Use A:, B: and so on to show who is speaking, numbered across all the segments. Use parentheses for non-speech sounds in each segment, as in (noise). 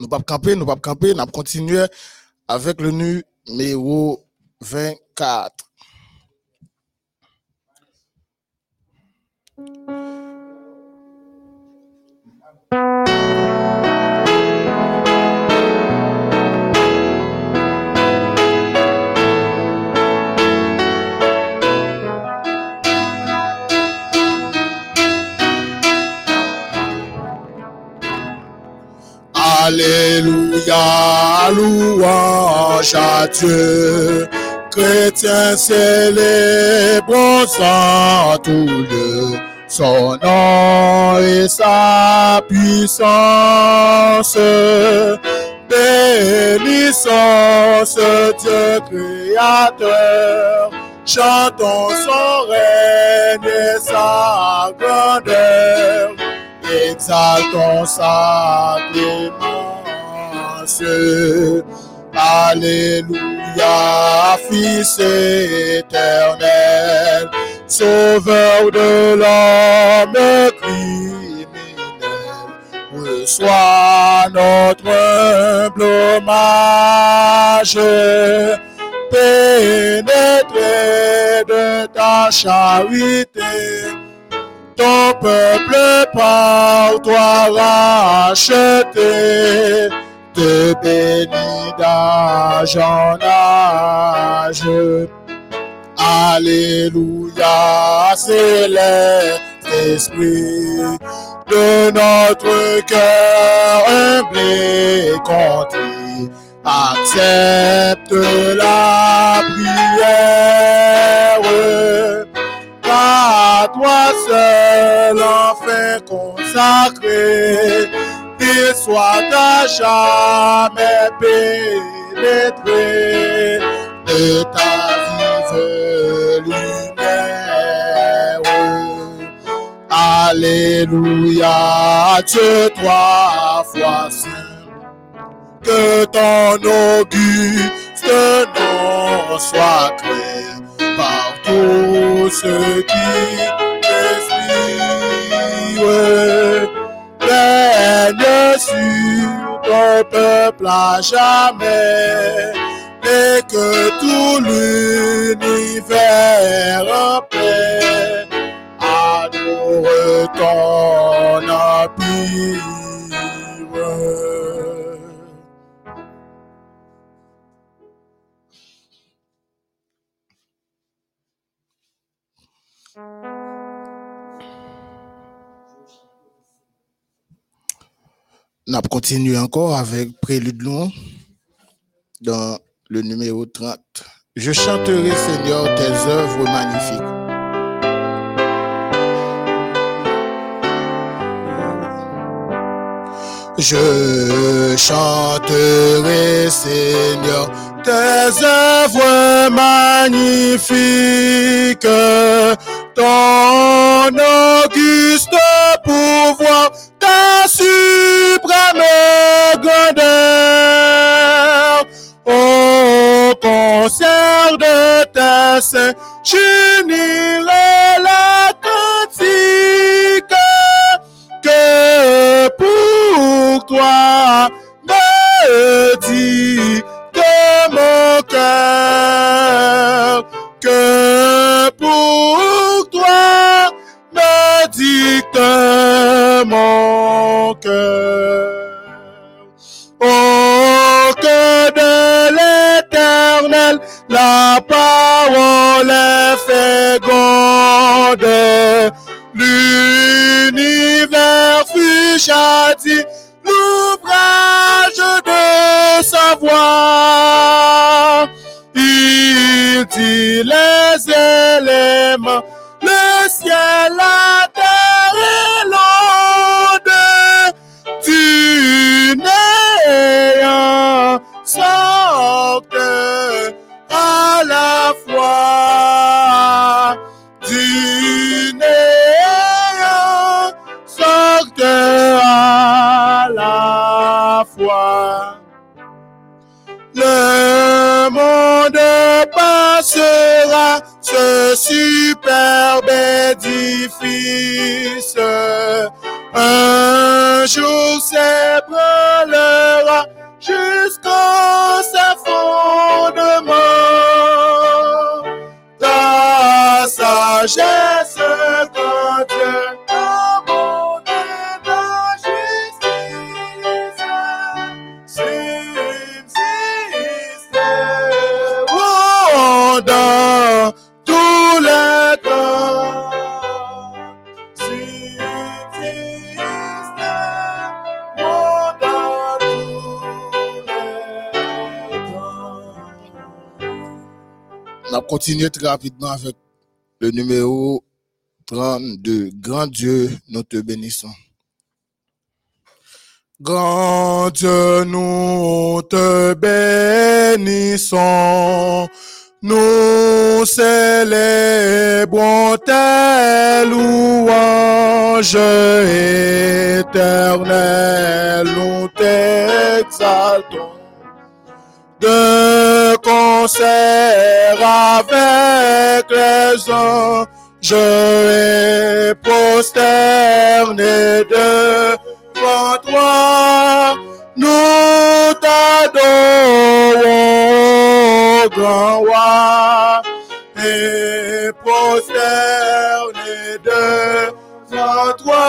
A: nous pas camper, nous pas camper, nous continuer avec le numéro 24. Alléluia, louange à Dieu. Chrétiens célébrons sans tout le son nom et sa puissance. Bénissons ce Dieu créateur, chantons son règne et sa grandeur, exaltons sa clémence. Alléluia, Fils éternel, Sauveur de l'homme criminel, reçois notre humble hommage, pénétré de ta charité, ton peuple par toi racheté, te bénit d'âge. Alléluia, céleste esprit de notre cœur humble et. Accepte la prière, à toi seul enfin consacré, et soit à jamais pénétré de ta vive lumière. Alléluia, Dieu trois fois que ton auguste nom soit créé par tous ceux qui te. Règne sur ton peuple à jamais et que tout l'univers en paix adore ton empire. On continue encore avec Prélude long dans le numéro 30. Je chanterai, Seigneur, tes œuvres magnifiques. Je chanterai, Seigneur, tes œuvres magnifiques, ton auguste pouvoir, grandeur. Au concert de ta saint, j'unirai la cantique que pour toi me dit de mon cœur, que pour toi me dicte mon cœur. La parole est féconde. L'univers fut châti, l'ouvrage de sa voix. Il dit les éléments, le ciel, la terre et l'onde néant sortent à fois du néant la fois. Le monde passera ce superbe édifice. Un jour c'est ébranlera jusqu'à sagesse quand Dieu. Dans tous les temps. Très rapidement avec le numéro 32. Grand Dieu, nous te bénissons. Grand Dieu, nous te bénissons. Nous célébrons tes louanges éternelles. Nous t'exaltons concert avec les anges et prosternés devant toi. Nous t'adorons, grand roi, et prosternés devant toi.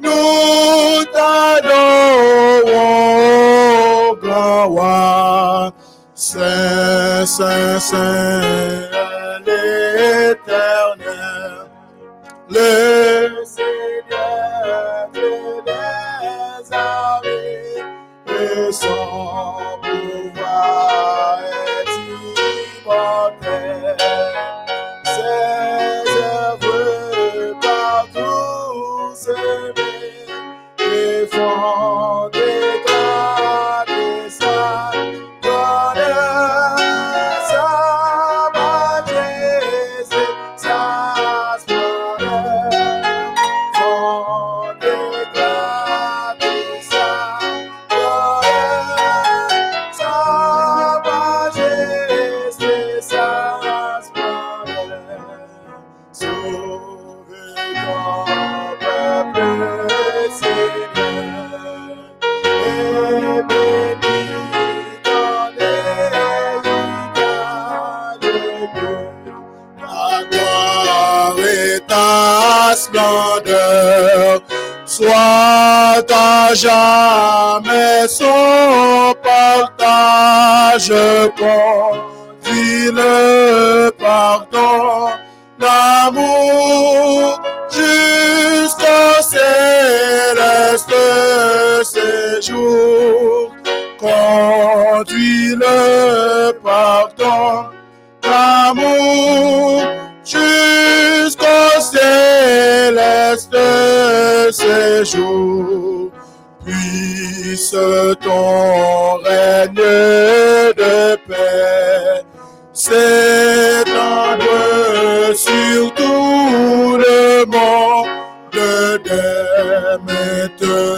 A: Nous t'adorons, grand roi. Saint, Saint, Saint, l'éternel, soit à jamais son partage. Conduis le pardon, l'amour jusqu'au céleste séjour. Conduis le pardon, l'amour séjour. Puisse ton règne de paix s'étendre sur tout le monde dès maintenant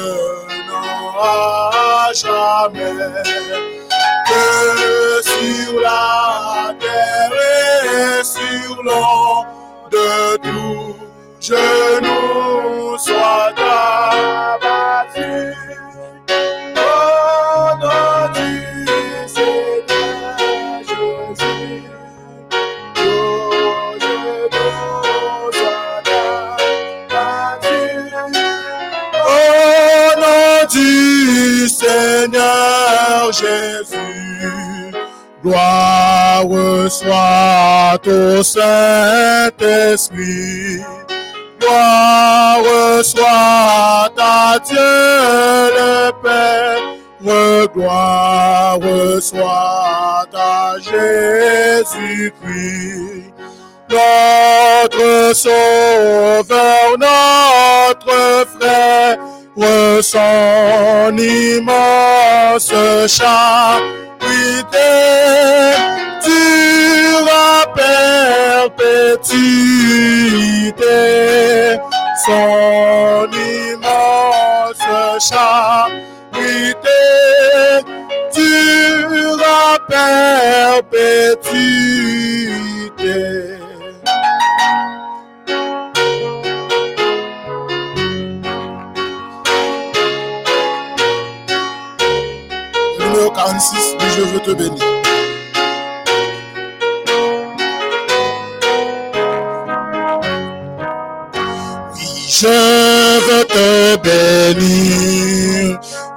A: à jamais que sur la terre et sur l'eau de tout genou soit soit au Saint-Esprit. Gloire soit à Dieu le Père. Gloire soit à Jésus-Christ notre sauveur, notre frère, son immense charité durera perpétuité, son immense charité durera perpétuité. 46, je veux te bénir.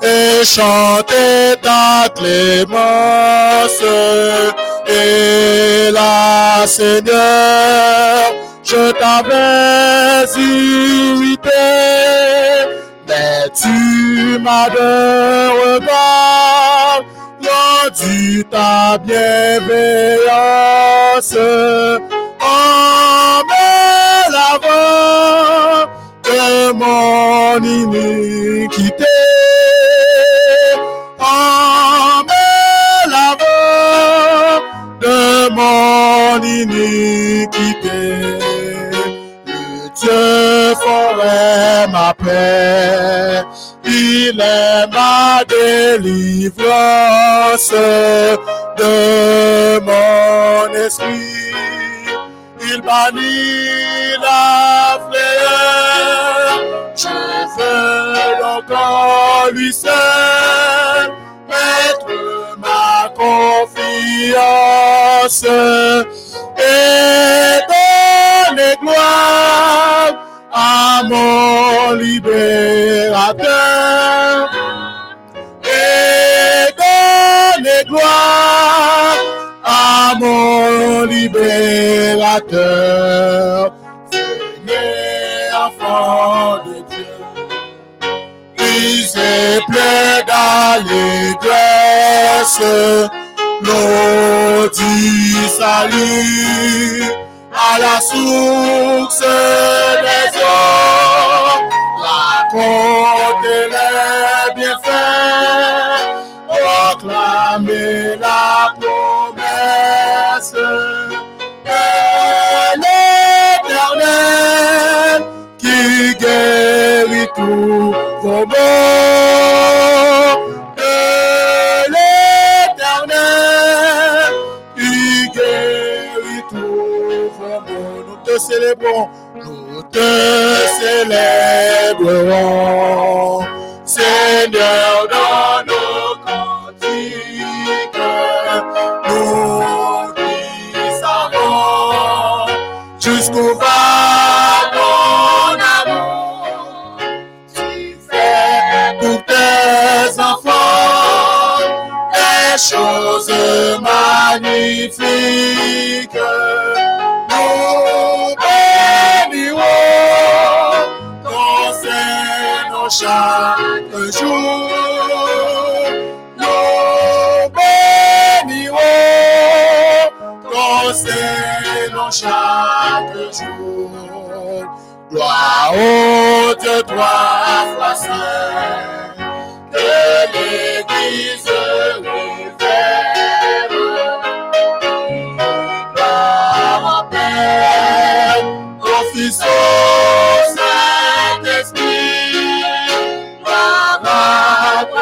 A: Et chanter ta clémence. Et la Seigneur, je t'avais irrité, mais tu m'as de regard rendu ta bienveillance iniquité. En me lavant de mon iniquité. Le Dieu ferait ma paix. Il est ma délivrance de mon esprit. Il bannit Je veux encore lui seul mettre ma confiance et donner gloire à mon libérateur et donner gloire à mon libérateur. Plein d'allégresse, l'eau du salut à la source des eaux, racontez les bienfaits, proclamez la promesse de l'éternel qui guérit tous vos maux. Célébrons, nous te célébrerons. Seigneur, dans nos cantiques, nous t'y savons jusqu'où va ton amour. Tu fais pour tes enfants des choses magnifiques. Chaque jour. Nous bénirons ton Seigneur chaque jour. Gloire au Dieu, trois fois saint, que l'Église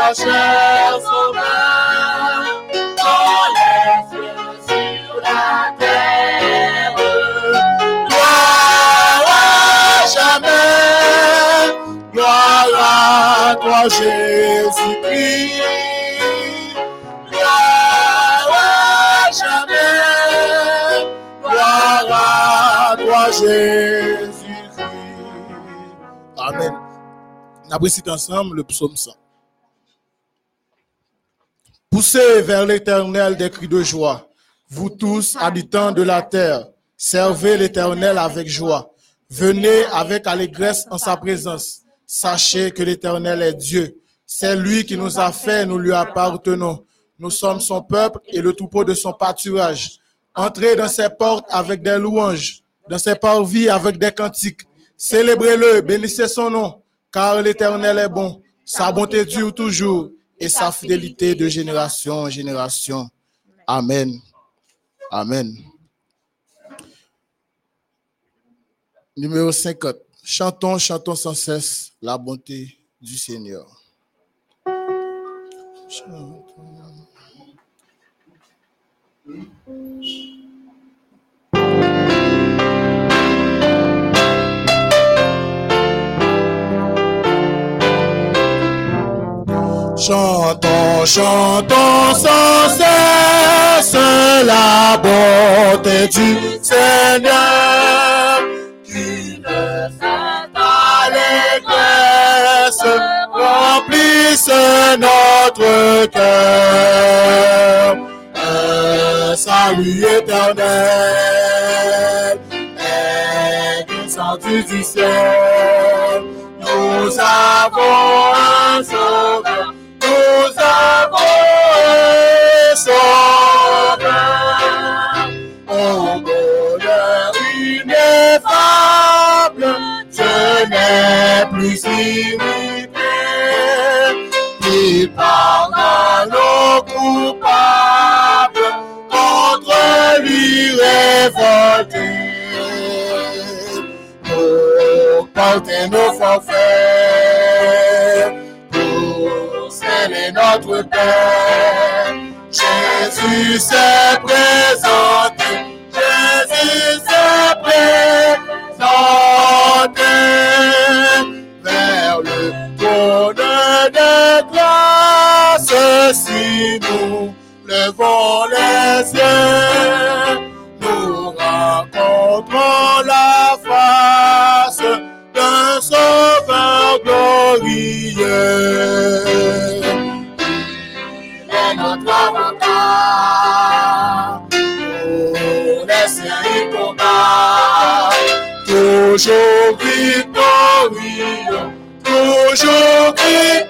A: les cieux, sur la terre. Gloire à jamais, gloire à toi, Jésus-Christ. Gloire à jamais, gloire à toi, Jésus-Christ. Amen. On récite ensemble le psaume 100. Poussez vers l'éternel des cris de joie. Vous tous, habitants de la terre, servez l'éternel avec joie. Venez avec allégresse en sa présence. Sachez que l'éternel est Dieu. C'est lui qui nous a fait, nous lui appartenons. Nous sommes son peuple et le troupeau de son pâturage. Entrez dans ses portes avec des louanges, dans ses parvis avec des cantiques. Célébrez-le, bénissez son nom, car l'éternel est bon. Sa bonté dure toujours et sa fidélité de génération en génération. Amen. Amen. Numéro 50. Chantons, chantons sans cesse la bonté du Seigneur. Chantons. Chantons, chantons sans cesse la bonté du Seigneur qui ne allégresse remplisse notre cœur. Un salut éternel est descendu du ciel. Nous avons un sauveur, un sauveur. Au bonheur je n'ai plus. Il pardonne nos coupables, contre lui porter nos forfaits, Jésus s'est présenté, Jésus s'est présenté vers le trône de grâce. Si nous levons les yeux, nous rencontrons la face d'un sauveur glorieux. Il est notre avocat pour les séries combat. Toujours victorieux, toujours victorieux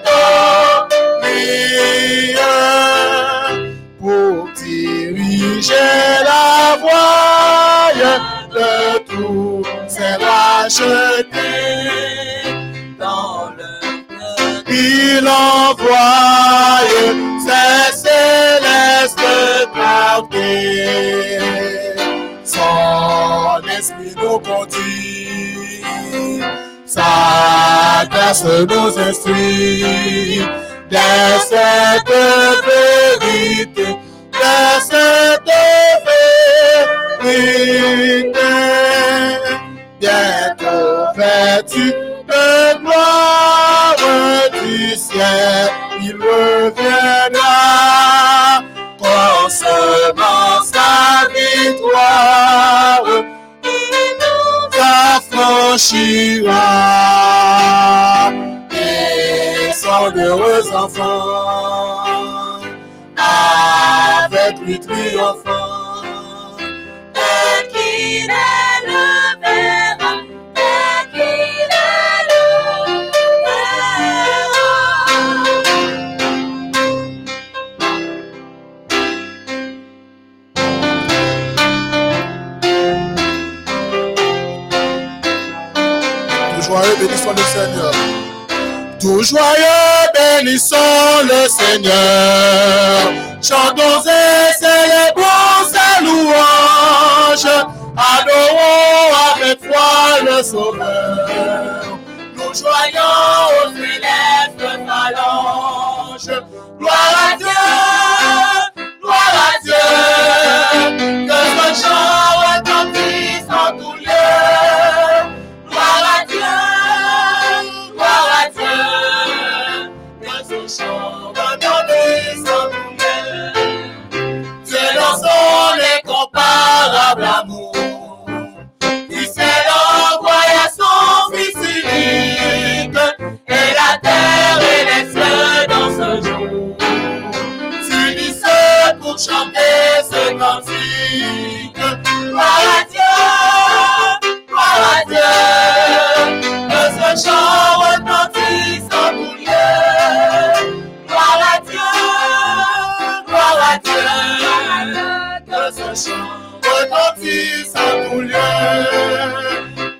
A: pour diriger la voie de tout c'est racheté dans le il envoie sa grâce nous instruit de cette vérité, de cette vérité. Bientôt vêtu de gloire du ciel, il reviendra, concevant sa victoire, affranchira et son heureux enfant, avec lui triomphant,
B: qu'il
A: Bénissons le Seigneur. Tout joyeux, bénissons le Seigneur. Chantons et célébrons sa louange. Adorons avec foi le Sauveur. Nous joyons aux célestes phalanges. Gloire à Dieu, gloire à Dieu. Que ce chant retentisse incomparable amour, il s'est envoyé son Fils unique, et la terre et les cieux dans ce jour s'unissent pour chanter ce cantique. Gloire à Dieu, gloire à Dieu, que ce chant retentisse en tout lieu. Gloire à Dieu, gloire à Dieu, que ce chant retentisse en tout lieu.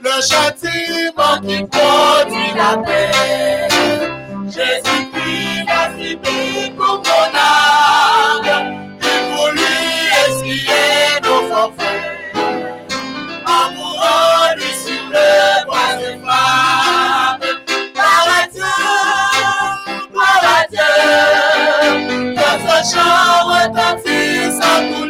A: Le châtiment qui produit la paix. Jésus-Christ a subi pour mon âme, et pour lui essuyer nos forfaits. Amoureux lui sur le bois de flamme. Gloire à Dieu, à Dieu, ce chant retentisse en tout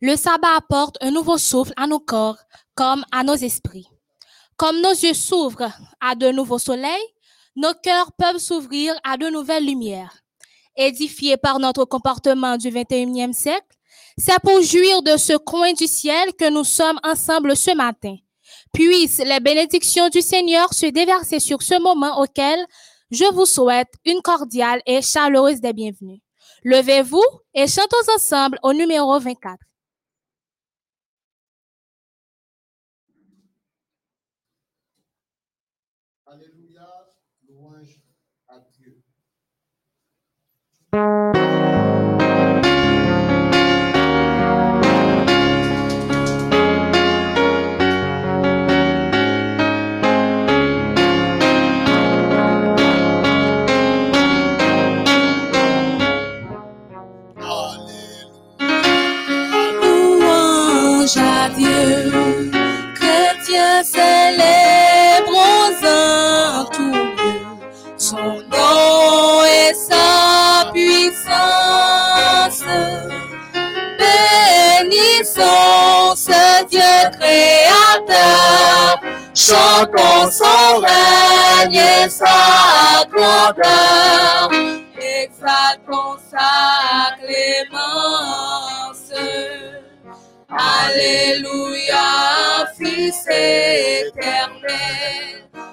A: le
C: sabbat apporte un nouveau souffle à nos corps comme à nos esprits. Comme nos yeux s'ouvrent à de nouveaux soleils, nos cœurs peuvent s'ouvrir à de nouvelles lumières. Édifiés par notre comportement du 21e siècle, c'est pour jouir de ce coin du ciel que nous sommes ensemble ce matin. Puissent les bénédictions du Seigneur se déverser sur ce moment auquel je vous souhaite une cordiale et chaleureuse des bienvenues. Levez-vous et chantons ensemble au numéro 24.
A: Alléluia, louange à Dieu.
D: Louange à Dieu, créateur, chantons son règne et sa grandeur, exaltons sa clémence. Alléluia, Fils éternel,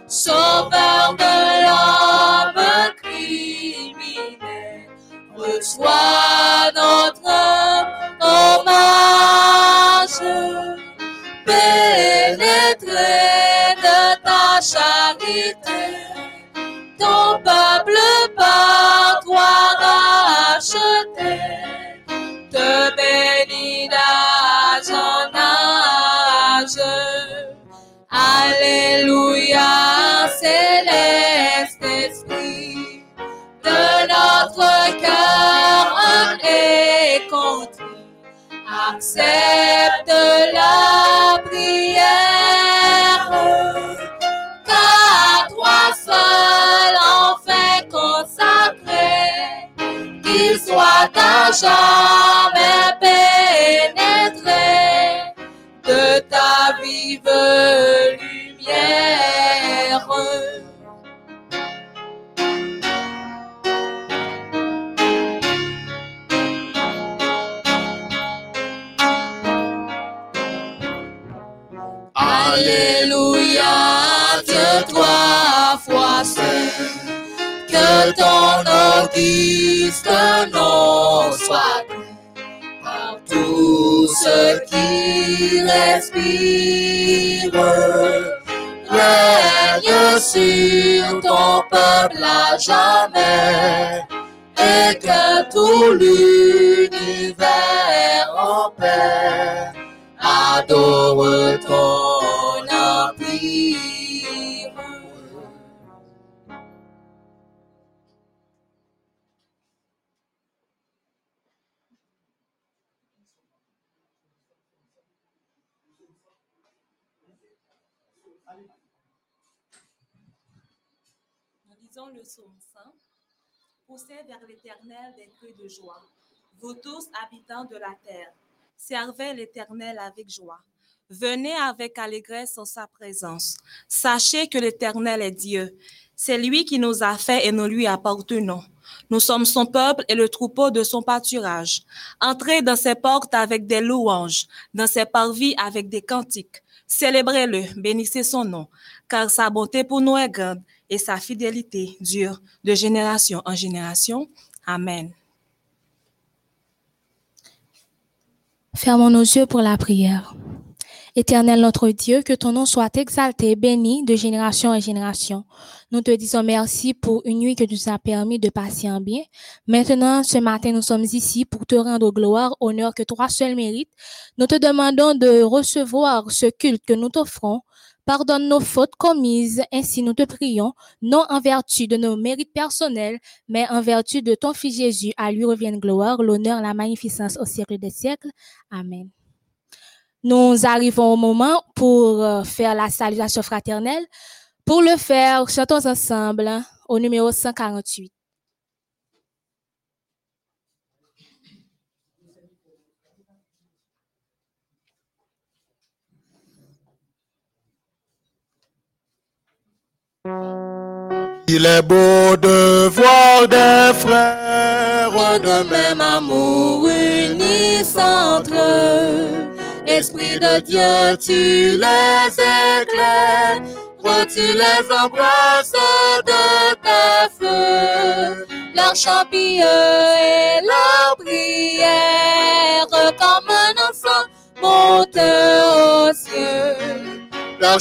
D: Sauveur de l'homme criminel, reçois notre hommage, de ta charité, ton peuple par toi racheté. Te bénis d'âge en âge. Alléluia, céleste esprit, de notre cœur humble et accepte la jamais pénétré de ta vive lumière. Ton auguste nom soit par tous ceux qui respirent. Règne sur ton peuple à jamais et que tout l'univers en paix adore ton empire.
E: Poussez vers l'Éternel des cris de joie. Vous tous, habitants de la terre, servez l'Éternel avec joie. Venez avec allégresse en sa présence. Sachez que l'Éternel est Dieu. C'est lui qui nous a fait et nous lui appartenons. Nous sommes son peuple et le troupeau de son pâturage. Entrez dans ses portes avec des louanges, dans ses parvis avec des cantiques. Célébrez-le, bénissez son nom, car sa bonté pour nous est grande et sa fidélité dure de génération en génération. Amen.
C: Fermons nos yeux pour la prière. Éternel notre Dieu, que ton nom soit exalté, béni de génération en génération. Nous te disons merci pour une nuit que tu nous as permis de passer en bien. Maintenant, ce matin, nous sommes ici pour te rendre gloire, honneur que toi seul mérites. Nous te demandons de recevoir ce culte que nous t'offrons. Pardonne nos fautes commises, ainsi nous te prions, non en vertu de nos mérites personnels, mais en vertu de ton Fils Jésus. À lui revienne gloire, l'honneur, la magnificence au siècle des siècles. Amen. Nous arrivons au moment pour euh, faire la salutation fraternelle. Pour le faire, chantons ensemble au numéro 148.
A: Il est beau de voir des frères
B: de même amour unis entre eux. Esprit de Dieu, tu les éclaires, tu les embrasses de tes feux. Leur champilleux et leur prière, comme un enfant monte aux cieux. Leur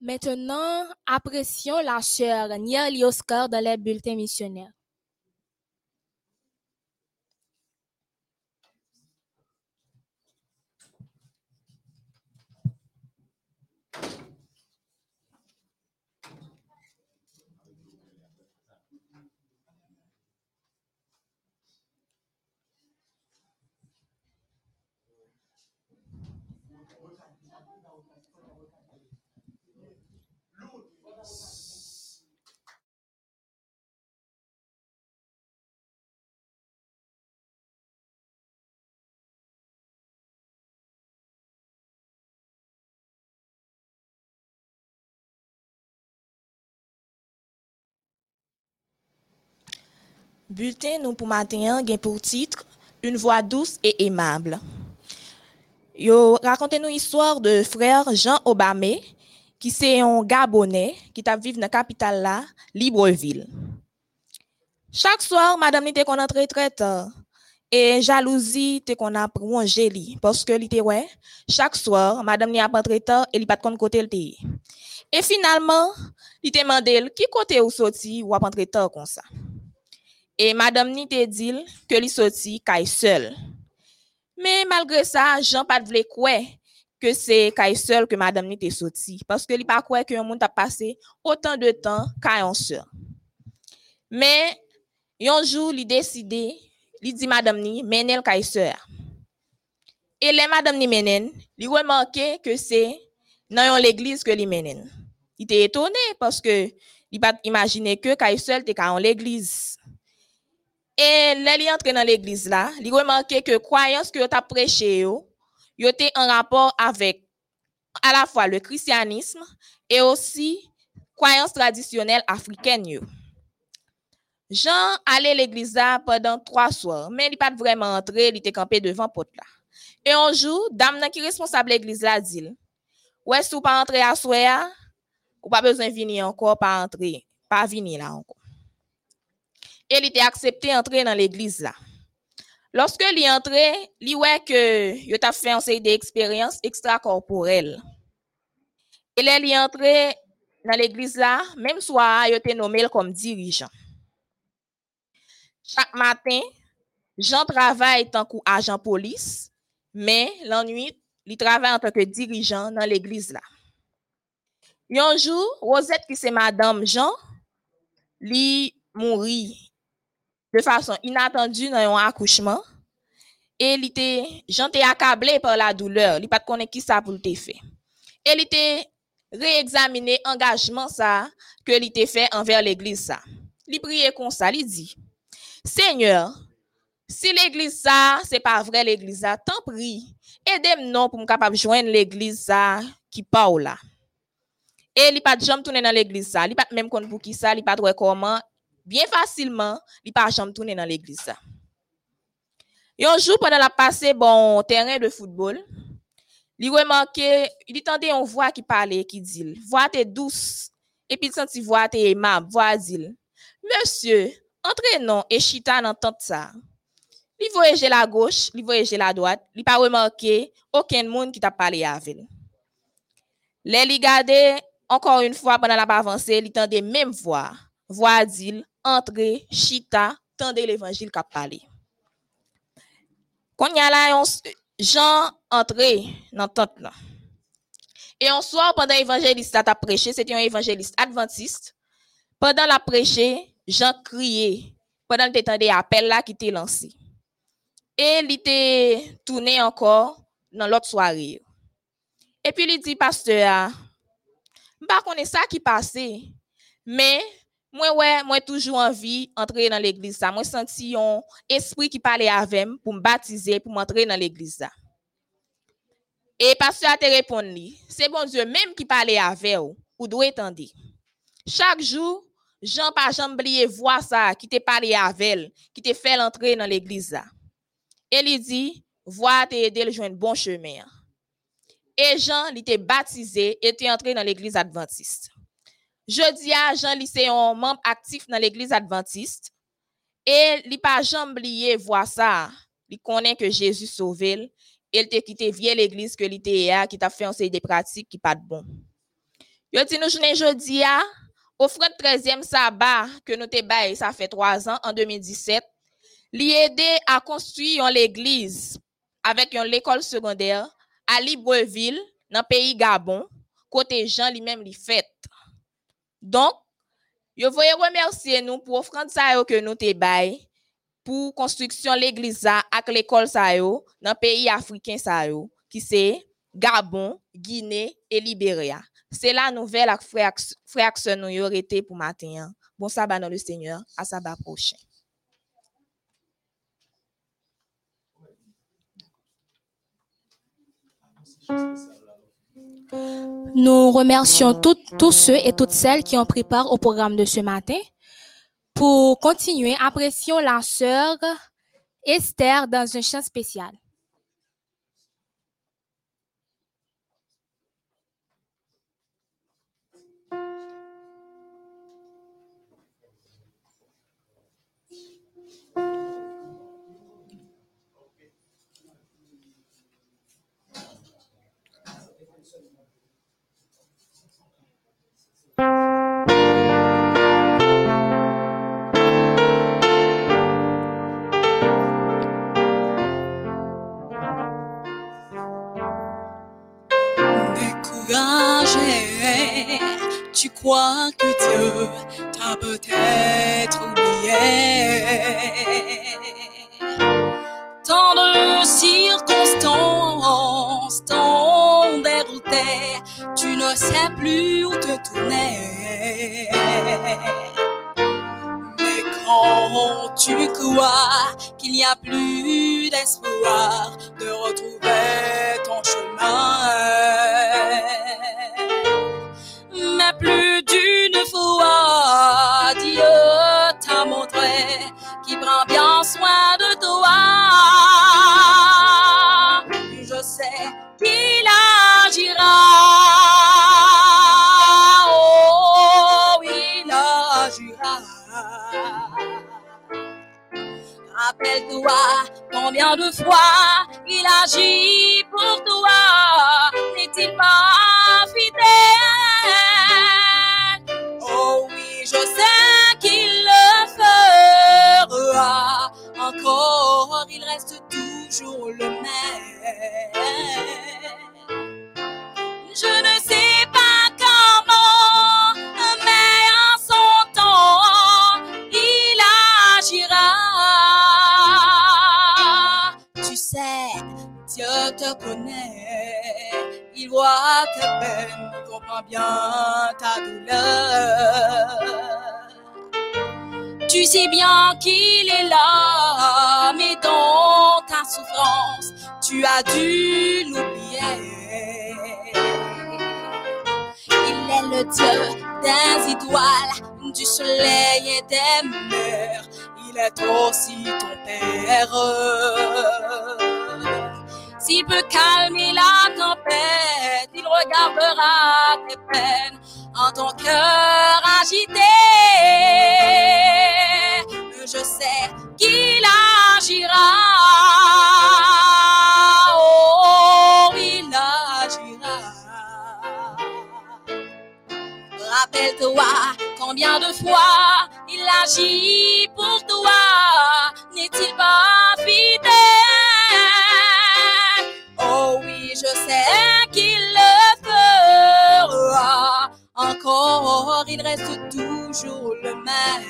C: Maintenant, apprécions la chère Niel Oscar dans les bulletins missionnaires.
F: Bulletin nous pour matin gain pour titre Une voix douce et aimable. Yo racontez-nous histoire de frère Jean Obamé qui c'est un Gabonais qui t'a dans la capitale là, Libreville. Chaque soir, madame était qu'on entre très tard. Et jalousie était qu'on a prolongé li parce que li était ouais, chaque soir, madame n'y a pas très tard et li pas de côté le. Et finalement, il demandé qui côté ou sorti ou pas très tard comme ça. Et madame ni dit que li sorti kay seul. Mais malgré ça, Jean pas vle quoi que c'est kay seul que madame ni te sorti parce que li pas quoi que un monde a passé autant de temps kay en seul. Mais un jour, li décidé, li dit madame ni menel kay sœur. Et les madame ni menen, li remarqué que c'est dans l'église que li menen. Il était étonné parce que il pas imaginer que kay seul te en l'église. Et là, il entre dans l'église là, il remarqué que croyance que tu as prêché yo, était en rapport avec à la fois le christianisme et aussi croyance traditionnelle africaine. Jean allait l'église là pendant trois soirs, mais il pas vraiment entré, il était campé devant porte là. Et un jour, dame qui responsable de l'église là dit, ouais, si pas entrer à soir, ou pas besoin de venir encore, pas entrer, pas venir là encore il était accepté d'entrer dans l'église là. Lorsque il est entré, il ouais que il a fait une série d'expériences extracorporelles. Et il est entré dans l'église là, même soir, il été nommé comme dirigeant. Chaque matin, Jean travaille tant qu'agent police, mais la nuit, il travaille en tant que dirigeant dans l'église là. Un jour, Rosette, qui c'est madame Jean, lui mourit de façon inattendue dans un accouchement. Et il était, j'en accablé par la douleur. Il pas connaît qui ça pour le fait. Et il était réexaminer engagement ça que li te fait envers l'église ça. Li prier comme ça, li dit Seigneur, si l'église ça, c'est pas vrai l'église ça, tant prie, aidez-moi non pour me capable joindre l'église ça qui parle là. Et li pas jamais tourner dans l'église ça, li pas même pour qui ça, li pas comment bien facilement, li pas dans l'église ça. Un jour pendant la passé bon terrain de football, li remarqué, il entendait une voix qui parlait qui dit, voix t'es douce et puis senti voix t'es aimable, voix monsieur, entrez non et chita dans tente ça. Li voyage la gauche, li voyage la droite, li pas remarqué aucun monde qui t'a parlé avec. Les gade encore une fois pendant la avancée, li tendait même voix, voix entrez, chita, tendez l'évangile qu'a parlé. Quand a là, Jean entré dans tente là. Et un soir, pendant l'évangéliste a prêché, c'était un évangéliste adventiste. Pendant la prêché, Jean criait. Pendant le temps des appels là qui était lancé. Et il était tourné encore dans l'autre soirée. Et puis il dit, pasteur, pas connais ça qui passait. Mais moi ouais moi toujours envie entrer dans l'église ça moi senti un esprit qui parlait avec moi pour me baptiser pour m'entrer dans l'église ça et pasteur a te répondu c'est bon Dieu même qui parlait avec vous ou doit entendre chaque jour Jean pas jamais oublié voir ça qui te parlé avec elle qui te fait l'entrer dans l'église et il dit voir te aider le bon chemin. Et Jean il était baptisé et était entré dans l'église adventiste Jeudi à Jean lycée un membre actif dans l'église adventiste et il pas jamais oublié voir ça. Il connaît que Jésus sauvé, il t'a quitté vieille l'église que était qui t'a fait enseigner des pratiques qui pas de bon. Yo dit nous journée jeudi à offrande 13e sabbat que nous te ça fait trois ans en 2017. Li aidé à construire l'église avec l'école secondaire à Libreville dans le pays Gabon côté Jean lui-même li fait. Donc, je voulais remercier nous pour offrande que nous te bail pour construction l'église avec l'école ça dans le pays africain ça qui c'est Gabon, Guinée et Libéria. C'est la nouvelle avec frère frère nous été pour matin. Bon sabbat dans le Seigneur, à sabbat prochain.
C: Nous remercions tous ceux et toutes celles qui ont pris part au programme de ce matin. Pour continuer, apprécions la sœur Esther dans un chant spécial.
D: Tu crois que Dieu t'a peut-être oublié? Tant de circonstances t'ont dérouté, tu ne sais plus où te tourner. Mais quand tu crois qu'il n'y a plus d'espoir de tu as dû l'oublier. Il est le Dieu des étoiles, du soleil et des mers. Il est aussi ton Père. S'il peut calmer la tempête, il regardera tes peines en ton cœur agité. Combien de fois il agit pour toi? N'est-il pas fidèle? Oh oui, je sais qu'il le fera. Encore, il reste toujours le même.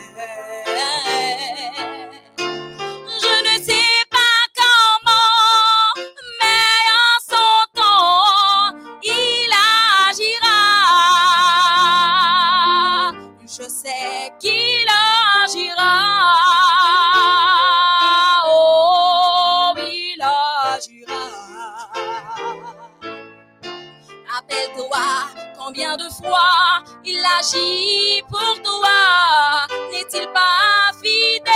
D: De fois il agit pour toi. N'est-il pas fidèle?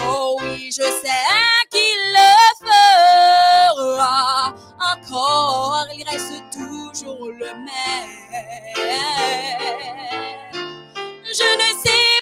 D: Oh oui, je sais qu'il le fera. Encore, il reste toujours le même. Je ne sais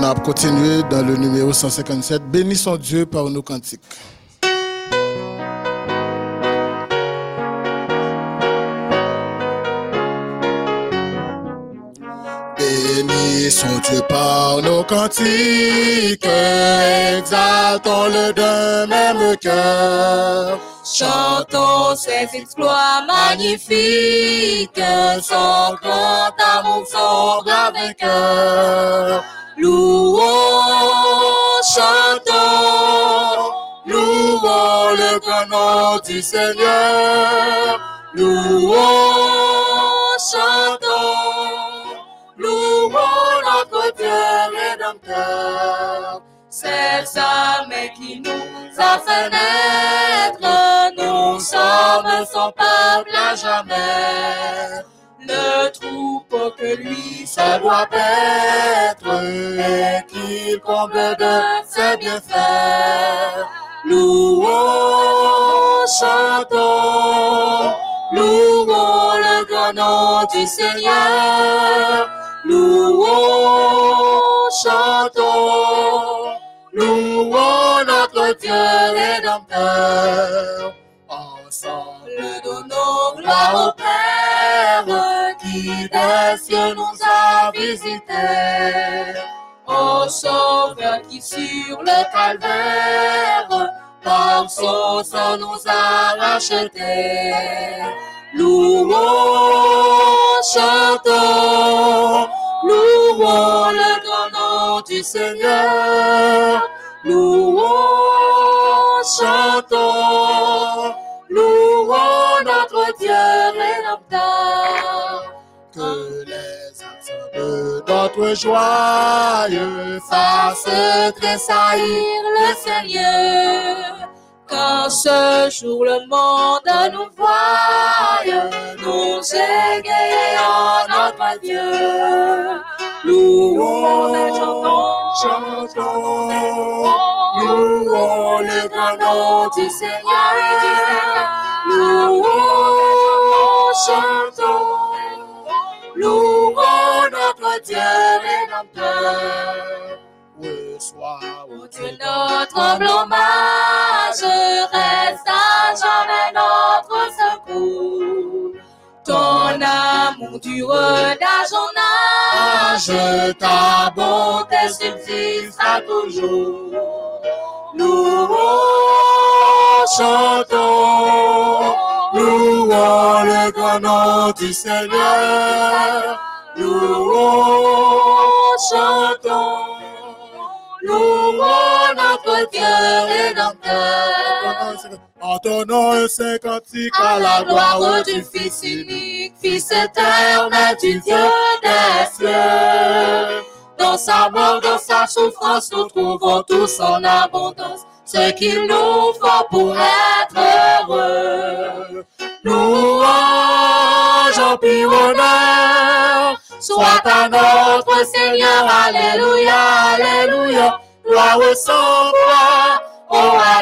A: On a continué dans le numéro 157. Bénissons Dieu par nos cantiques. Bénissons Dieu par nos cantiques, exaltons-le d'un même cœur.
D: Chantons ses exploits magnifiques, son grand amour, son grand vainqueur. Louons, chantons,
A: Louons le grand nom du Seigneur.
D: louons, chantons,
A: Louons notre Dieu rédempteur.
D: Cette âme qui nous a fait naître, nous sommes son peuple à jamais. le troupeau que lui
A: ça doit paître et qu'il comble de ses bienfaits. Louons, chantons, louons le grand nom du Seigneur. Louons, chantons, louons notre Dieu rédempteur. Ensemble, donnons gloire au Père qui des cieux nous a visités. Au Sauveur qui sur le calvaire, par son sang nous a rachetés. Louons, chantons, louons le grand nom du Seigneur. Louons, chantons, louons notre Dieu rédempteur. Que les accents de notre joyeux fassent tressaillir le Seigneur. Quand ce jour le monde nous voie, nous égayons notre Dieu. Louons, chantons, chantons, louons le grand nom du Seigneur. Louons, chantons, louons notre Dieu rédempteur. Reçois, ô Dieu, notre humble hommage, reste à jamais notre secours. Ton amour dure d'âge en âge, ta bonté subsistera toujours. Louons, chantons, louons le grand nom du Seigneur. Louons, chantons, louons notre Dieu rédempteur. Un saint cantique à la gloire du Fils unique, Fils éternel du Dieu des cieux. Dans sa mort, dans sa souffrance, nous trouvons tous en abondance ce qu'il nous faut pour être heureux. Louange, empire, honneur, soit à notre Seigneur, Alléluia, Alléluia, gloire au roi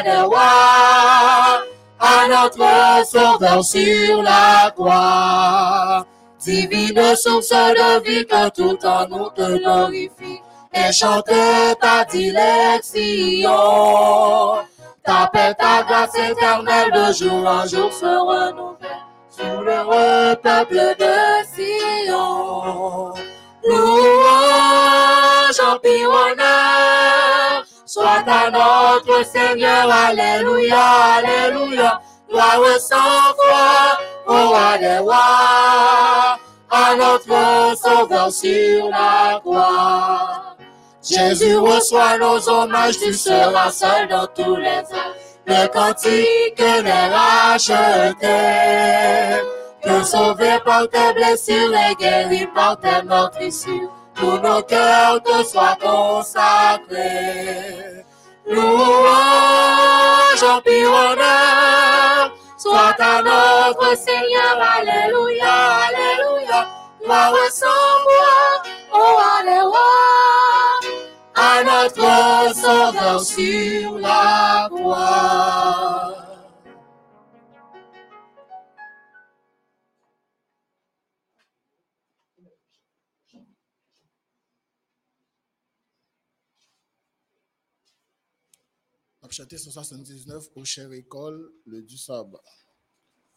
A: des rois, à notre Sauveur sur la croix. Divine source de vie que tout temps nous te glorifie et chante ta dilection. Ta paix, ta grâce éternelle de jour en jour se renouvelle sur le peuple de Sion. Louange, empire, honneur, soit à notre Seigneur, Alléluia, Alléluia, gloire sans foi, au roi des à notre Sauveur sur la croix. Jésus reçoit nos hommages, tu seras seul dans tous les âges. Le cantique n'est racheté, que sauvé par tes blessures et guéri par tes meurtrissures. Tous nos cœurs te soient consacrés. Louange, empire, honneur, soit à notre Seigneur, Alléluia, Alléluia, gloire sans moi, oh Alléluia, à notre Sauveur sur la croix. Chanter 179 au chère école, le du sabbat.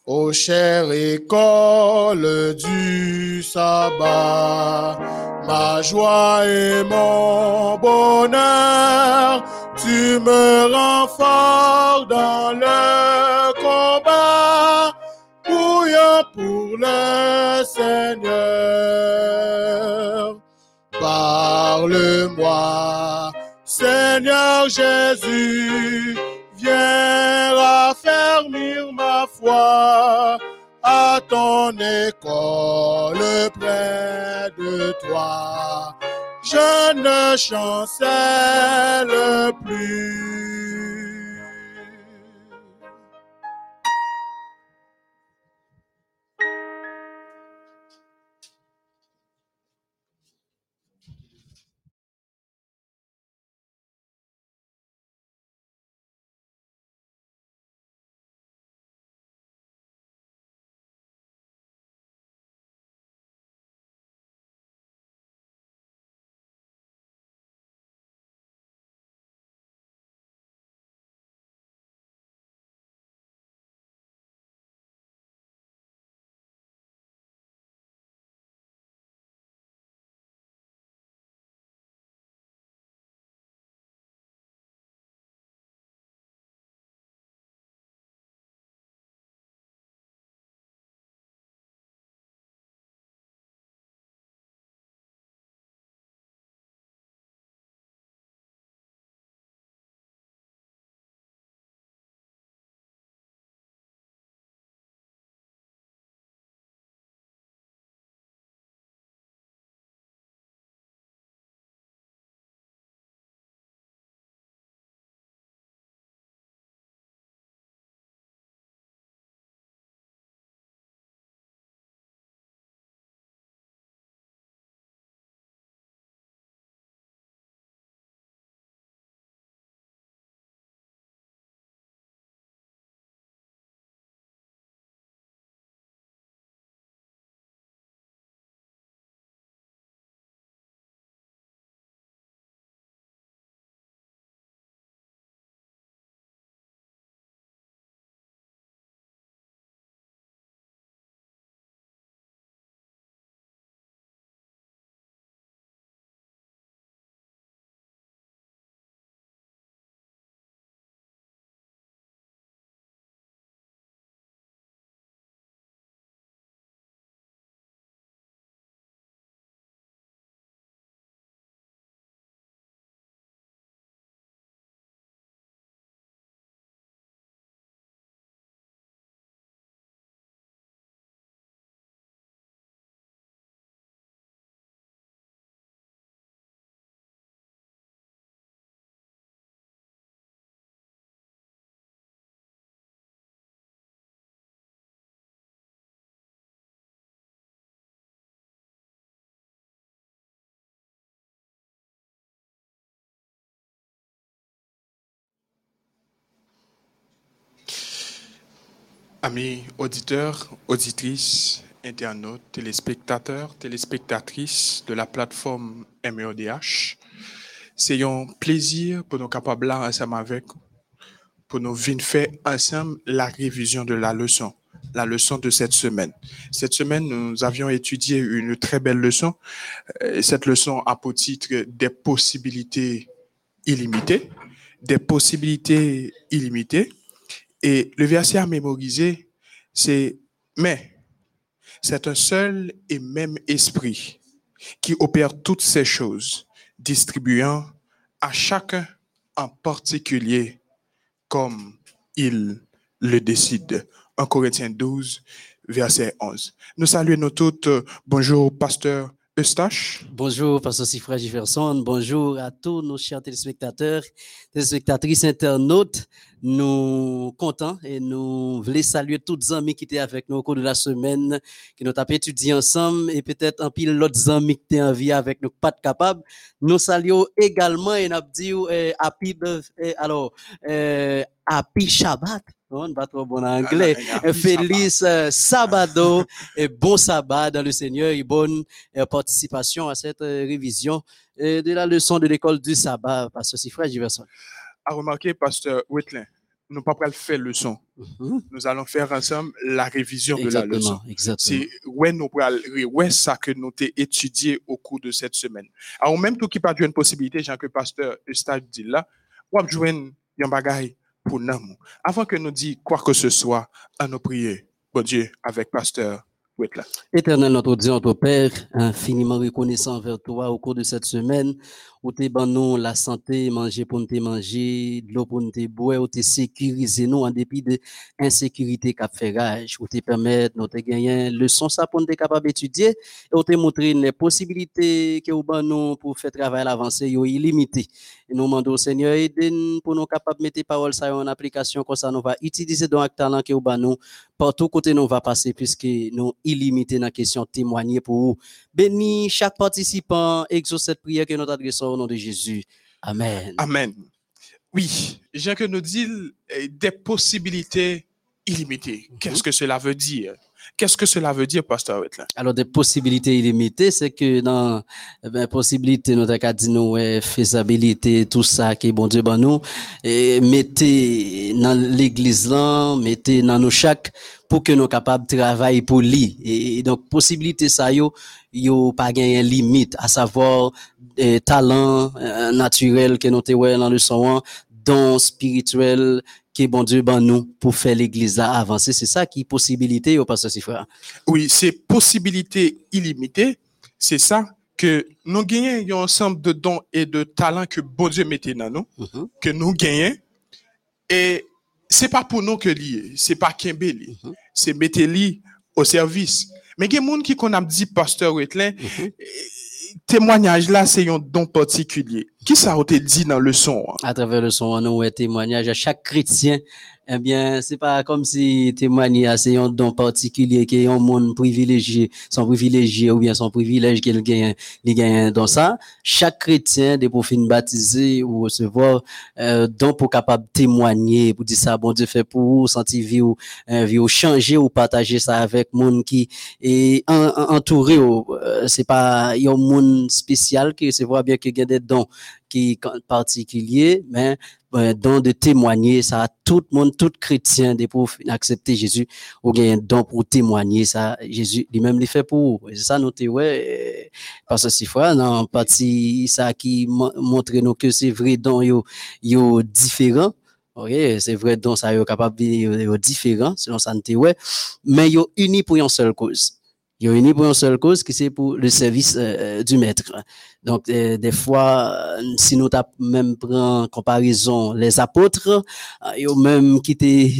A: Ô chère école du sabbat, ma joie et mon bonheur, tu me rends fort dans le combat, bouillant pour le Seigneur. Parle-moi, Seigneur Jésus, viens raffermir ma foi à ton école près de toi. Je ne chancelle plus.
G: Amis auditeurs, auditrices, internautes, téléspectateurs, téléspectatrices de la plateforme MEODH, c'est un plaisir pour nous capables là ensemble avec pour nous venir faire ensemble la révision de la leçon, la leçon de cette semaine. Cette semaine, nous avions étudié une très belle leçon. Euh, Cette leçon a pour titre des possibilités illimitées, des possibilités illimitées. Et le verset à mémoriser, c'est Mais c'est un seul et même esprit qui opère toutes ces choses, distribuant à chacun en particulier comme il le décide. 1 Corinthiens 12, verset 11. Nous saluons nous toutes. Bonjour, pasteur Eustache.
H: Bonjour, Pasteur Sifra Jefferson. Bonjour à tous nos chers téléspectateurs, téléspectatrices, internautes. Nous contents et nous voulons saluer tous les amis qui étaient avec nous au cours de la semaine, qui nous avons étudié ensemble et peut-être un pile d'autres amis qui étaient en vie avec nous, pas de capable. Nous saluons également et nous dit euh, happy, euh, alors, euh, happy Shabbat. On trop bon anglais.
G: Happy
H: Félix euh, Sabado et bon sabbat dans le Seigneur et bonne euh, participation à cette euh, révision de la leçon de l'école du sabbat, Pasteur Sifra Jefferson.
G: A remarqué, pasteur Whitley, nous pas le faire leçon.
H: Mhm.
G: Nous allons faire ensemble la révision de la leçon. C'est ouais nous ouais ça que nous t'ai étudié au cours de cette semaine. Alors même tout qui pas une possibilité, Jean que pasteur Eustache dit là, ou joindre un bagage pour nous. Avant que nous dit quoi que ce soit, à nous prier, bon Dieu, avec pasteur Whitley.
H: Éternel notre Dieu, notre Père, infiniment reconnaissant envers toi au cours de cette semaine, où tu ban la santé, manger pour nous te manger, de l'eau pour nous te boire, où tu sécurisé nous en dépit de insécurité qu'a fait rage, où tu permettre nous te gagner leçon ça pour nous te capable d'étudier, et où tu montré les possibilités que nous ban pour faire travail yo illimité. Nous demandons au Seigneur, aide-nous pour nous capables de mettre tes paroles ça en application, comme ça nous va utiliser dans le talent que nous ban nous partout côté nous va passer puisque nous illimité dans question témoigner pour vous. Chaque participant, exauce cette prière que nous adressons au nom de Jésus. Amen.
G: Amen. Oui, Jean que nous dit euh, des possibilités illimitées. Qu'est-ce que cela veut dire? Qu'est-ce que cela veut dire, pasteur?
H: Alors, des possibilités illimitées, c'est que dans eh ben, possibilité, nous avons dit nous, ouais, faisabilité, tout ça qui est bon Dieu, ben nous, et mettez dans l'église là, mettez dans nos chaque pour que nous capables de travailler pour lui. Et donc, possibilité ça, yo, yo pas gagné limite, à savoir, talent euh, naturel que nous ouais dans le son, don spirituel que bon Dieu ben nous pour faire l'église avancer. C'est ça qui est possibilité, au pasteur Sifra?
G: Oui, c'est possibilités illimitées. C'est ça que nous gagnons un ensemble de dons et de talents que bon Dieu mettait dans nous,
H: Mhm.
G: que nous gagnons. Et c'est pas pour nous que lié, c'est pas li.
H: Mhm.
G: c'est mettre li au service. Mais il y a des gens qui qu'on a dit pasteur Wetlin,
H: Mhm.
G: Témoignage là c'est un don particulier. Qui ça a été dit dans le son hein?
H: à travers le son, nous ouais, témoignage à chaque chrétien. Eh bien, c'est pas comme si témoigner c'est un don particulier qui est un monde privilégié, son privilégié ou bien son privilège qu'il gagne, il gagne dans ça. Chaque chrétien, des pour fin baptiser ou recevoir, euh, don pour capable témoigner, pour dire ça, bon Dieu fait pour vous, sentir vie ou, euh, vie ou changer ou partager ça avec monde qui est en- en- entouré ou, euh, c'est pas, a un monde spécial qui se qui est particulier, mais euh, don de témoigner, ça, tout le monde, tout chrétien, des pour accepter Jésus, ou bien don pour témoigner, ça, Jésus, lui-même, il fait pour c'est ça, nous, te- ouais, parce que si fois, dans partie, ça qui mo- montre nous que c'est vrai don, yo, yo différent. Ok, c'est vrai don, ça, yo capable de, différent, selon ça, ouais, mais yo unis pour une seule cause. Yo unis pour une seule cause, qui c'est pour le service euh, du maître. Donc, euh, des fois, euh, si nous t'a même prend en comparaison les apôtres, euh, ils ont même qui étaient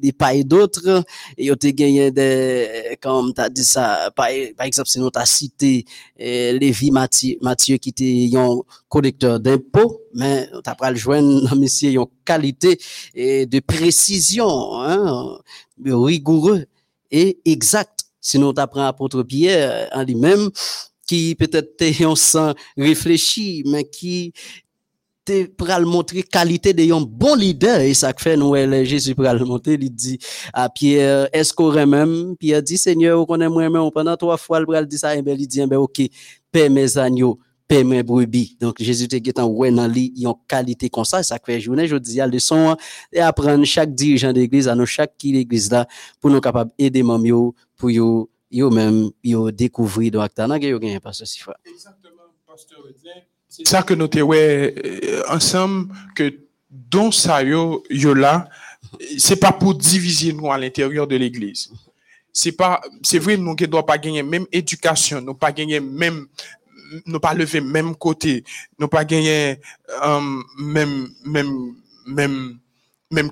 H: des pays d'autres, ils ont gagné des, comme t'as dit ça, par, par exemple, si nous t'a cité euh, Lévi Mathieu, Mathieu qui était un collecteur d'impôts, mais t'as pas le joindre (laughs) monsieur, une qualité et de précision, hein, rigoureux et exact. Sinon, t'apprends apôtre Pierre en lui-même, qui peut-être était (laughs) un sang réfléchi, mais qui te pral montrer qualité de un bon leader. Et ça fait nous elle, Jésus pral monter il dit à Pierre est-ce qu'on aurait même? Pierre dit Seigneur on connaît moi même pendant trois fois il pral dit ça et ben il dit eh ben OK paix mes agneaux paix mes brebis donc Jésus te get en ouais dans lui qualité comme ça ça fait journée je dis à leçon et apprendre chaque dirigeant d'église à nous chaque qui l'église là pour nous capable aider même yo pour yo yo même yo découvrir donc acte yo gagne pas ceci frère
G: Exactement, pasteur. C'est ça que nous te ouais euh, ensemble que don ça yo, yo là, c'est pas pour diviser nous à l'intérieur de l'église. C'est pas, c'est vrai, nous ne doit pas gagner même éducation, nous pas gagner même, nous pas lever même côté, nous pas gagner euh, même,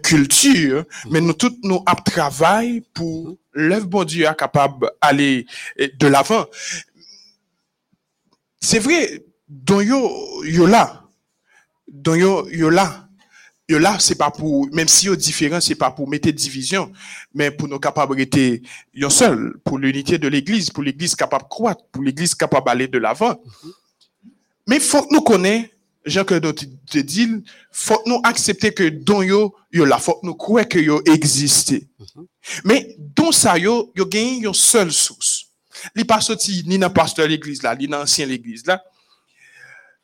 G: culture, mais nous tous nous travail pour l'œuvre bon Dieu capable d'aller euh, de l'avant. C'est vrai, dans yo, yo là, dans yo, yo là, c'est pas pour, même si yo différent, c'est pas pour mettre division, mais pour capables d'être yo seul, pour l'unité de l'église, pour l'église capable de croître, pour l'église capable d'aller de l'avant. Mais faut que nous connaissons, Jean que te dit, faut que nous accepter que dans yo, yo là, faut que nous croire que yo existe. Mais dans ça yo, yo gagne une seule source. Li pas sorti ni dans pasteur l'église là, ni dans ancien l'église là.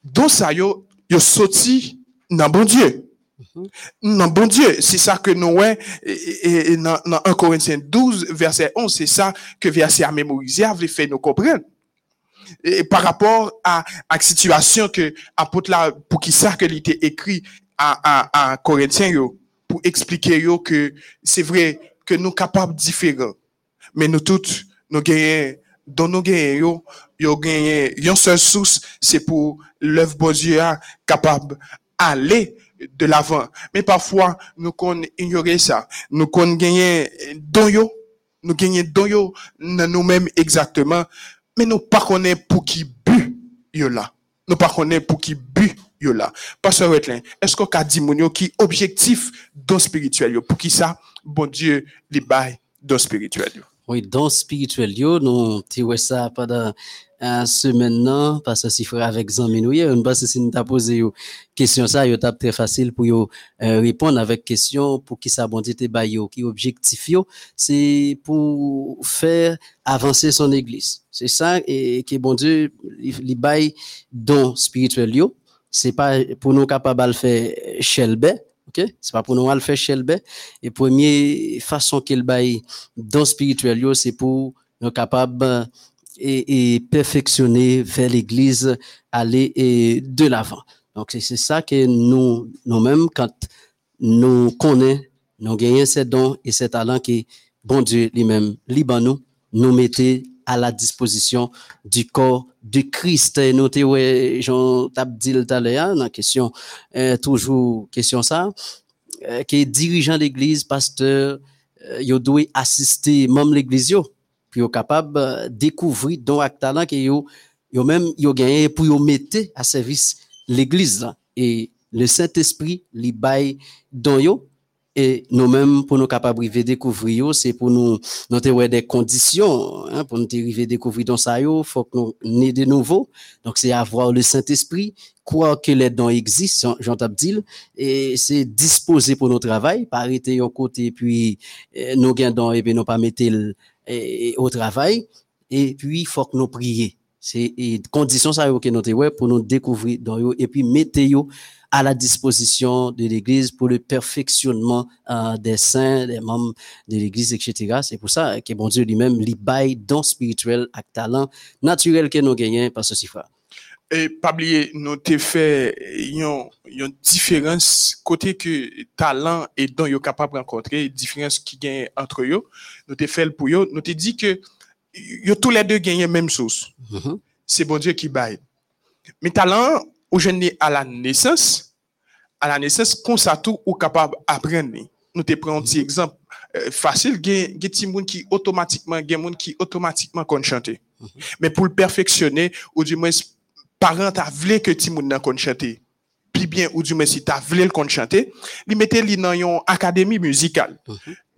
G: Dans ça yo, yo sorti dans bon Dieu. Non, bon Dieu, c'est ça que nous, ouais, et, et- et dans, dans 1 Corinthiens 12, verset 11, c'est ça que verset à mémoriser, avait fait nous comprendre. Et par rapport la situation que apôtre là, pour qui ça que il était écrit à, à, à Corinthiens, yo, pour expliquer yo que c'est vrai que nous capables différents, mais nous toutes, nous gagnons, dans nous gagnons, yo, yo une seule source, c'est pour l'œuvre bon Dieu a capable aller de l'avant. Mais parfois, nous qu'on ignorer ça. Nous qu'on gagner don yo, nous gagner don yo dans nous-mêmes exactement, mais nous pas connaît pour qui but yo là. Nous pas connaît pour qui but yo là. Pasteur Wetlin, est-ce qu'on a dit moun yo qui objectif don spirituel pour qui ça? Bon Dieu li bail don spirituel yo.
H: Oui, don spirituel yo, nous tirons ça pendant semaine non, parce que si frère avec Zami nous hier, on passe si nous t'a posé yo question ça, yo t'a très facile pour euh, répondre avec question pour qui ça bon yo, qui objectif c'est pour faire avancer son église. C'est ça et que bon Dieu li bail don spirituel yo, c'est pas pour nous capable de faire chelbe, OK? C'est pas pour nous le faire chelbe et première façon qu'il bail don spirituel yo, c'est pour nous capable et, perfectionner vers l'église, aller et de l'avant. Donc, c'est ça que nous, nous-mêmes, quand nous connaissons, nous gagnons ces dons et ces talents que bon Dieu lui-même, liban nous, mettez à la disposition du corps de Christ. Et nous, te- ouais, Jean dit tout à l'heure, question, euh, toujours question ça, euh, que dirigeant d'église, pasteur, euh, doit assister même l'église puis yo capable euh, découvrir don ak talent que yo yo même yo gagné pour yo mettre à service l'église et le Saint-Esprit li bail don yo. Et nous mêmes pour nous capables de découvrir c'est pour nous nous te ouais des conditions hein, pour nous arriver découvrir dans ça yo faut que nous né de nouveau. Donc c'est avoir le Saint-Esprit croire que les dons existent Jean dit et c'est disposer pour nos travail pas arrêter un côté puis euh, nous gain don et puis nous pas mettre et- au travail. Et puis faut que nous prier c'est condition ça que nous ouais pour nous découvrir dans yo. Et puis mettez yo à la disposition de l'église pour le perfectionnement euh, des saints des membres de l'église etc c'est pour ça que bon Dieu lui-même li bail don spirituel avec talent naturel que nous gagnons c'est frère
G: E pabliye nou te fe yon, yon diferans kote ke talan e don yo kapap renkontre, diferans ki gen entre yo, nou te fel pou yo, nou te di ke yo tou la de genye menm sous.
H: Mm
G: -hmm. Se bon Diyo ki baye. Me talan ou jenye a la nesans, a la nesans konsato ou kapap aprenne. Nou te pren ti mm-hmm. ekzamp euh, fasil gen, gen ti moun ki otomatikman, gen moun ki otomatikman kon chante. Mm -hmm. Men pou l'perfeksyonne ou di mwen se parents t'a voulu que ti moun nan kon chanter. Puis bien, ou du moins, si t'as voulu le kon chanter, li mette li dans une académie musicale.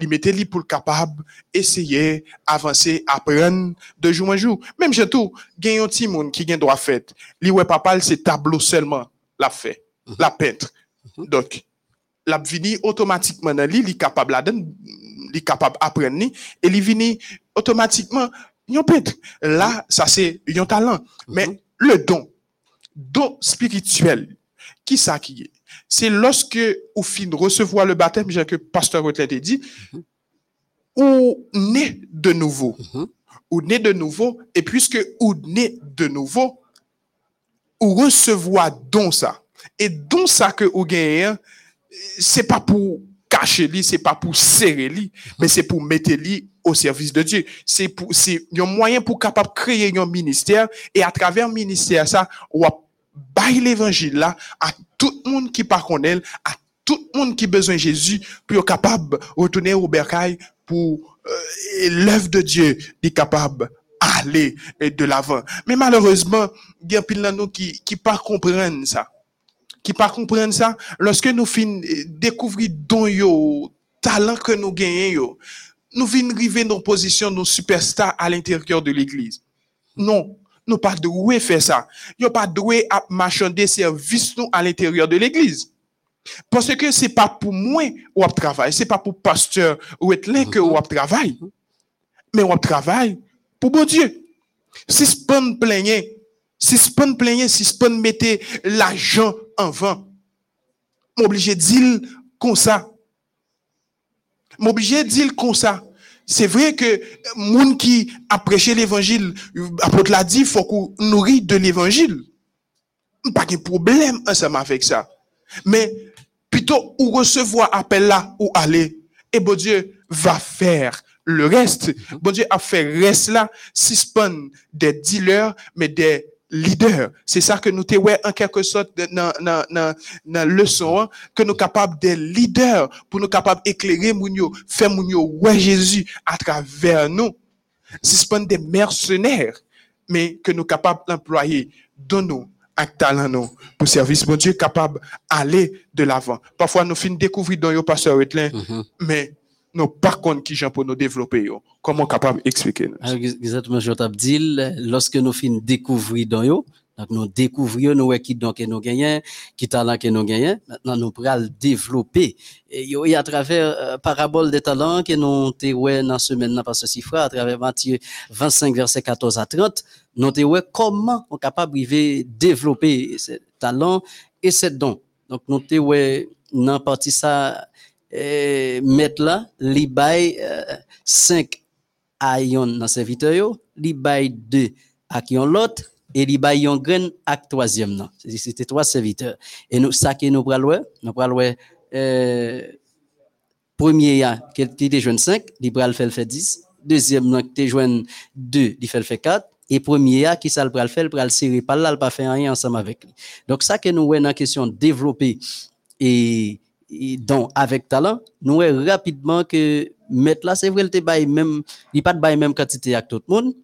G: Li mette li pour le capable essayer, avancer, apprendre de jour en jour. Même je tout, gen yon ti moun qui gen droit fait. Li ouais papa, c'est tableau seulement la fait. la peintre. Donc, la vini automatiquement dans lui, il est capable la donne, il est capable d'apprendre ni, et il vini automatiquement un peintre. Là, ça c'est un talent. Mais le don, don spirituel, qui ça qui est? C'est lorsque au fin de recevoir le baptême, j'ai que pasteur Rotelin a dit, ou naît de nouveau. Ou naît de nouveau, et puisque ou naît de nouveau, ou recevoir don ça. Et don ça que ou gagne, c'est pas pour cacher lui, c'est pas pour serrer lui, mais c'est pour mettre lui au service de Dieu. C'est pour, c'est un moyen pour capable créer un ministère et à travers le ministère ça, on bailler l'évangile là à tout le monde qui par connaît, à tout le monde qui besoin de Jésus pour capable retourner au bercail pour euh, l'œuvre de Dieu est capable aller de l'avant. Mais malheureusement, il y a de nous qui qui pas comprennent ça. Qui pas comprennent ça lorsque nous fin euh, découvrir don yo talent que nous gagnons nous venons arriver dans position de superstar à l'intérieur de l'église. Non, nous pas doué faire ça. Nous pas doué à marchander service nous à l'intérieur de l'église. Parce que c'est pas pour moi ou à travail, c'est pas pour pasteur ou être que ou à travail. Mais on travaille pour bon Dieu. Si ce pas plaigner, si ce pas plaigner, si ce pas mettre l'argent en vent, m'obligé de dire comme ça. M'obligé de dire comme ça. C'est vrai que moun qui a prêché l'évangile, apôtre l'a dit, faut qu'on nourrit de l'évangile. Pas de problème ensemble avec ça. Mais plutôt ou recevoir appel là ou aller, et bon Dieu va faire le reste. Bon Dieu a fait reste là, pas des dealers, mais des leaders. C'est ça que nous te ouais en quelque sorte dans dans dans dans leçon hein, que nous capables des leaders pour nous capables éclairer moun yo, faire moun yo ouais Jésus à travers nous. C'est pas des mercenaires, mais que nous capables d'employer dans nous avec talent nous pour service bon Dieu capable aller de l'avant. Parfois nous fin découvrir dans yo pasteur Wetlin, mais nous par contre qui gens pour nous développer. Comment capable expliquer
H: Exactement, je t'ai lorsque nous finissons découvrir dans yo, donc nous découvrions nous qui donc nous gagnons, qui talent que nous gagnons, maintenant nous le développer. Et à travers euh, parabole des talents que nous te ouais dans semaine là parce que à travers Matthieu 25 verset 14 à 30, nous te ouais comment on capable de développer ce talent et ce don. Donc nous te ouais dans partie ça euh, mettre là, li bay 5 à yon dans serviteur yo, li bay 2 à qui on l'autre et li bay yon grain à troisième non. C'était trois serviteurs. Et nous ça que nous pral ouais, nous pral ouais euh, premier ya qui était jeune 5, li pral le fait 10, deuxième non qui était jeune 2, li le fait 4 et premier ya qui ça le pral fait, le pral serrer pas là, le pas faire rien ensemble avec lui. Donc ça que nous ouais dans question développer et donc avec talent nous voyons rapidement que mettre là c'est vrai il bail même il pas de bail même quantité avec tout le monde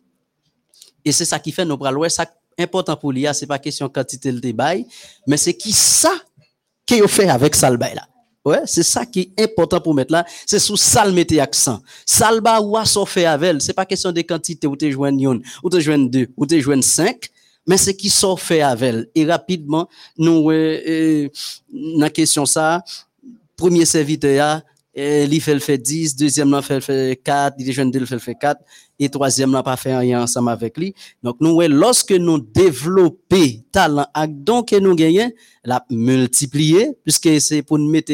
H: et c'est ça qui fait pral ouais ça important pour lui c'est pas question quantité le bail mais c'est qui ça qui fait avec ça le là Ouais, c'est ça qui est important pour mettre là, c'est sous ça le mettre accent. Salba ou à fait avec c'est pas question de quantité ou te joindre une, ou te joindre deux, ou te joindre cinq, mais c'est qui sort fait avec. Et rapidement, nous, euh, dans question ça, premier serviteur, il fait le fait 10, deuxième là fait le fait 4, il jeune il fait le fait 4 et troisième là pas fait rien ensemble avec lui. Donc nous lorsque nous développer talent ak don que nous gagnons, la multiplier puisque c'est pour nous mettre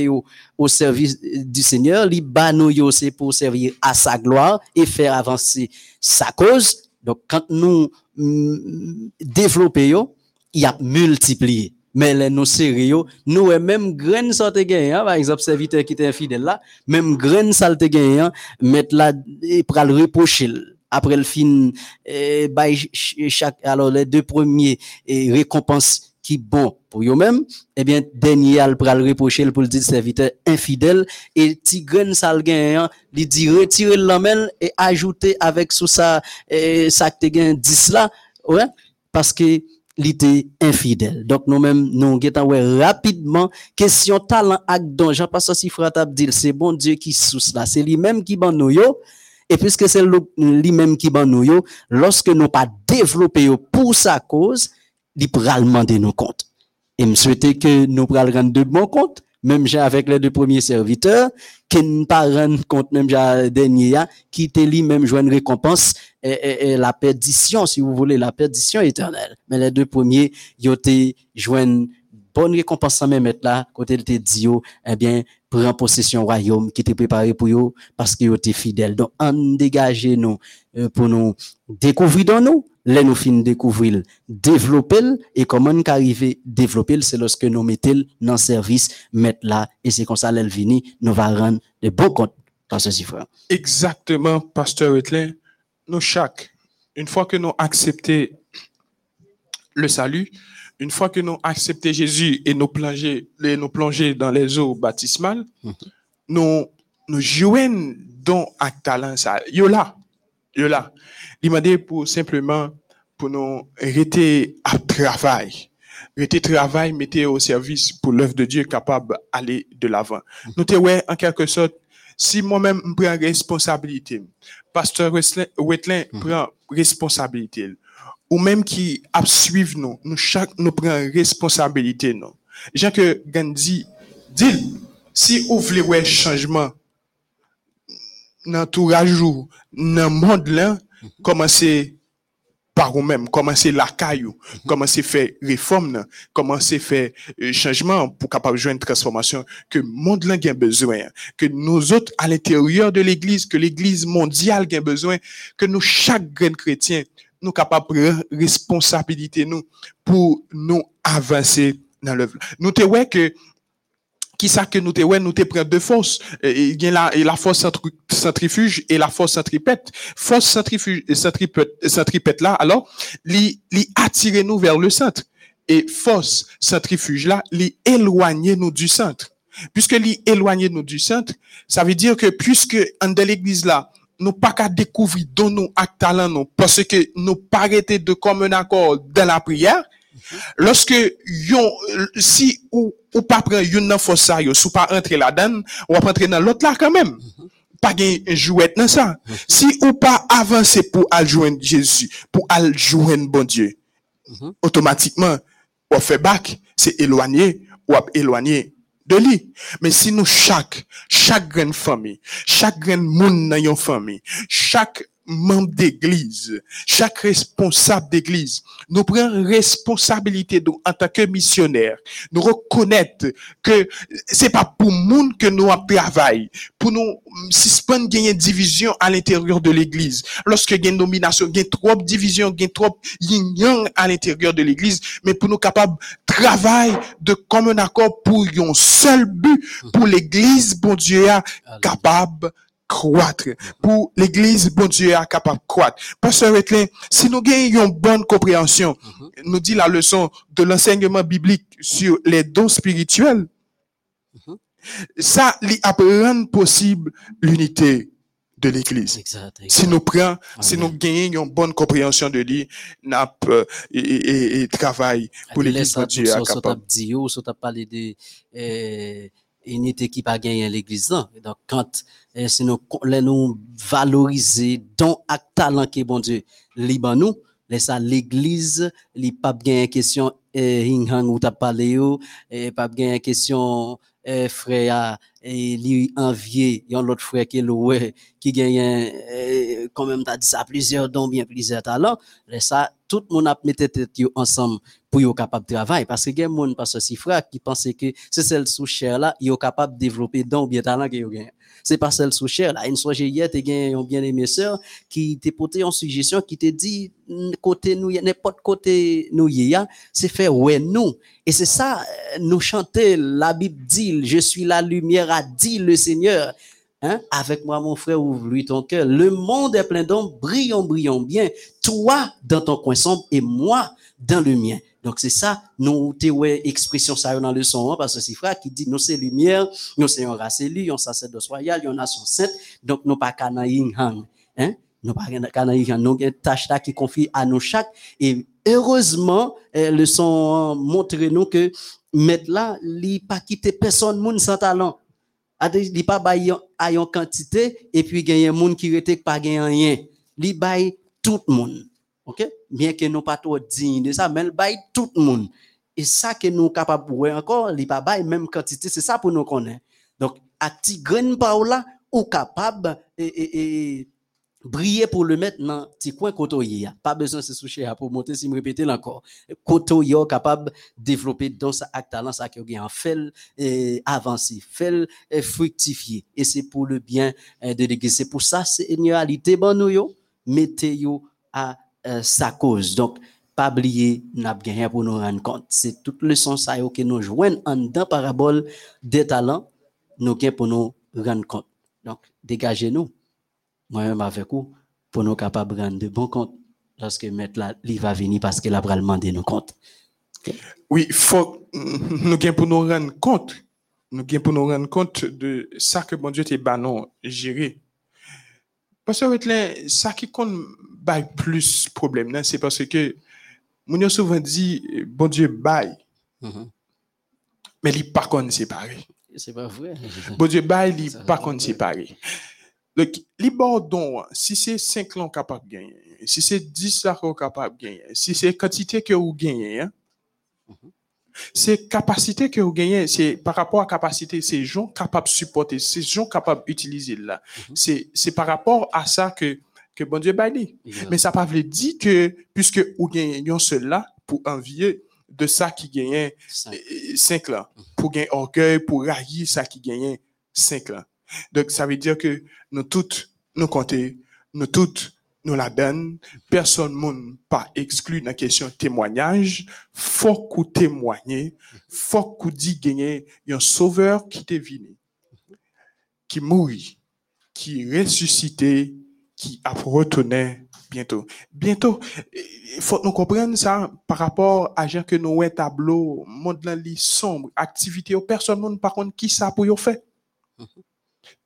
H: au, service du Seigneur, nous c'est pour servir à sa gloire et faire avancer sa cause. Donc quand nous mm, développer yo, il y a multiplié mais les nous sérieux nous même graine ça te gagne par exemple serviteur qui était infidèle là même graine ça te gagne mettre là et le reprocher après le fin eh, chaque alors les deux premiers eh, récompenses qui bon pour eux même eh bien dernier al pral reprocher pour le dire serviteur infidèle et ti graine ça le gagne il dit retirer l'amel et ajouter avec sous ça eh, ça te gagne 10 là ouais. Parce que était infidèle. Donc nous-mêmes, nous ouais rapidement question talent ak don. Jean Pastor Sifra t'a dit c'est bon Dieu qui sous là, c'est lui-même qui ban nous yo. Et puisque c'est lui-même qui ban nous yo, lorsque nous pas développer yo pour sa cause, il pral demander nos comptes. Et me souhaiter que nous pourrons rendre de bons comptes, même j'ai avec les deux premiers serviteurs, qui ne pas rendre compte même j'ai dernier, qui était lui même jouer une récompense et, la perdition, si vous voulez, la perdition éternelle. Mais les deux premiers, ils ont une bonne récompense même être là, côté de dit, yo, eh bien, prend possession royaume qui était préparé pour eux parce qu'ils étaient fidèles. Donc, en dégager nous, euh, pour nous découvrir dans nous, les nous fin découvrir, développer et comment nous arriver développer c'est lorsque nous mettons dans service, mettre là, et c'est comme ça, l'elle vini, nous va rendre de bons comptes dans.
G: Exactement, Pasteur Wetley. Nous chaque, une fois que nous acceptons le salut, une fois que nous acceptons Jésus et nous plonger, et nous plonger dans les eaux baptismales, nous, nous jouons dans un talent ça. Yo là, yo là. Il m'a dit pour simplement, pour nous arrêter à travail. Arrêter travail, mettez au service pour l'œuvre de Dieu capable d'aller de l'avant. Nous te ouais, en quelque sorte, si moi-même je prends responsabilité, pasteur Wetlin prend responsabilité, ou même qui a nous, nous chaque nous prend responsabilité non. Jean que Gandhi dit, si vous voulez ouais changement dans l'entourage ou dans le monde là, commencez par vous-même, commencez la caillou, commencez faire réforme, commencez faire euh, changement pour capable de jouer une transformation que le monde a besoin, que nous autres à l'intérieur de l'église, que l'église mondiale a besoin, que nous chaque grain chrétien, nous capables prendre responsabilité nous pour nous avancer dans l'œuvre. Nous te que qui ça que nous te ouais nous te prend deux Euh, il y a la, la force centri- centrifuge et la force centripète. Force centrifuge et centripète, centripète là alors li li attirer nous vers le centre. Et force centrifuge là li éloigner nous du centre. Puisque li éloigner nous du centre ça veut dire que puisque en de l'église là nous pas qu'à découvrir dont nous talent nous parce que nous pas de commun accord dans la prière lorsque yon, si ou, ou pas prendre yon nan ça, yo, sou pas entrer là-dedans, ou pas entrer dans l'autre là quand même. Pas gen jouet dans ça. Si ou pas avancer pour aller joindre Jésus, pour aller joindre bon Dieu, automatiquement, ou fait bac, c'est éloigné, ou ap éloigné de lui. Mais si nous chaque, chaque grande famille, chaque grande monde dans yon famille, chaque membre d'église, chaque responsable d'église, nous prenons responsabilité de- en tant que missionnaire, nous reconnaître que c'est pas pour monde que nous travaillons, pour nous suspendre gagner division à l'intérieur de l'église. Lorsque il y a une nomination, il y a trop de division, il y a trop yin à l'intérieur de l'église, mais pour nous capables travail de commun accord pour un seul but, pour l'église, bon Dieu, capable croître. Pour l'église, bon Dieu, est capable de croître. Pasteur Wetlin, si nous gagnons une bonne compréhension, nous dit la leçon de l'enseignement biblique sur les dons spirituels, ça, li apprend possible l'unité de l'église. Si nous prenons, si nous gagnons une bonne compréhension de lui, n'a pas, et, et, et, et travail pour l'église, bon Dieu, est capable.
H: so parlé de euh, unité qui pas gagné l'église là. Donc quand euh, si nous les nous valoriser don ak talent que bon Dieu liban nous, laisse l'église li pas gagné question hing hang ou t'a parlé yo, et pas gagné question euh, frère et li envier yon l'autre frère qui ouais qui gagne euh, quand même t'as dit ça plusieurs dons bien plusieurs talents laisse ça tout le monde a mis tête ensemble pour yo capable de travailler. Parce que gen moun parce que frère qui pense que c'est celle sous chair là yo capable de développer don bien talent yo gagne c'est pas celle sous chair là. Une soirée hier te gen yon bien aimé sœur qui te porté en suggestion qui te dit côté nous y- n'importe côté nous y a c'est faire ouais nous. Et c'est ça euh, nous chanter la Bible dit je suis la lumière a dit le Seigneur Hein? Avec moi, mon frère, ouvre-lui ton cœur. Le monde est plein d'hommes, brillons, brillons bien. Toi, dans ton coin sombre et moi, dans le mien. Donc, c'est ça, nous, ouais, expression ça dans le son, hein, parce que c'est frère qui dit, nous, c'est lumière, nous, c'est un race élu, un sacerdoce royal, une nation sainte, donc, nous, pas canaïn hang, hein? Nous, pas canaïn hang, nous, une tâche là qui confie à nous chaque, et heureusement, euh, le son montre nous que, mettre là, li pas quitter personne, moun sans talent. Ade, li pa bay yon, a yon quantité, et puis yon moun qui rete pas gen rien. Li bay tout moun. OK? Bien que nous pas trop digne de ça, mais il bay tout moun. Et ça que nous capables de voir encore, il pas bail même quantité, c'est ça pour nous connaître. Donc, à petit grain par là, ou capable et, et briller pour le mettre dans petit coin côté Pas besoin de se soucier à pour monter si me répéter encore. Côté capable de développer dans sa acte talent ça qui en fait avancer, fait et fructifier et c'est pour le bien euh, de l'église. C'est pour ça réalité bon nous yo mettez yo à euh, sa cause. Donc pas oublier n'a rien pour nous rendre compte. C'est toute leçon ça que nous joignent en dans parabole des talents nous gain pour nous rendre compte. Donc dégagez-nous moi-même avec vous, pour nous capables de rendre de bons comptes lorsque maître là, il va venir parce qu'il a demandé nos comptes.
G: Oui, faut nous pour nous rendre compte, nous gain pour nous rendre compte de ça que bon Dieu t'est banon géré. Parce que ça qui compte bail plus problème, c'est parce que nous souvent dit bon Dieu bail,
H: Mhm.
G: mais il pas qu'on séparé.
H: C'est pas vrai.
G: Bon Dieu bail, il
H: Ça,
G: pas séparé. Donc, les bordons, si c'est 5 ans capable de gagner, si c'est 10 ans capable de gagner, si c'est quantité que vous gagnez, hein, c'est capacité que vous gagnez, c'est par rapport à capacité, c'est gens capables de supporter, c'est gens capables d'utiliser là. C'est, c'est par rapport à ça que, que bon Dieu baille. Mais ça pas veut dire que, puisque vous gagnez là, pour envier de ça qui gagnait
H: Cinq.
G: 5 là, pour gagner orgueil, pour railler ça qui gagnait 5 là. Donc, ça veut dire que nous toutes, nous comptons, nous toutes, nous la donnons, personne monde pas exclu la question témoignage, faut qu'on témoigne, faut qu'on dit gagner un sauveur qui t'est venu, qui mourit, qui ressuscité, qui a retourné bientôt. Bientôt, il faut nous comprendre ça par rapport à gens que nous avons tableau, monde là, sombre, activité, personne monde par contre qui ça pour yo fait.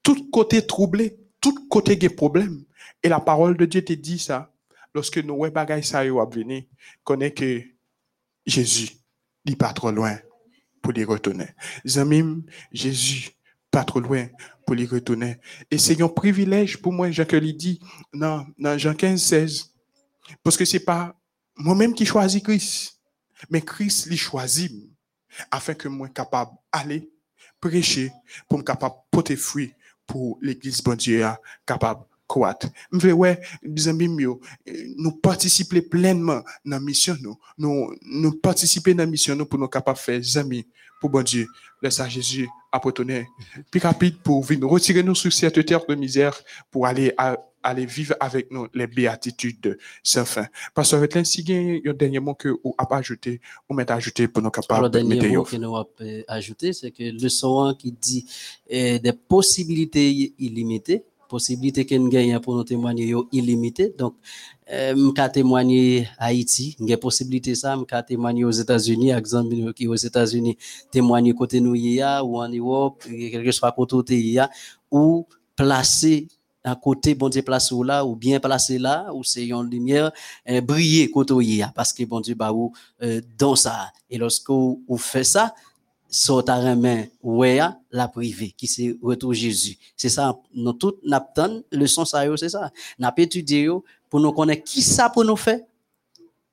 G: Tout côté troublé, tout côté des problème. Et la parole de Dieu te dit ça. Lorsque nous avons bagay ça yo venir, connaît que Jésus, il pas trop loin pour les retourner. Zamim, Jésus, pas trop loin pour les retourner. Et c'est un privilège pour moi, Jacques lui dit, dans, dans Jean 15, 16. Parce que c'est pas moi-même qui choisis Christ, mais Christ lui choisit afin que moi capable d'aller prêcher pour me capable porter fruit pour l'église bon Dieu a capable croître. Nous participer pleinement dans la mission nous. Nous nous participer dans la mission nous pour nous capable faire amis pour bon Dieu. Laisse à Jésus apporter plus rapide pour venir retirer nous sur cette terre de misère pour aller à, aller vivre avec nous les béatitudes sans fin. Pasteur Vetlin, si y a un dernier mot que vous avez ajouté, pour nous capables
H: le
G: de
H: dernier
G: mettre
H: mot que nous avons ajouté, c'est que le son qui dit eh, des possibilités illimitées, possibilités que nous pour nous témoigner illimitées. Donc, euh, m'ka témoigner Haïti, a possibilité ça, m'ka témoigner aux États-Unis, exemple qui aux États-Unis témoigner côté nous ou en Europe, eh, quel que soit côté où y a, ou placer à côté bon Dieu place là ou bien placé là ou c'est une lumière euh, briller côté parce que bon Dieu bah ou euh, dans ça et lorsque vous vous fait ça à main ouais la privée qui c'est retour Jésus. C'est ça nous tout n'attend leçon ça c'est ça. N'a étudié pour nous connaître qui ça pour nous faire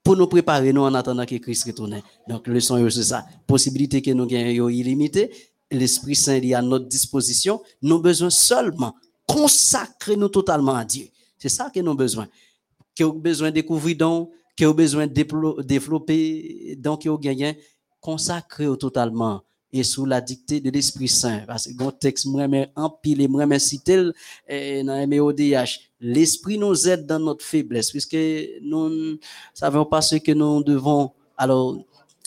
H: pour nous préparer nous en attendant que Christ retourne. Donc leçon yo, c'est ça. Possibilité que nous gagnons illimitée l'Esprit Saint est à notre disposition. Nous besoin seulement consacrer nous totalement à Dieu. C'est ça que nous besoin. Que vous besoin découvrir donc que vous besoin développer donc que vous gagnez consacrer totalement et sous la dictée de l'Esprit Saint. Parce que mon texte moi mais empile moi mais cité eh, dans MEODH l'esprit nous aide dans notre faiblesse. Puisque nous ne savons pas ce que nous devons. Alors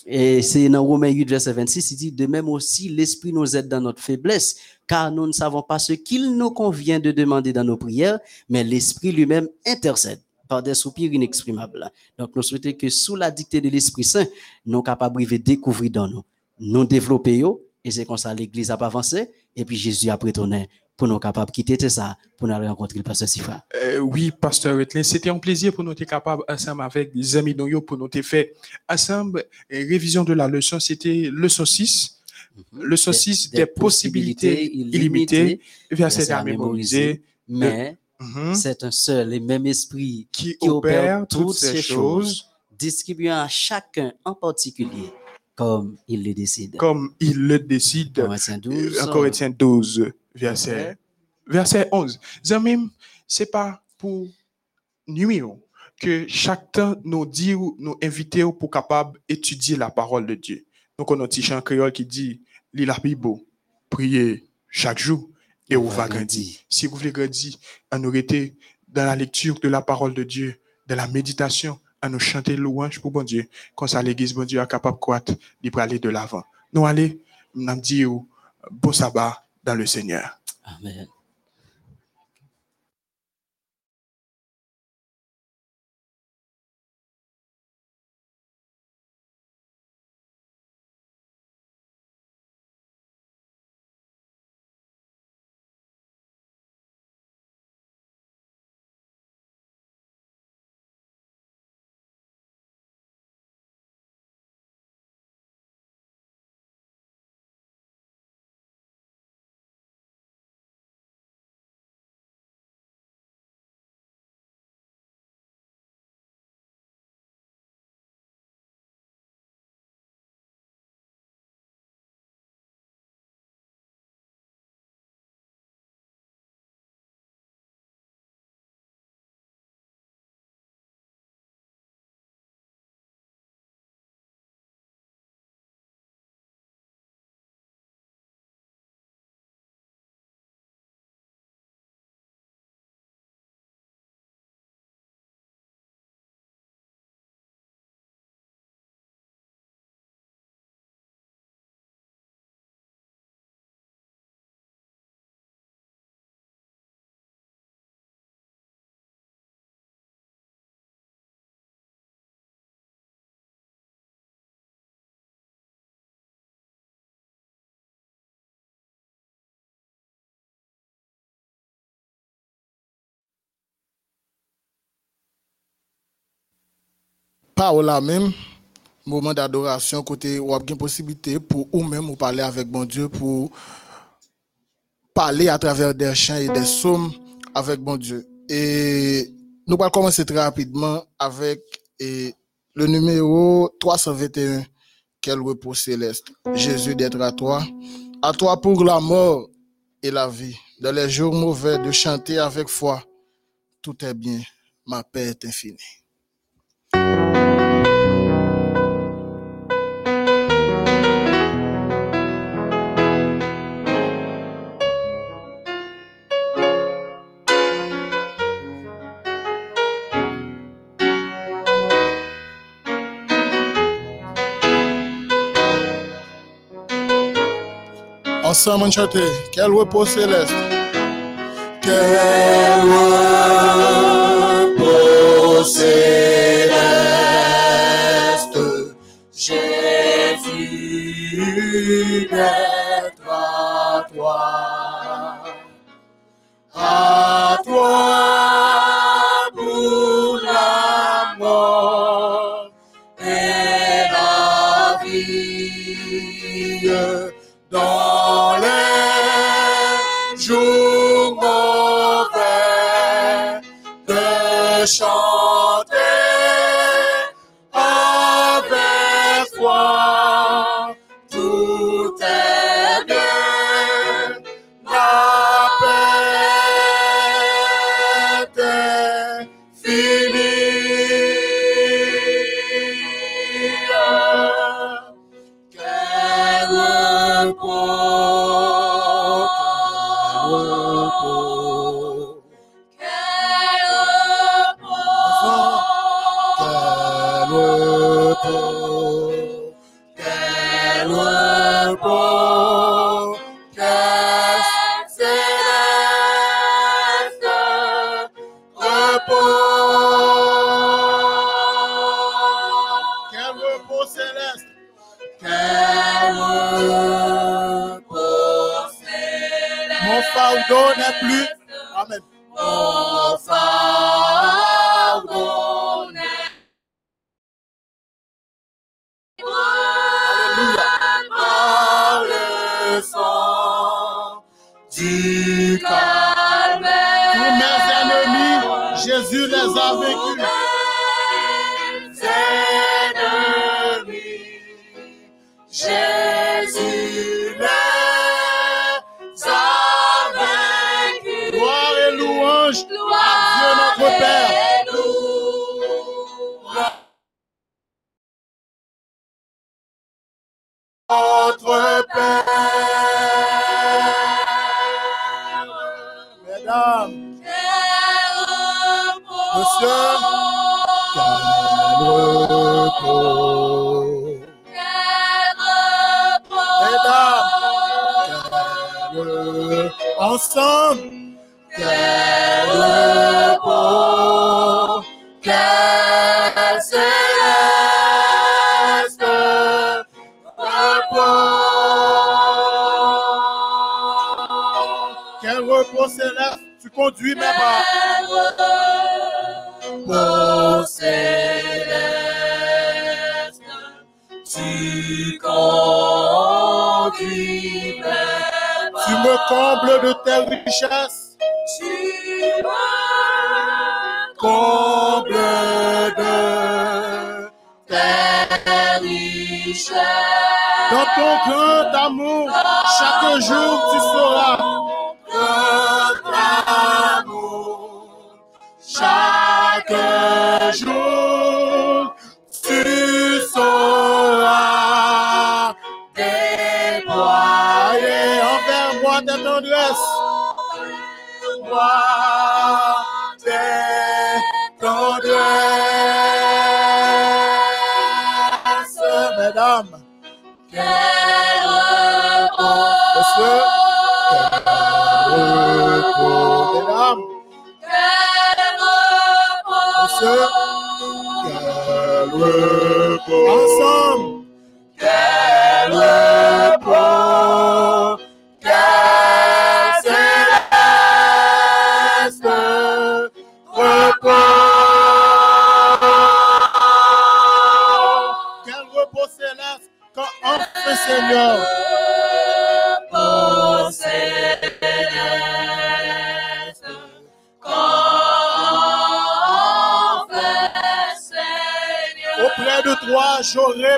H: et c'est dans Romains 8, verset 26, il dit, de même aussi, l'Esprit nous aide dans notre faiblesse, car nous ne savons pas ce qu'il nous convient de demander dans nos prières, mais l'Esprit lui-même intercède par des soupirs inexprimables. Donc, nous souhaitons que sous la dictée de l'Esprit Saint, nous capables de découvrir dans nous, nous développer, et c'est comme ça l'Église a avancé, et puis Jésus a retourné pour nous capables de quitter tout ça, pour nous rencontrer le pasteur Sifra.
G: Euh, oui, Pasteur Wetlin, c'était un plaisir pour nous être capables, ensemble avec les amis nous, yo, pour nous faire ensemble, révision de la leçon, c'était leçon 6, leçon 6 des, possibilités illimitées, verset à mémoriser,
H: mais
G: Mhm.
H: c'est un seul et même esprit
G: qui,
H: qui
G: opère
H: opère
G: toutes ces choses,
H: distribuant à chacun en particulier comme il le décide.
G: comme il le décide.
H: Corinthiens 12.
G: En Corinthiens 12, verset, verset 11. Zamim, c'est pas pour nuire que chaque temps nous dit ou nous inviter pour capable étudier la parole de Dieu. Donc on a un petit chant créole qui dit lis la Bible, priez chaque jour et on va grandir. Si vous voulez grandir, rester dans la lecture de la parole de Dieu, de la méditation, à nous chanter louange pour bon Dieu. Comme ça, l'église, bon Dieu, est capable de croître, de aller de l'avant. Nous allons, nous dire bon sabbat dans le Seigneur.
H: Amen.
B: Par là même, moment d'adoration, côté ou une possibilité pour ou même ou parler avec bon Dieu, pour parler à travers des chants et des psaumes avec bon Dieu. Et nous allons commencer très rapidement avec et, le numéro 321, quel repos céleste. Jésus d'être à toi, à toi pour la mort et la vie. Dans les jours mauvais, de chanter avec foi, tout est bien, ma paix est infinie. Ensemble, on chante. Quel repos céleste. Quel repos céleste.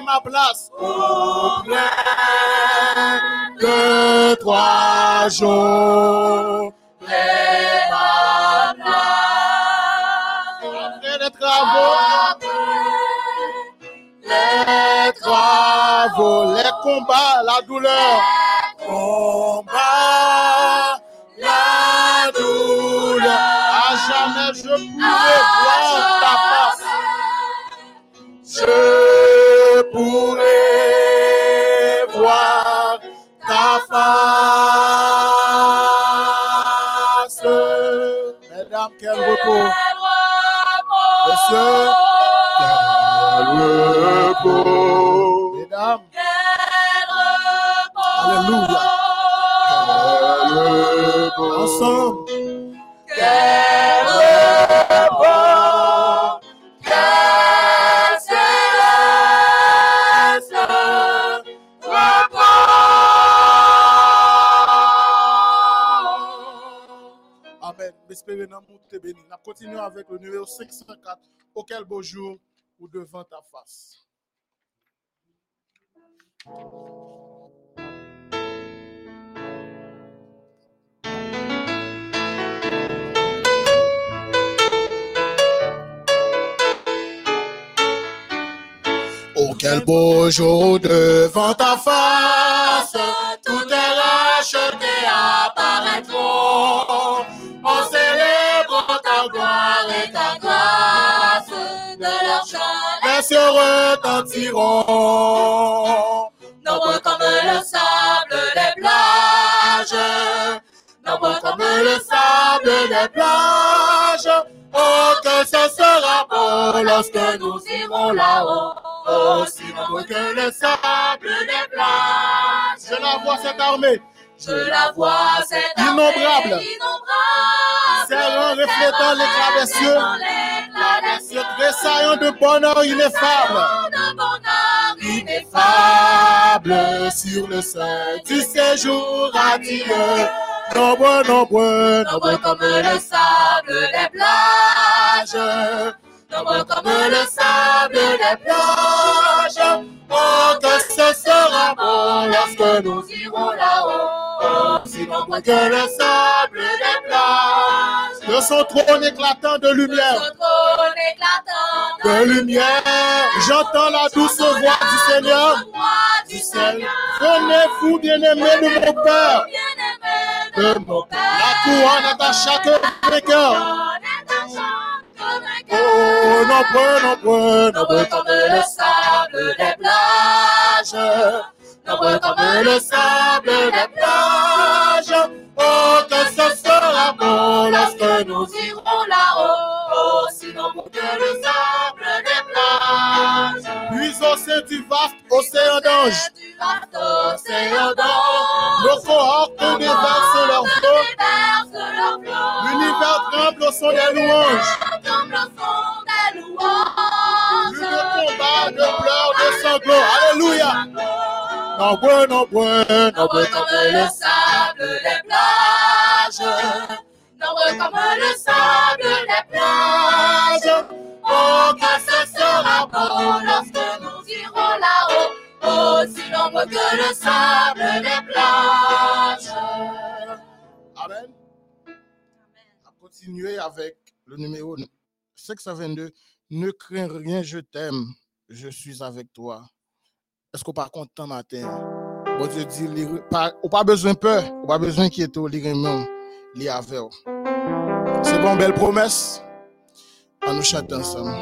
B: Ma place. Auprès de toi, j'aurai ma place. Après les travaux, les travaux, les combats, la douleur. Avec le numéro 504. Auquel beau jour ou devant ta face. Oh, quel beau jour devant ta face, tout est racheté apparaîtront. Gloire et ta grâce, de leur chant cieux retentiront. Nombreux comme le sable des plages, nombreux comme le sable des plages. Oh, que ce sera beau lorsque nous irons là-haut. Aussi nombreux que le sable des plages. Je la vois cette armée. Je la vois cette innombrable. innombrable. Ses rangs reflétant l'éclat des cieux. Tressaillant de bonheur ineffable. Ineffable sur le sein du séjour radieux. Nombreux, nombreux, nombreux comme le sable des plages. Nombreux comme le sable des plages. Oh, que ce sera bon lorsque nous irons là-haut. Que le sable des. De son trône éclatant de lumière. J'entends la douce voix du Seigneur. du ciel. Venez, vous bien-aimés de mon Père. La couronne à chaque. Oh, nombreux, nombreux, nombreux le sable des plages. Nombreux comme le sable des plages. Oh, que ce sera bon lorsque nous irons là-haut. Aussi nombreux que le sable des plages. Puis au sein du vaste océan d'anges, nos cohortes déversent leur flot. L'univers tremble au son des louanges. Plus de combats, de pleurs, de sanglots. Alléluia. Nombreux, nombreux, nombreux comme le sable des plages. Nombreux comme le sable des plages. Oh, que ce sera bon lorsque nous irons là-haut. Aussi nombreux que le sable des plages. Amen. Va continuer avec le numéro 622. Ne crains rien, je t'aime. Je suis avec toi. Est-ce qu'on pas content matin? Bon Dieu dit, li- pas, besoin peur, ou pas besoin d'inquiéter, li remon, li avec. C'est bon, belle promesse. On nous chante ensemble.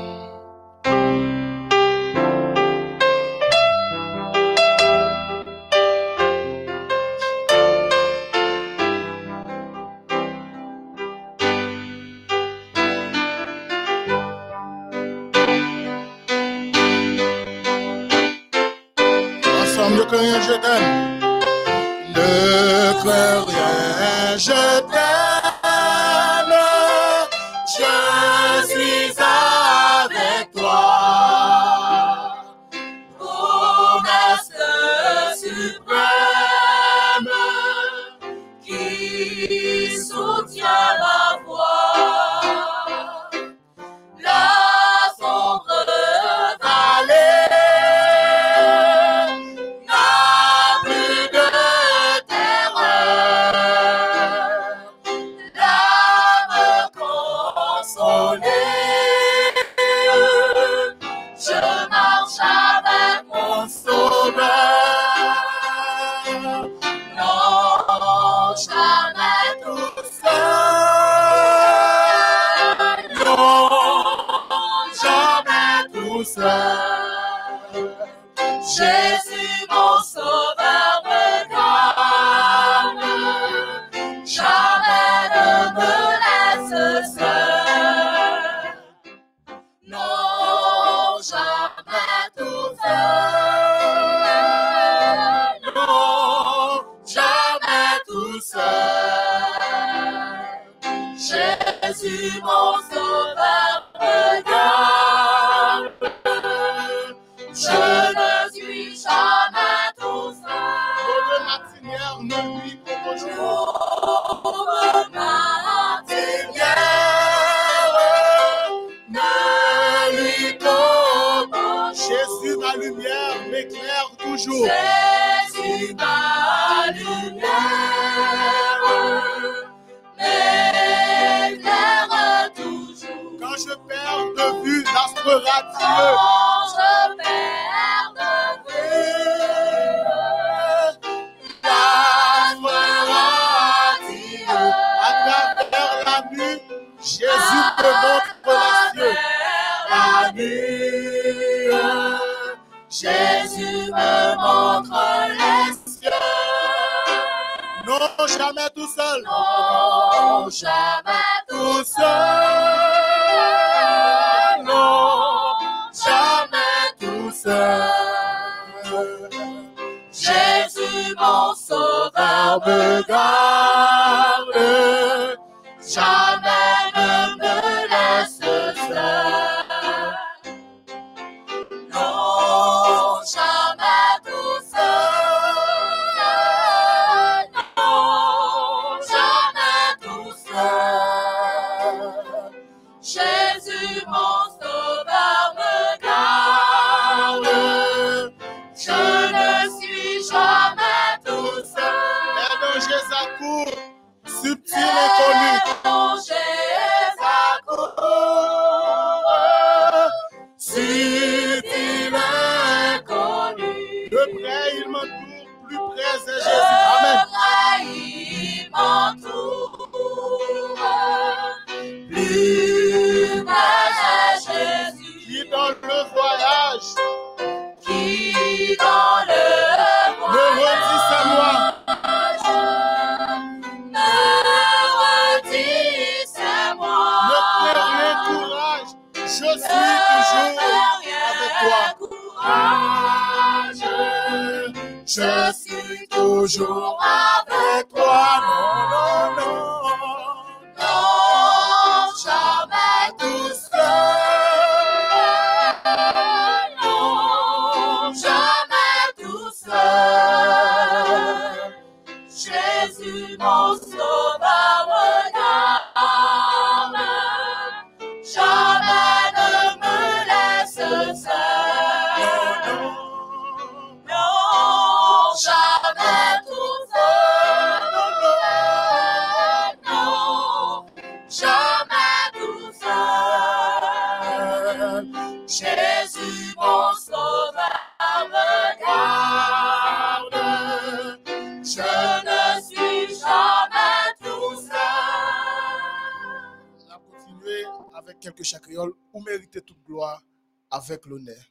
A: toute gloire avec l'honneur.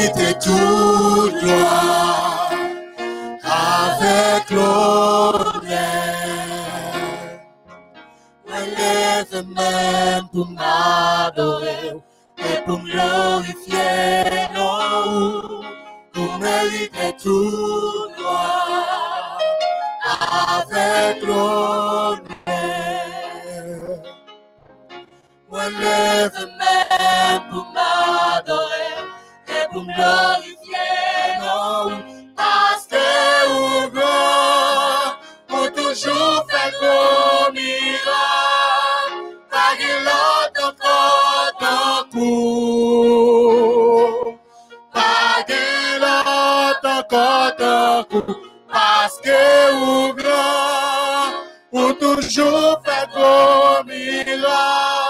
A: mérite toute gloire avec l'honneur. Relève même pour m'adorer et pour me glorifier non, pour mériter toute gloire avec l'honneur. Relève même
B: pour
A: nunca infierno o hugo por tu jufa comida pagilota cotaku pagilota
B: cotaku o hugo por tu jufa comida.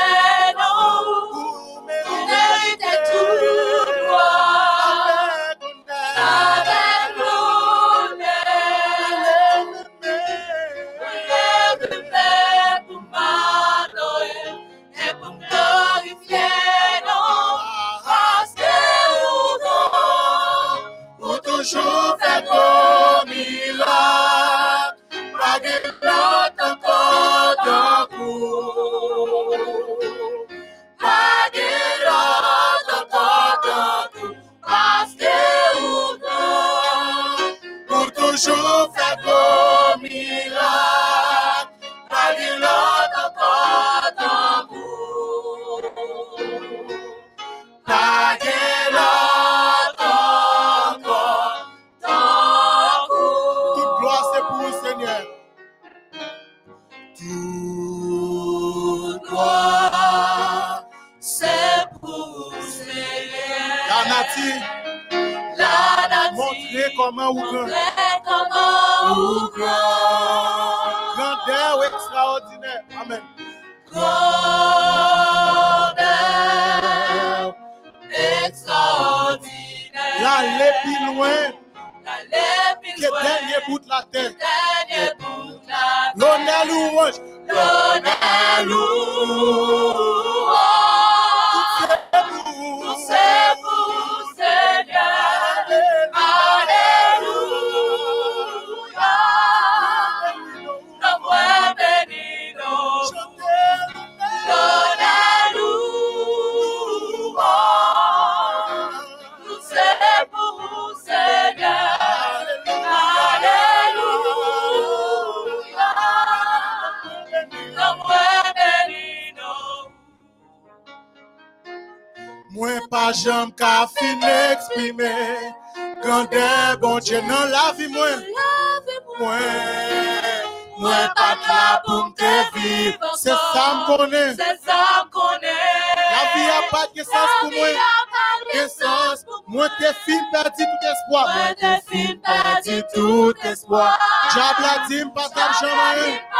B: Sympathy, Sympathy, Sympathy, Sympathy, Sympathy,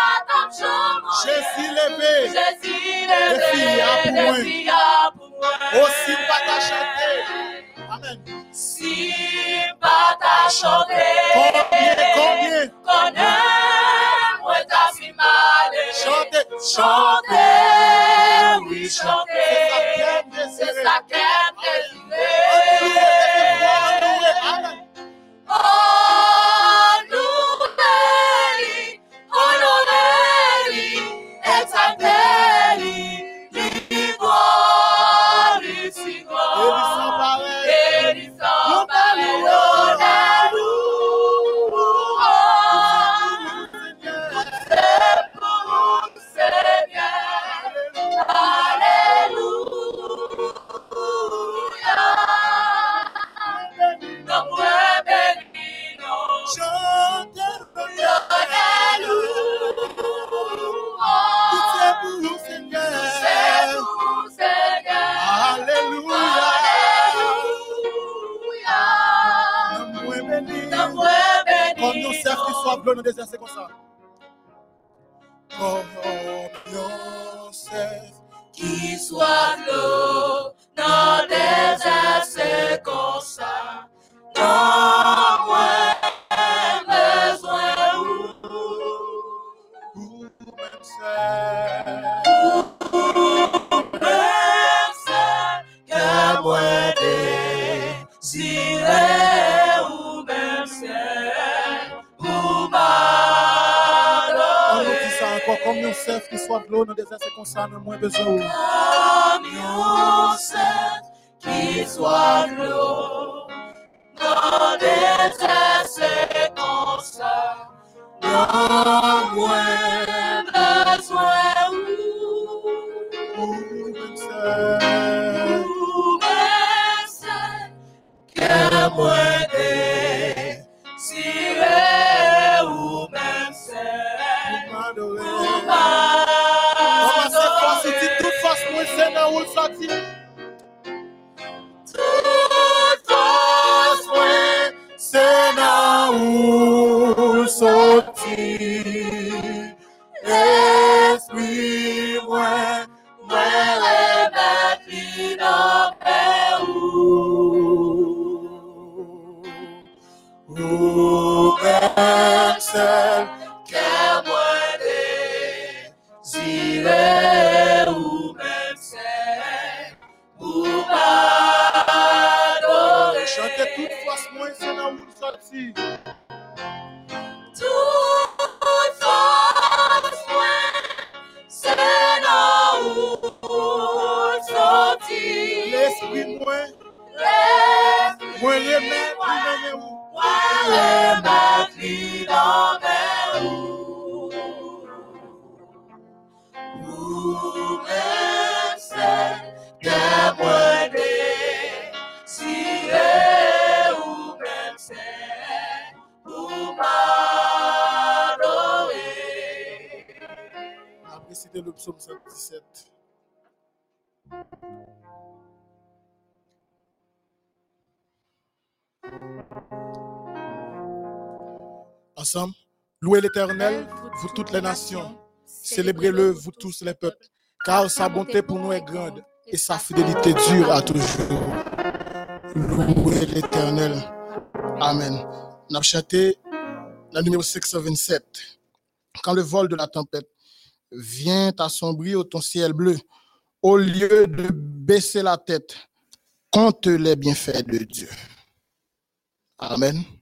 A: pessoal. mwen, mwen
B: remet li mene ou. Mwen
A: remet li mene
B: ou. Ou men sen ke mwen desire ou men sen pou m'adorer.
A: Apre site le psaume 117. Ensemble, louez l'Éternel, vous toutes les nations, célébrez-le, vous tous les peuples, car sa bonté pour nous est grande et sa fidélité dure à toujours. Louez l'Éternel. Amen. Nous la numéro 627. Quand le vol de la tempête vient assombrir ton ciel bleu, au lieu de baisser la tête, compte les bienfaits de Dieu. Amen.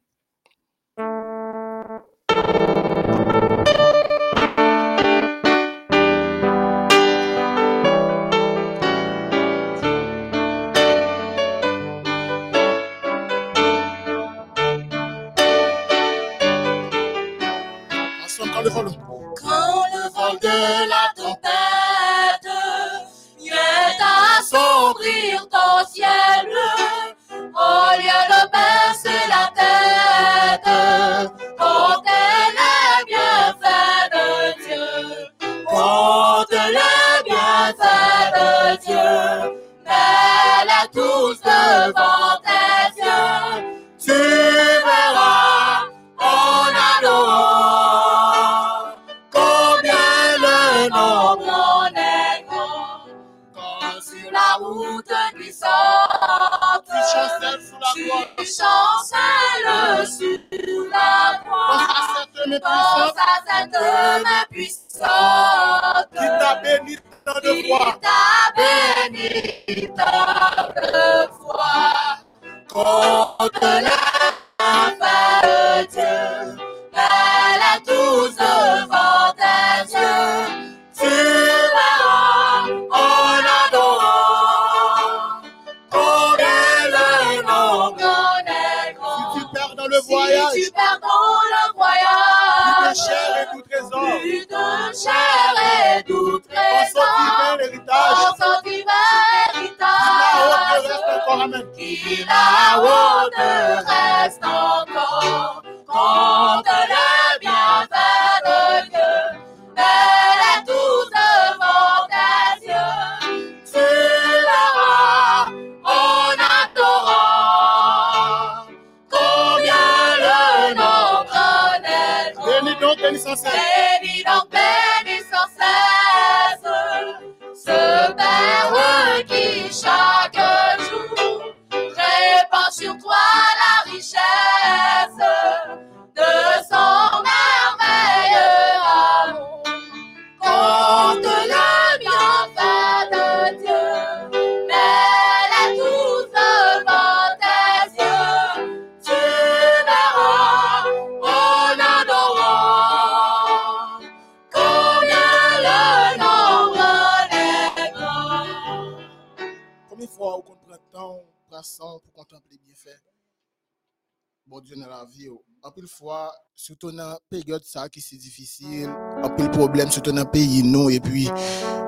A: Surtout dans la période ça qui c'est difficile, en pile problème, surtout dans le pays nous, et puis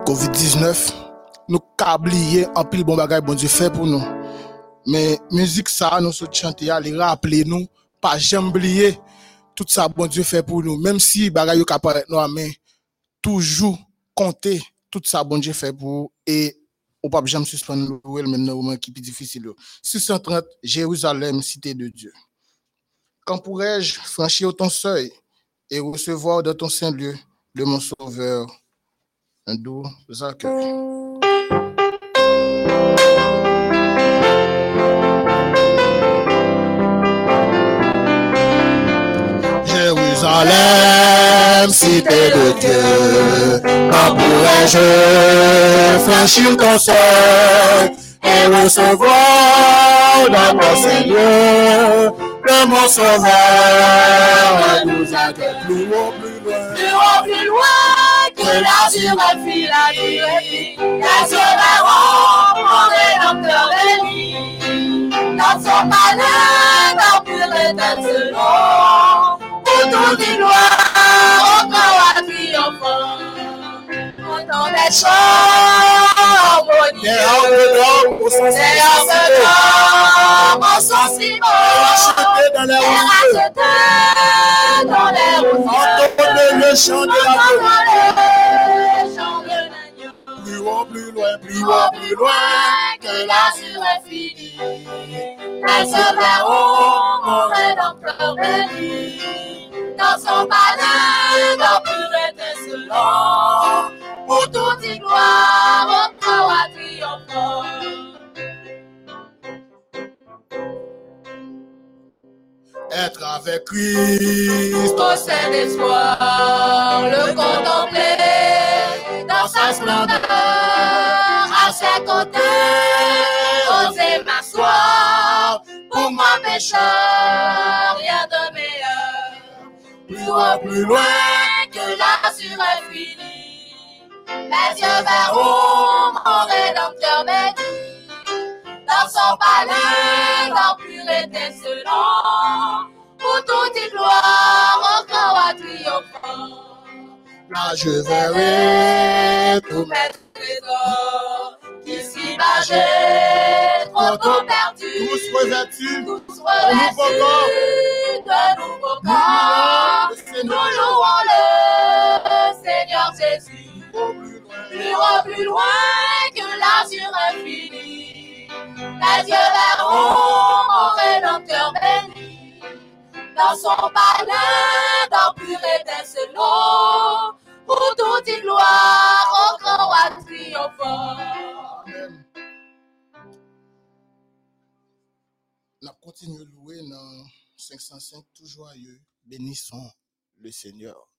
A: COVID-19, nous câblier en pile bon bagay bon Dieu fait pour nous. Mais musique ça, nous se chanter, les rappeler nous, pas jamais oublier tout ça bon Dieu fait pour nous. Même si bagay yo kaparaît nous, mais toujours compter tout ça bon Dieu fait pour nous. et ou pas jamais suspendre le même le moment qui est difficile. yo. 630 Jérusalem, cité de Dieu. Quand pourrais-je franchir ton seuil et recevoir dans ton saint lieu de mon sauveur? Un doux accueil? Jérusalem, cité de Dieu, quand pourrais-je franchir ton seuil et recevoir dans mon Seigneur que mon sauveur nous accueille plus haut, plus loin.
B: Plus haut, plus loin que l'azur infini, les yeux verront mon rédempteur béni. Dans son palais, dans pur étincelant, pour tout dit gloire, encore à triomphant. Harmonieux, des harpes d'or au son si beau.
A: Racheté dans les routes, entendez le de la. Plus haut, plus loin, plus haut, plus loin.
B: que l'azur infini. Les yeux verront mon. Dans son palais, dans pur étincelant. Pour toute gloire, encore à triomphant.
A: Être avec Christ,
B: Au sein d'espoir, le contempler dans sa splendeur, à ses côtés, oser m'asseoir, pour moi pécheur, rien de meilleur, plus haut, plus loin que l'azur infini, les yeux verront mon rédempteur béni, dans son palais, dans pur étincelant, pour toute gloire, encore à triomphant.
A: là je verrai tout
B: Tous mes trésors, bas j'ai trop tôt perdu,
A: tous revêtus.
B: Tous revêtus de nouveaux corps. Nous louons le Seigneur Jésus,
A: plus loin.
B: que l'azur infini. Les yeux verront mon rédempteur béni, dans son palais, dans pur étincelant, pour toute gloire, au grand roi triomphant.
A: Amen. continuer à louer dans 505 tout joyeux. Bénissons le Seigneur.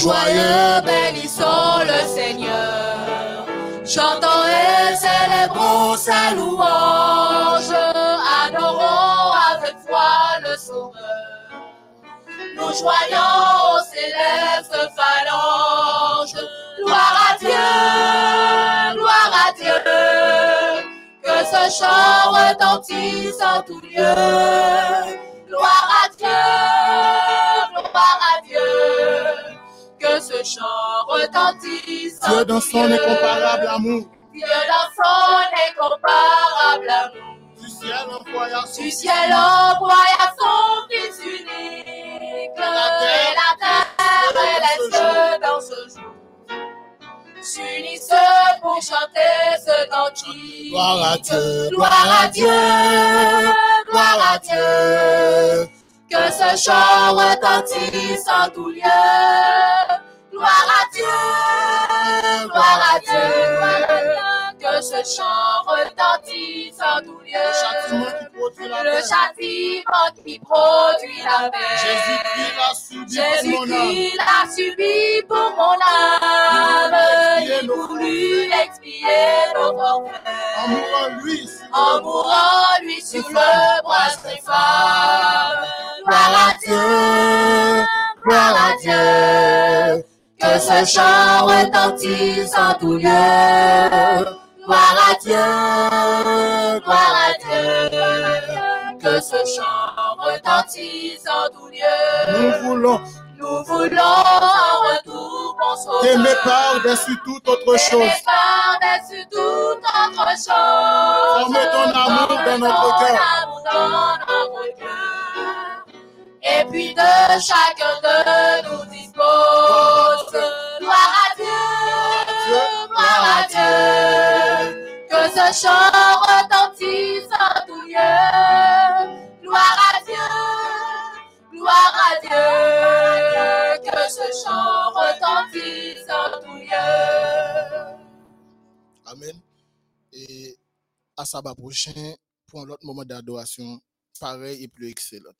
B: Joyeux, bénissons le Seigneur. Chantons et célébrons sa louange. Adorons avec foi le Sauveur. Nous joignons aux célestes phalanges. Gloire à Dieu, gloire à Dieu. Que ce chant retentisse en tout lieu. Ce chant retentisse en
A: Dieu dans son incomparable amour.
B: Dieu dans son incomparable amour.
A: Du ciel envoya son
B: Du ciel envoya son Fils unique. Et la terre et les cieux dans ce jour s'unissent pour chanter ce cantique.
A: Gloire à Dieu,
B: Gloire à Dieu, gloire à Dieu. Que ce chant retentisse en tout lieu. Gloire à Dieu, gloire à Dieu. Que ce chant retentisse en tout lieu.
A: Le châtiment qui produit la
B: Le
A: paix.
B: châtiment qui produit la paix.
A: Jésus-Christ l'a subi pour mon âme.
B: Il voulut expier nos
A: En
B: forfaits. En mourant, lui, sur le bois très femme. Gloire à Dieu, gloire à Dieu. Que ce chant retentisse en tout lieu. Gloire à Dieu, gloire à Dieu. Que ce chant retentisse en tout lieu.
A: nous voulons
B: Nous voulons en retour bon sauveur.
A: t'aimer par-dessus toute autre chose.
B: Par-dessus toute autre chose.
A: Former ton amour
B: Former
A: dans notre
B: ton
A: cœur.
B: amour dans notre cœur. Et puis de chacun de nous dispose. À Dieu. Que ce chant retentisse en tout lieu. Gloire à Dieu, gloire à Dieu. Que ce chant retentisse en tout lieu.
A: Amen. Et à sabbat prochain, pour un autre moment d'adoration, pareil et plus excellent.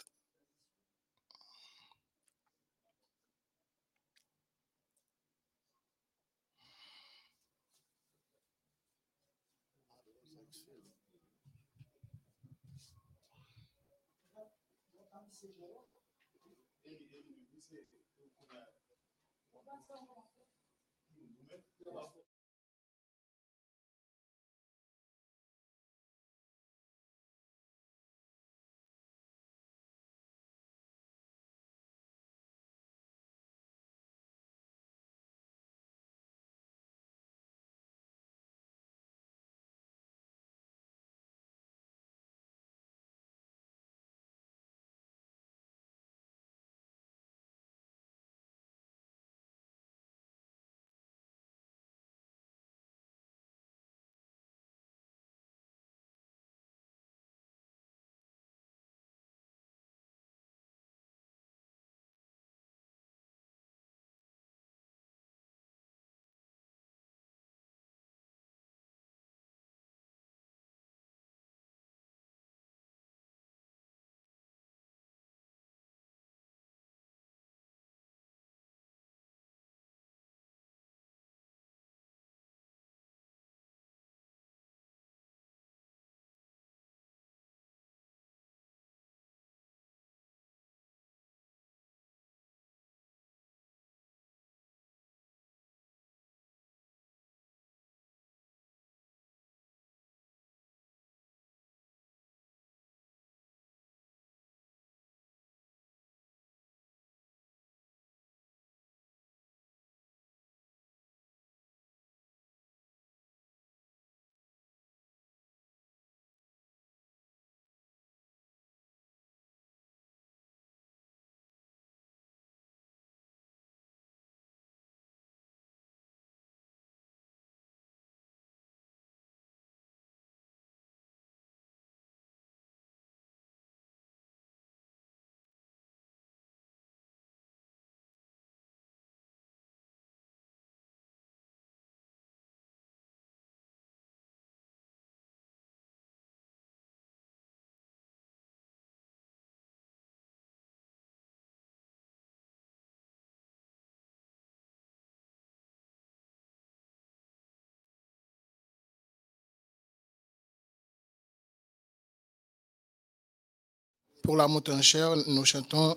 A: Pour la en chair, nous chantons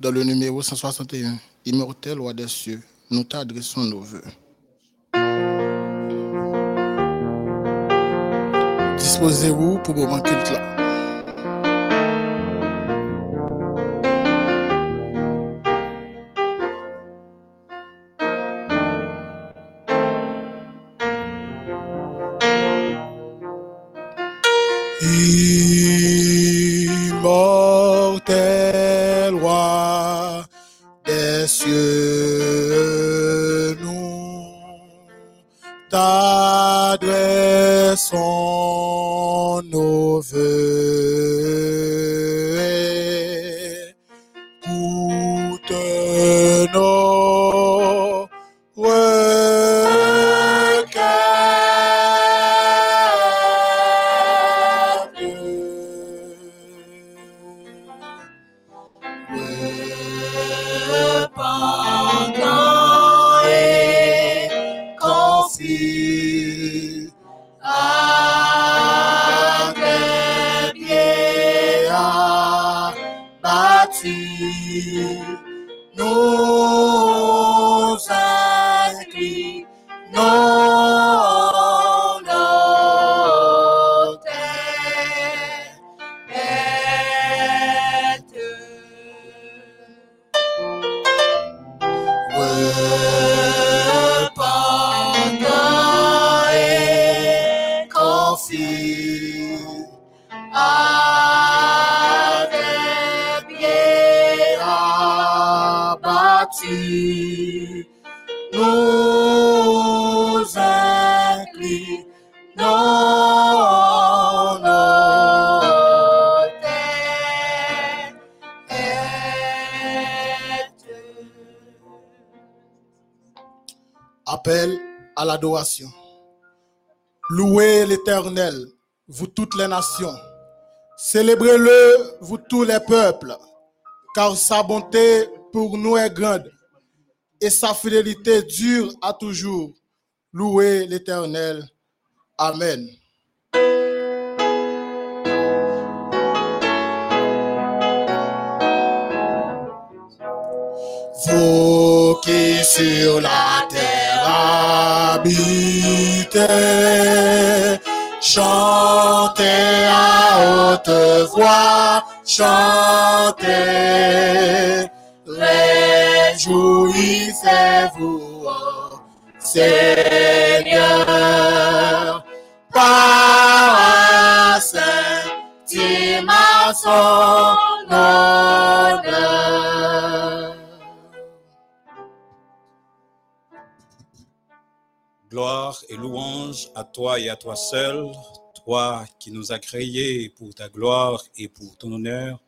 A: dans le numéro 161. Immortel roi des cieux, nous t'adressons nos voeux. Disposez-vous pour moment culte là. Nations. Célébrez-le, vous tous les peuples, car sa bonté pour nous est grande et sa fidélité dure à toujours. Louez l'Éternel. Amen. Vous qui sur la terre habitez, chantez à haute voix, chantez, réjouissez-vous, ô Seigneur, par un saint son honneur.
I: Et louange à toi et à toi seul, toi qui nous as créés pour ta gloire et pour ton honneur,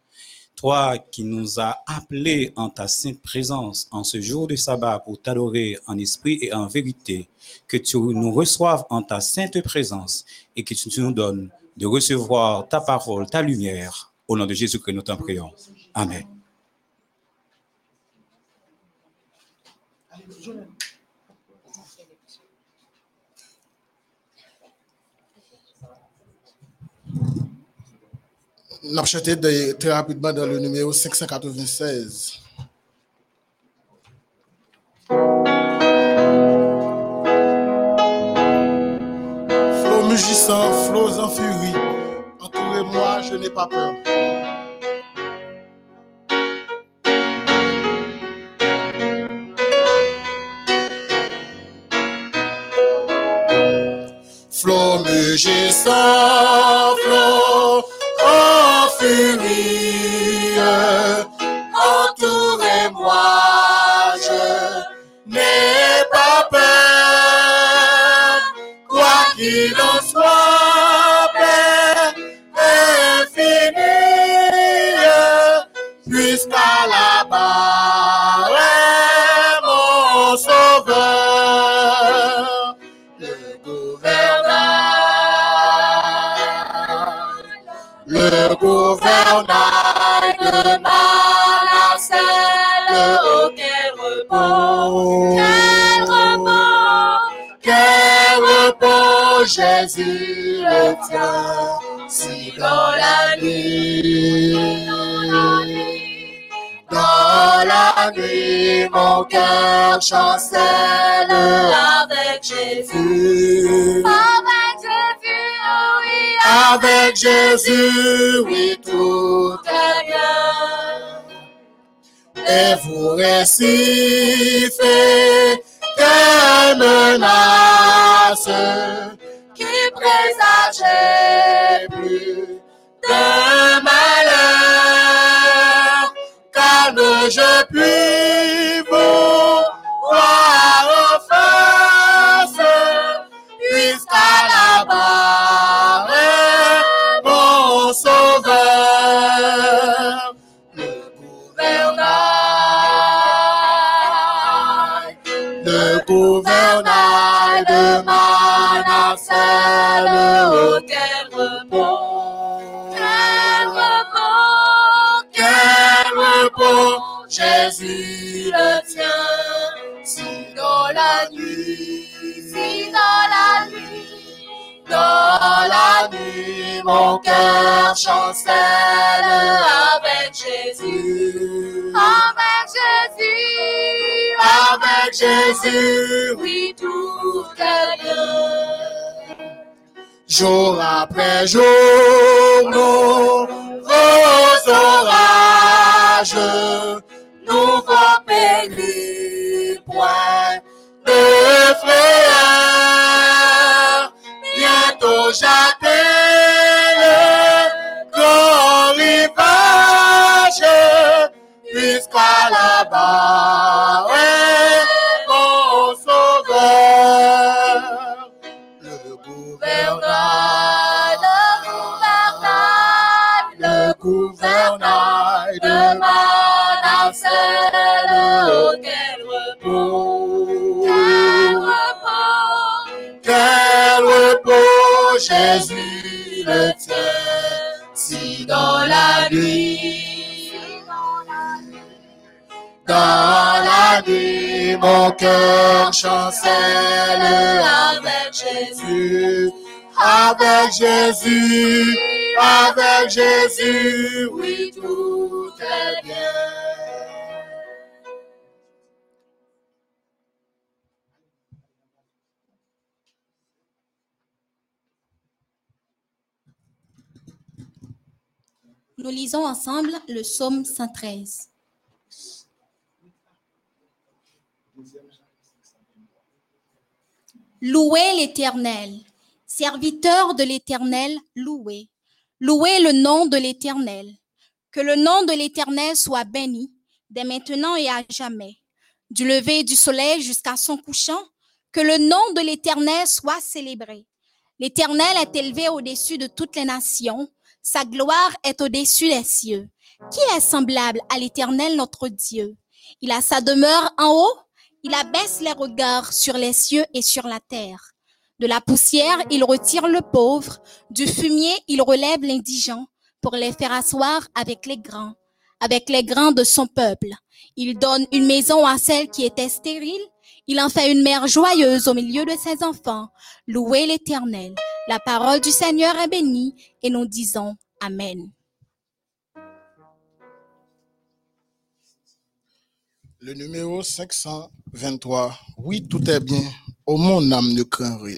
I: toi qui nous as appelés en ta sainte présence en ce jour de sabbat pour t'adorer en esprit et en vérité, que tu nous reçoives en ta sainte présence et que tu nous donnes de recevoir ta parole, ta lumière. Au nom de Jésus que nous t'en prions. Amen.
A: Chanté de- très rapidement dans le numéro 596. Flots mugissants, flots en furie, entourez-moi, je n'ai pas peur. Flots mugissants, gouvernail de Manasseh, auquel repos, quel repos, quel repos, Jésus le tient
B: si dans la nuit, dans la nuit, mon cœur chancelle avec Jésus.
J: Avec Jésus, oui,
B: tout est bien. Et vous récifez quelle menace qui présageait plus de malheur. Calme, je puis vous voir en face, puisqu'à la barre gouvernail de Manasseh, auquel repos, quel repos, quel repos, Jésus le tient, si dans la nuit, si dans la nuit, dans la nuit, mon cœur chancelle avec Jésus.
J: avec Jésus,
B: Avec Jésus, oui, tout est bien. Jour après jour, vos orages, nous vos péris, point de frayeur. Bientôt j'appelle jusqu'à barre mon sauveur. Le gouvernail, le gouvernail, le gouvernail de Manasseh, quel repos, quel repos, quel repos, Jésus le tient, si dans la nuit, dans la nuit, mon cœur chancelle avec Jésus, avec Jésus, avec Jésus, oui, tout est bien.
J: Nous lisons ensemble le psaume 113. Louez l'Éternel, serviteur de l'Éternel, louez. Louez le nom de l'Éternel. Que le nom de l'Éternel soit béni, dès maintenant et à jamais. Du lever du soleil jusqu'à son couchant, que le nom de l'Éternel soit célébré. L'Éternel est élevé au-dessus de toutes les nations, sa gloire est au-dessus des cieux. Qui est semblable à l'Éternel notre Dieu? Il a sa demeure en haut, il abaisse les regards sur les cieux et sur la terre. De la poussière, il retire le pauvre, du fumier, il relève l'indigent pour les faire asseoir avec les grands, avec les grands de son peuple. Il donne une maison à celle qui était stérile, il en fait une mère joyeuse au milieu de ses enfants. Louez l'Éternel. La parole du Seigneur est bénie et nous disons Amen.
A: Le numéro 523. Oui, tout est bien. Oh, mon âme ne craint rien.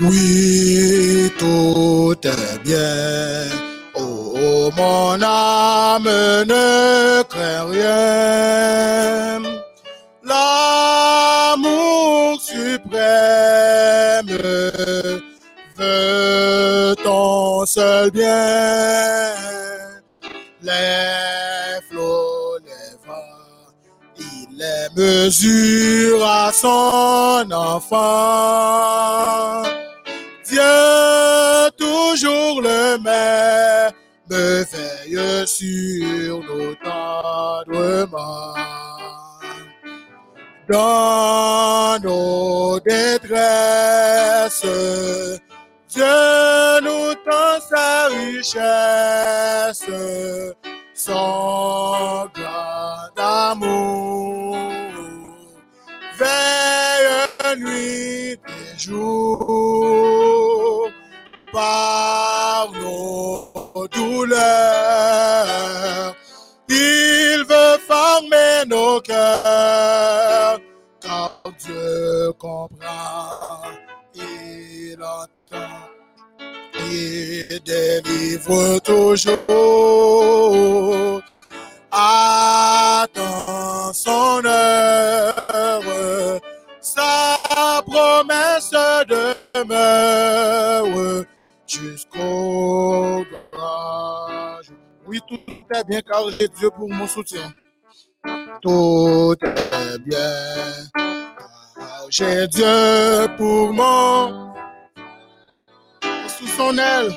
A: Oui, tout est bien. Mon âme ne craint rien. L'amour suprême veut ton seul bien. Les flots, les vents, il les mesure à son enfant. Dieu, toujours le même, veille sur nos tendrements. dans nos détresses. Dieu nous tend sa richesse, son grand amour. Veille nuit et jour, par nos douleurs. Il veut former nos cœurs, car Dieu comprend, il entend, il délivre toujours. Attends son heure, sa promesse demeure jusqu'au jour. Oui, tout est bien car j'ai Dieu pour mon soutien. Tout est bien car j'ai Dieu pour mon sous son aile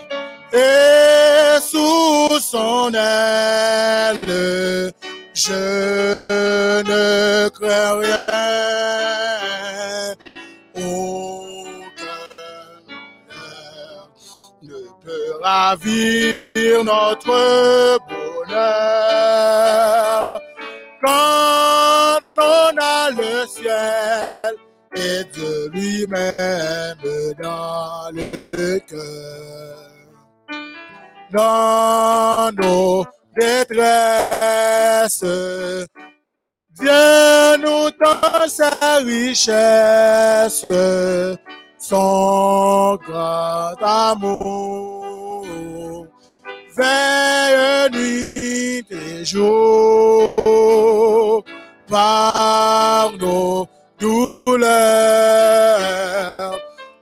A: et sous son aile je ne crains rien. Ravir notre bonheur. Quand on a le ciel et de lui-même dans le cœur. Dans nos détresses, Dieu nous tend sa richesse, son grand amour. Veille nuit et jour, par nos douleurs.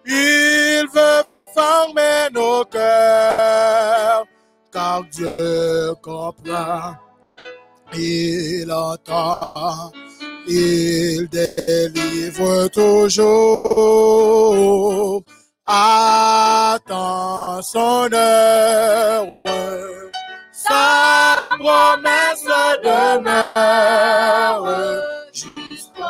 A: Il veut former nos cœurs, car Dieu comprend, il entend, il délivre toujours. Attends son heure, sa promesse demeure jusqu'au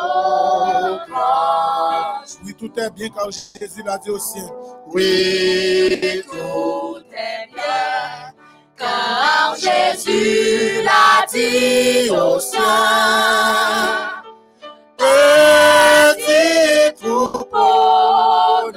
A: jour. Oui, tout est bien car Jésus l'a dit au ciel. Oui, tout
B: est bien, car Jésus l'a dit au ciel.
A: Petit troupeau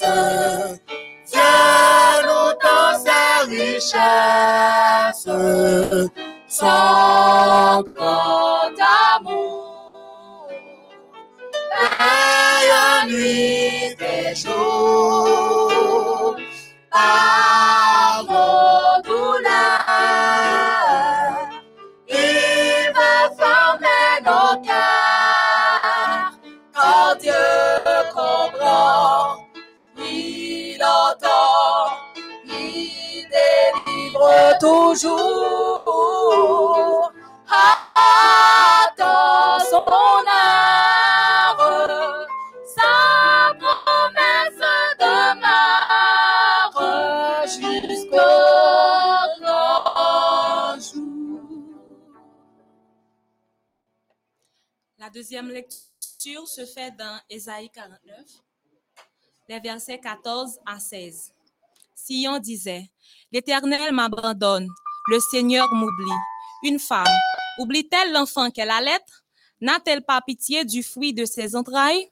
B: détresses, Dieu nous tend sa richesse, son grand amour. Nuit et jour, par nos douleurs, il veut former nos cœurs, quand Dieu comprend, toujours. Attends son heure, sa promesse demeure jusqu'au grand.
E: La deuxième lecture se fait dans Ésaïe 49, les versets 14 à 16. Sion disait, L'Éternel m'abandonne, le Seigneur m'oublie. Une femme, oublie-t-elle l'enfant qu'elle allait? N'a-t-elle pas pitié du fruit de ses entrailles?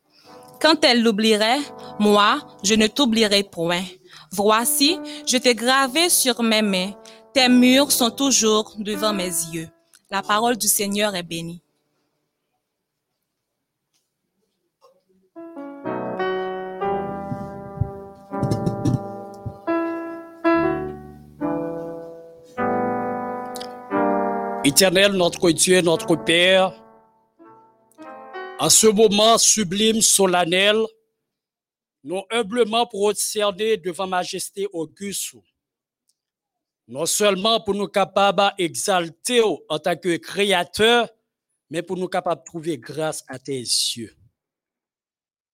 E: Quand elle l'oublierait, moi, je ne t'oublierai point. Voici, je t'ai gravé sur mes mains. Tes murs sont toujours devant mes yeux. La parole du Seigneur est bénie.
K: Éternel, notre Dieu, notre Père, En ce moment sublime, solennel, nous humblement prosterner devant Majesté Auguste, non seulement pour nous capables d'exalter en tant que créateur, mais pour nous capables de trouver grâce à tes yeux.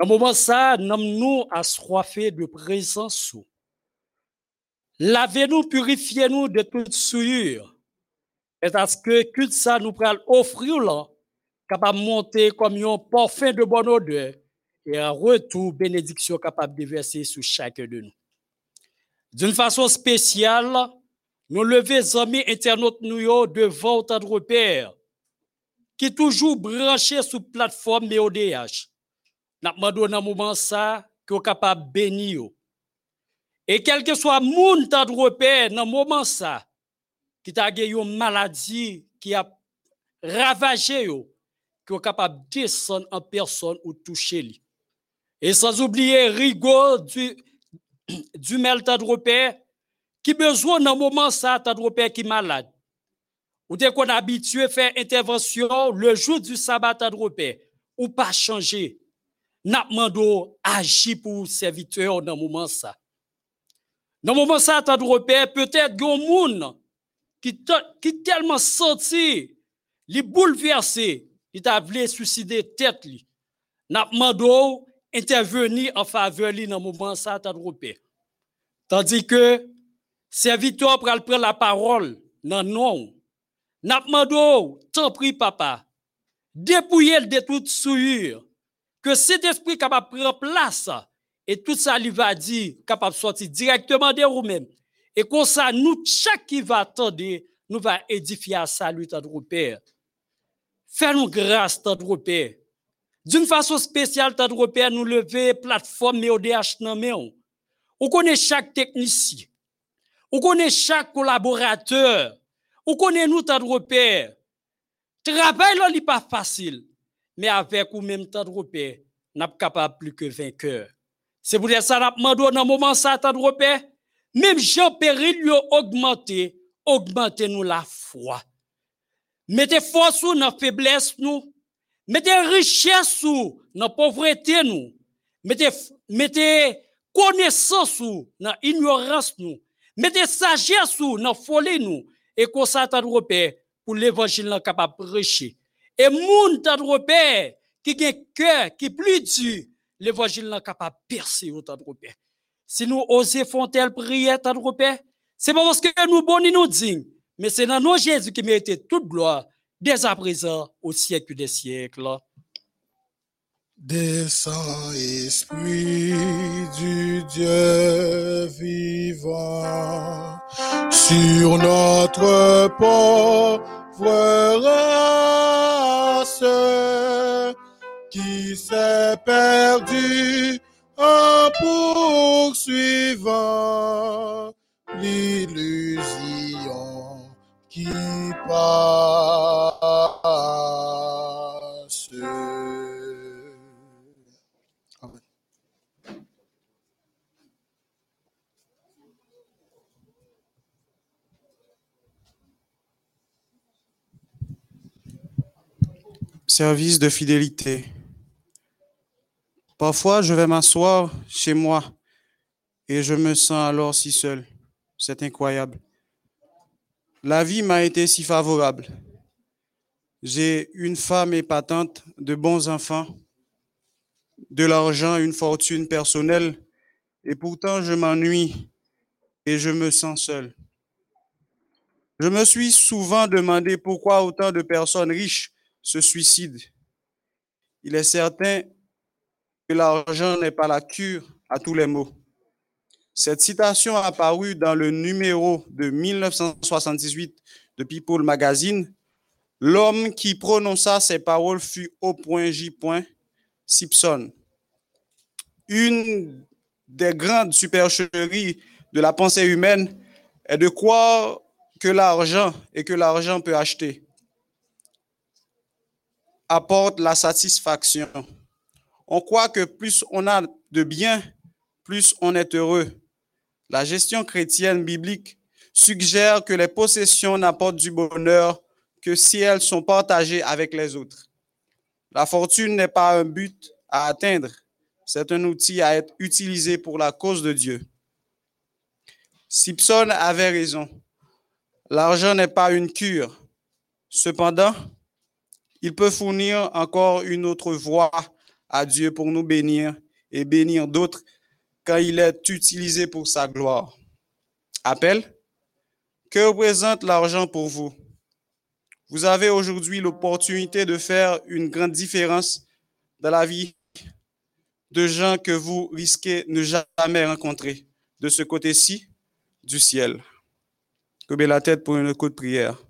K: Un moment ça, nous assoiffés de présence. Lavez-nous, purifiez-nous de toute souillure. Parce que tout ça nous pourra offrir là, capable de monter comme un parfum de bonne odeur et en retour, bénédiction capable de verser sur chacun de nous. D'une façon spéciale, nous levons amis internautes nous devant de repères qui toujours branché sur plateforme MEODH. Nous demandons moment ça que capable de bénir. Et quel que soit monde de repère dans moment ça qui t'a une maladie qui a ravagé qui est capable de descendre en personne ou toucher lui. Et sans oublier Rigo du, (clears throat) du Melta de repère, qui besoin dans moment ça, repère qui est malade. Ou dès qu'on habitué à faire intervention le jour du sabbat repère, ou pas changer. N'a demandé agir pour serviteur dans moment ça. Dans moment ça, repère, peut-être un monde qui, qui tellement senti, li bouleversé, il t'a voulu suicider tête li. N'a demandé intervenir en faveur li dans moment ça repère. Tandis que serviteur pral prendre la parole dans non. N'a demandé tant pris papa, dépouiller de toute souillure que cet esprit capable prendre place et tout ça lui va dire capable sortir directement de vous-même. Et comme ça, nous, chaque qui va attendre, nous va édifier à salut notre Père. Fais-nous grâce, notre Père. D'une façon spéciale, notre Père, nous lever plateforme MEODH dans. On connaît chaque technicien. On connaît chaque collaborateur. On connaît nous, notre Père. Travail là, n'est pas facile. Mais avec ou même notre Père, n'a pas capable plus que vainqueur. C'est pour ça que nous demandons dans moment ça, notre Père. Même Jean Péril lui a augmenté, augmentez-nous la foi. Mettez force dans la faiblesse nous. Mettez richesse dans la pauvreté nous. Mettez, mettez connaissance dans l'ignorance nous. Mettez sagesse dans la folie nous. Et qu'on s'attend repère pour l'évangile capable de prêcher. Et moun t'as repère qui a cœur qui plus dur, l'évangile capable de percer de repère. Si nous osons faire telle prière, tant de Père, c'est pas parce que nous bons nous dignes, mais c'est dans nous Jésus qui mérite toute gloire, dès à présent, au siècle des siècles.
A: Descends, Esprit du Dieu vivant, sur notre pauvre race qui s'est perdue en poursuivant l'illusion qui passe.
L: Service de fidélité. Parfois, je vais m'asseoir chez moi et je me sens alors si seul. C'est incroyable. La vie m'a été si favorable. J'ai une femme épatante, de bons enfants, de l'argent, une fortune personnelle, et pourtant je m'ennuie et je me sens seul. Je me suis souvent demandé pourquoi autant de personnes riches se suicident. Il est certain que l'argent n'est pas la cure à tous les maux. Cette citation a apparu dans le numéro de 1978 de People Magazine. L'homme qui prononça ces paroles fut O.J. Simpson. Une des grandes supercheries de la pensée humaine est de croire que l'argent et que l'argent peut acheter apporte la satisfaction. On croit que plus on a de biens, plus on est heureux. La gestion chrétienne biblique suggère que les possessions n'apportent du bonheur que si elles sont partagées avec les autres. La fortune n'est pas un but à atteindre, c'est un outil à être utilisé pour la cause de Dieu. Simpson avait raison. L'argent n'est pas une cure. Cependant, il peut fournir encore une autre voie à Dieu pour nous bénir et bénir d'autres quand il est utilisé pour sa gloire. Appel. Que représente l'argent pour vous? Vous avez aujourd'hui l'opportunité de faire une grande différence dans la vie de gens que vous risquez ne jamais rencontrer de ce côté-ci du ciel. Combez la tête pour une coup de prière.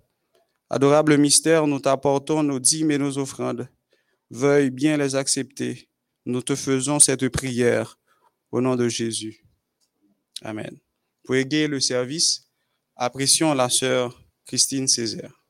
L: Adorable mystère, nous t'apportons nos dîmes et nos offrandes. Veuille bien les accepter. Nous te faisons cette prière au nom de Jésus. Amen. Pour égayer le service, apprécions la sœur Christine Césaire.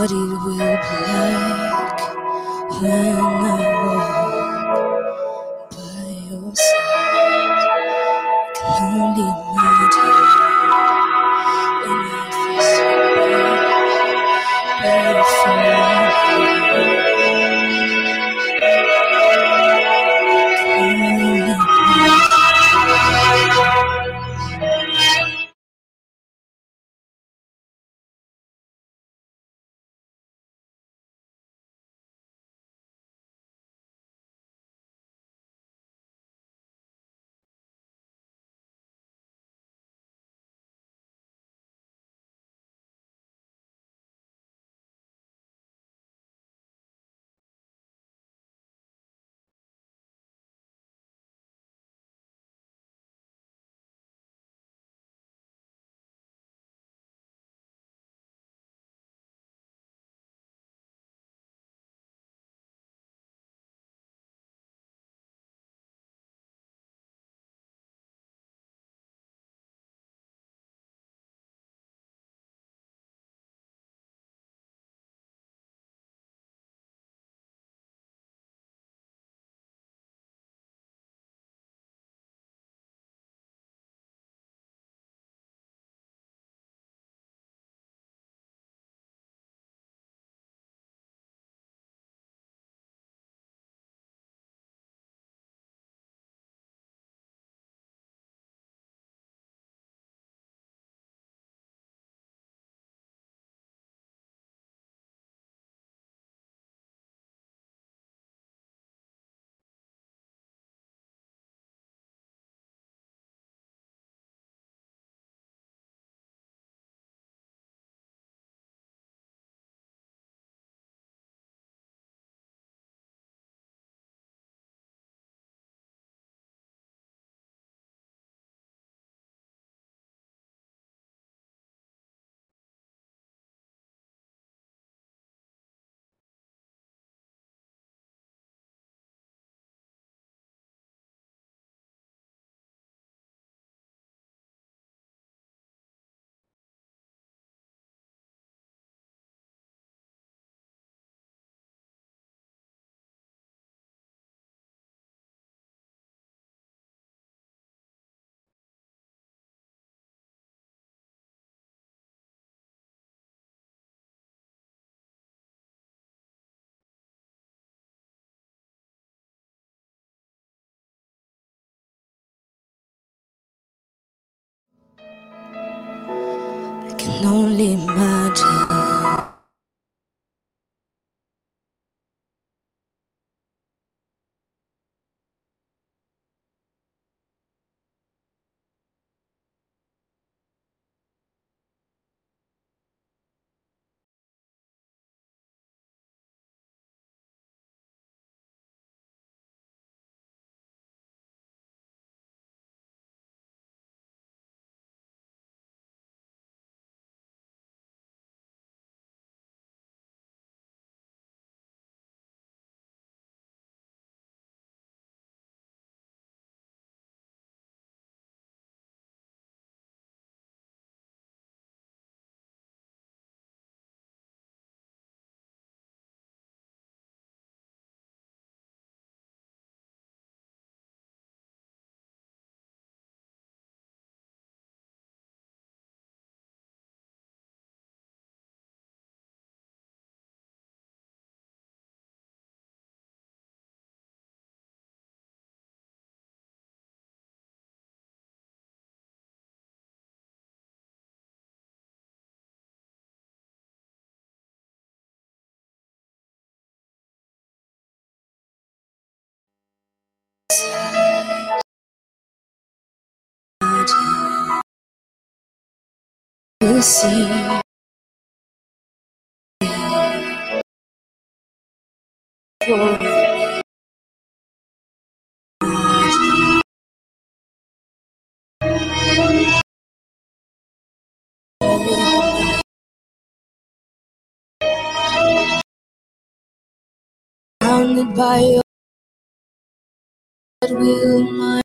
D: What it will be like when I walk by your side. I can will see. Surrounded by your will my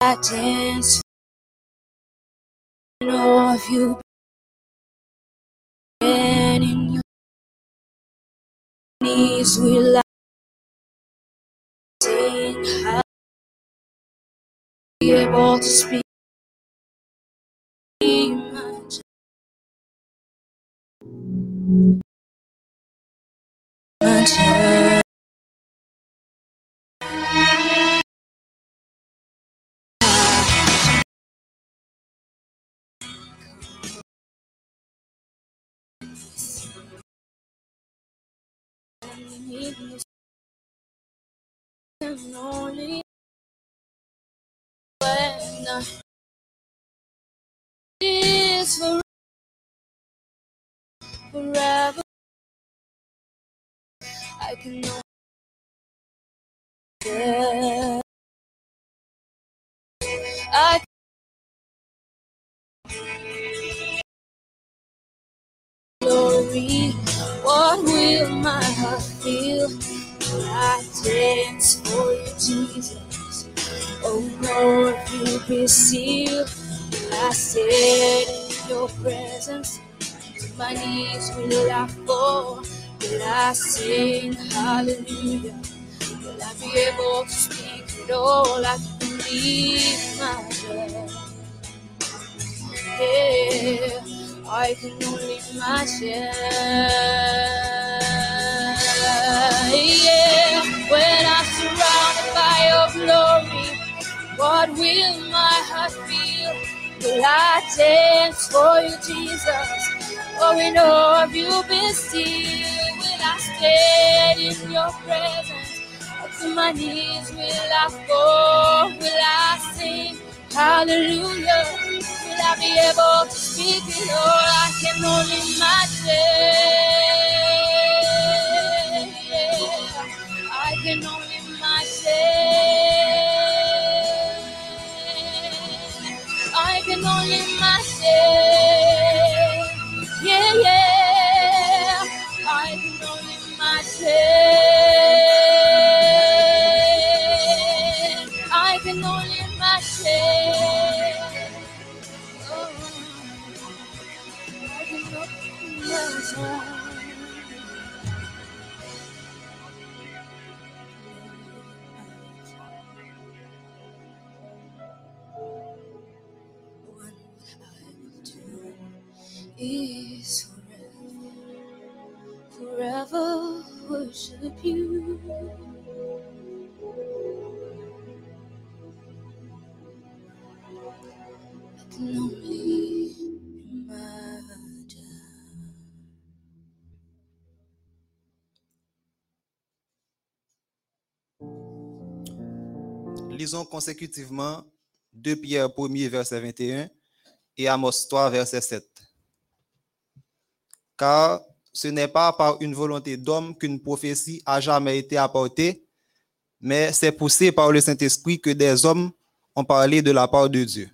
D: dance of you and in your knees will I sing how be able to speak much. Much when I is for forever. I can know I glory. What will my heart feel when I dance for you Jesus? Oh Lord you be sealed. I stand in your presence to my knees will I fall. Will I sing hallelujah? Will I be able to speak it all? I believe my God yeah, I can only imagine. Yeah, when I'm surrounded by your glory, what will my heart feel? Will I dance for you, Jesus? Oh, in all of you be still. Will I stand in your presence? Up to my knees will I fall? Will I sing hallelujah? Will I be able to speak it all? I can only imagine. I can only imagine. I can only imagine. Forever, worship you. I can only imagine.
M: Lisons consécutivement 2 Pierre 1er, verset 21 et Amos 3, verset 7. Car ce n'est pas par une volonté d'homme qu'une prophétie a jamais été apportée, mais c'est poussé par le Saint-Esprit que des hommes ont parlé de la part de Dieu.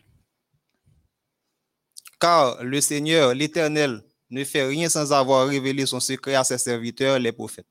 M: Car le Seigneur, l'Éternel, ne fait rien sans avoir révélé son secret à ses serviteurs, les prophètes.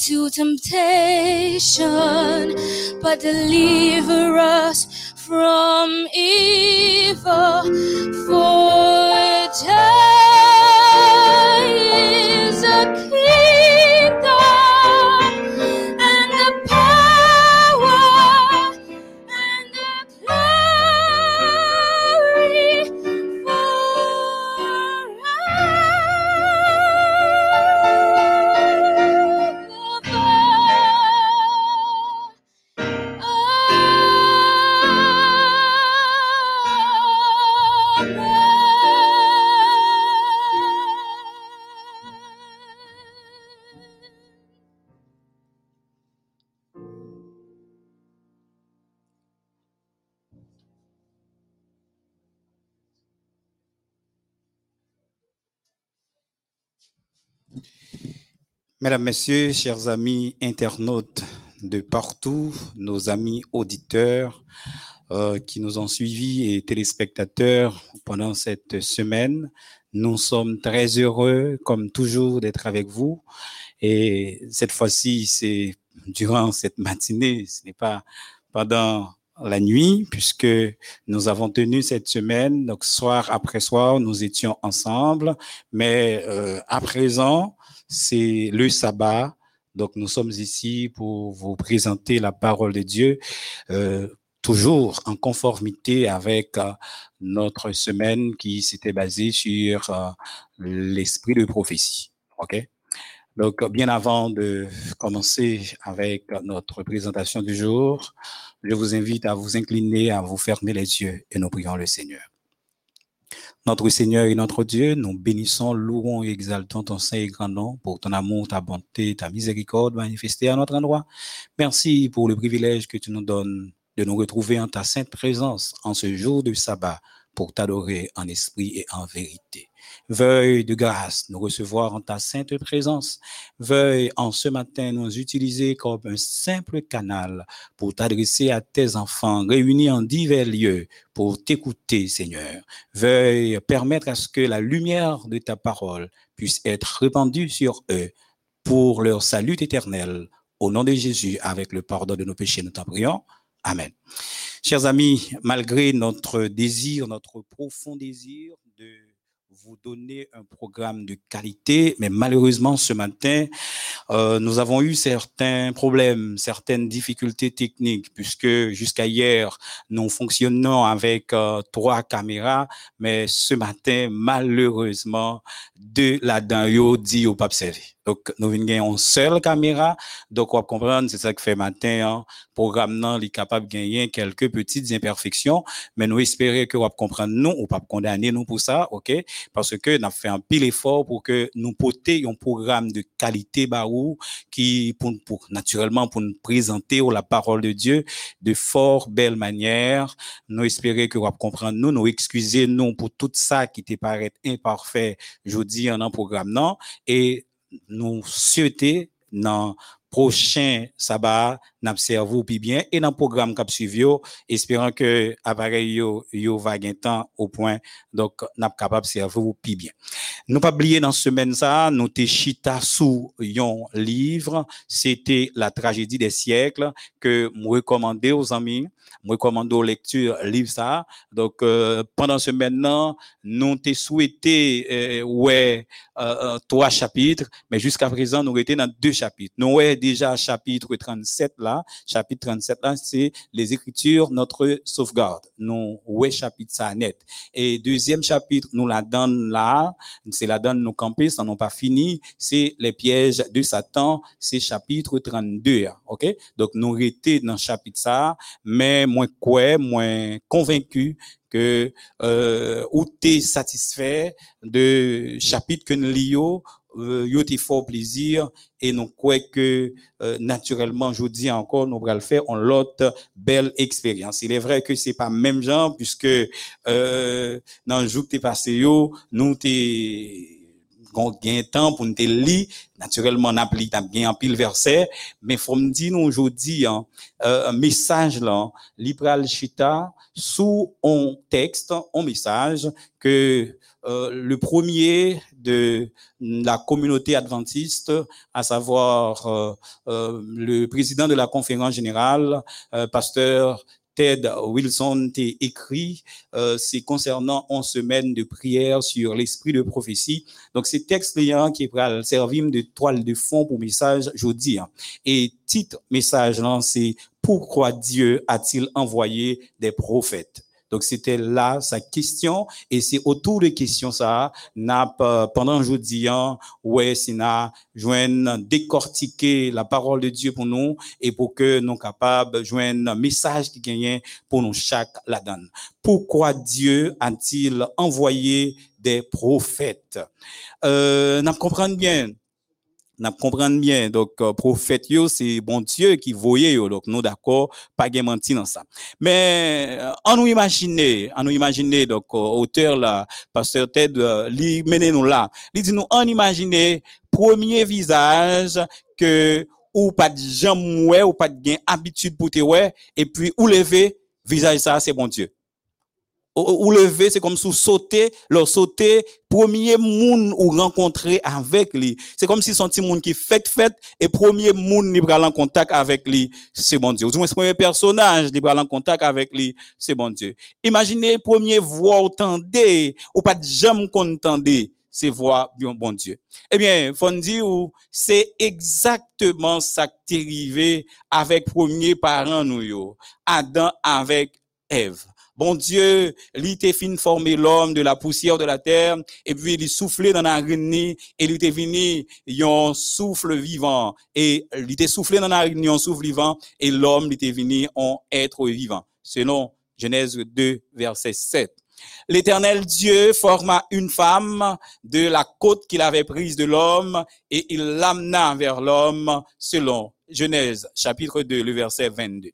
D: Into temptation, but deliver us from evil. For
N: Mesdames, Messieurs, chers amis internautes de partout, nos amis auditeurs euh, qui nous ont suivis et téléspectateurs pendant cette semaine, nous sommes très heureux, comme toujours, d'être avec vous. Et cette fois-ci, c'est durant cette matinée, ce n'est pas pendant la nuit, puisque nous avons tenu cette semaine, donc soir après soir, nous étions ensemble, mais euh, à présent, c'est le sabbat. Donc, nous sommes ici pour vous présenter la parole de Dieu, euh, toujours en conformité avec euh, notre semaine qui s'était basée sur euh, l'esprit de prophétie. OK? Donc, bien avant de commencer avec notre présentation du jour, je vous invite à vous incliner, à vous fermer les yeux et nous prions le Seigneur. Notre Seigneur et notre Dieu, nous bénissons, louons et exaltons ton saint et grand nom pour ton amour, ta bonté, ta miséricorde manifestée à notre endroit. Merci pour le privilège que tu nous donnes de nous retrouver en ta sainte présence en ce jour de sabbat pour t'adorer en esprit et en vérité. Veuille de grâce nous recevoir en ta sainte présence. Veuille en ce matin nous utiliser comme un simple canal pour t'adresser à tes enfants réunis en divers lieux pour t'écouter, Seigneur. Veuille permettre à ce que la lumière de ta parole puisse être répandue sur eux pour leur salut éternel. Au nom de Jésus, avec le pardon de nos péchés, nous t'en prions. Amen. Chers amis, malgré notre désir, notre profond désir de vous donner un programme de qualité, mais malheureusement ce matin, euh, nous avons eu certains problèmes, certaines difficultés techniques, puisque jusqu'à hier, nous fonctionnons avec euh, trois caméras, mais ce matin, malheureusement, deux là-dedans, dit au servi. Donc, nous venons une seule caméra. Donc, on va comprendre, c'est ça que fait matin, hein, programme non, il est capable de gagner quelques petites imperfections, mais nous espérons que vous comprendre nous, ou pas condamner nous pour ça, ok? Parce que nous avons fait un pile effort pour que nous portions un programme de qualité barou qui, pour, pour, naturellement, pour nous présenter la parole de Dieu de fort belle manière. Nous espérons que vous comprendre nous, nous excuser nous pour tout ça qui te paraît imparfait, je dis, en un programme non, et nous souhaiter dans prochain sabbat cerveau puis bien et dans le programme cap suivi espérant que appareil yo yo va temps au point donc n'a capable cerveau puis bien. Nous pas oublier dans semaine ça, nous te chita sous yon livre, c'était la tragédie des siècles que me recommander aux amis, me recommander aux lectures livre ça. Donc euh, pendant ce maintenant, nous te souhaité euh, ouais euh, euh, trois chapitres, mais jusqu'à présent nous étions dans deux chapitres. Nous ouais déjà chapitre 37 là, chapitre 37 là, c'est les écritures notre sauvegarde. Nous ouais chapitre ça net. Et deuxième chapitre nous la donne là, c'est la donne nous camper, ça n'ont pas fini, c'est les pièges de Satan, c'est chapitre 32. OK? Donc nous étions dans chapitre ça, mais moins quoi, moins convaincu que euh, ou t'es satisfait de chapitre que nous lions yo t'es fort plaisir et nous croyons que euh, naturellement je dis encore nous allons faire en l'autre belle expérience. Il est vrai que c'est pas même genre puisque euh, dans le jour que t'es passé yo nous t'es gain temps pour nous te lire. Naturellement n'a pli bien en pile verset. Mais faut me dire nous aujourd'hui hein, euh, un message là libral chita sous un texte un message que euh, le premier de la communauté adventiste, à savoir euh, euh, le président de la conférence générale, euh, pasteur Ted Wilson t'a écrit, euh, c'est concernant 11 semaines de prière sur l'esprit de prophétie. Donc, c'est texte là qui va servir de toile de fond pour message jeudi. hein. Et titre message là, c'est Pourquoi Dieu a-t-il envoyé des prophètes? Donc, c'était là sa question. Et c'est autour de questions ça, n'a pendant jeudi, hein, ouais, c'est n'a, joindre, décortiquer la parole de Dieu pour nous et pour que nous capables joindre un message qui gagne pour nous chaque la donne. Pourquoi Dieu a-t-il envoyé des prophètes? Euh, nous comprenons bien n'a comprendre bien. Donc euh, prophète c'est bon Dieu qui voyait donc nous d'accord pas gain menti dans ça. Mais euh, on nous imaginer on nous imaginer donc euh, auteur là pasteur Ted euh, li mené nous là. Il dit nous on imaginer premier visage que ou pas de jambe ouais ou pas de gain habitude pour te ouais et puis ou lever visage ça c'est bon Dieu ou, ou lever, c'est comme si sauter, leur sauter, premier monde ou rencontrer avec lui. C'est comme si son petit monde qui fait fait et premier monde prend en contact avec lui, c'est bon Dieu. Ou du moins, premier personnage prend en contact avec lui, c'est bon Dieu. Imaginez premier voix entendez, ou pas de jamais qu'on entendait, c'est voix bon Dieu. Eh bien, faut dire ou c'est exactement ça qui est arrivé avec premier parent nous Adam avec Ève. Bon Dieu, lui t'est fin former l'homme de la poussière de la terre, et puis il soufflé dans la narine, et lui t'est venu un souffle vivant, et lui t'est soufflé dans la narine un souffle vivant, et l'homme lui t'est venu en être vivant. Selon Genèse 2, verset 7. L'éternel Dieu forma une femme de la côte qu'il avait prise de l'homme et il l'amena vers l'homme selon Genèse chapitre 2, le verset 22.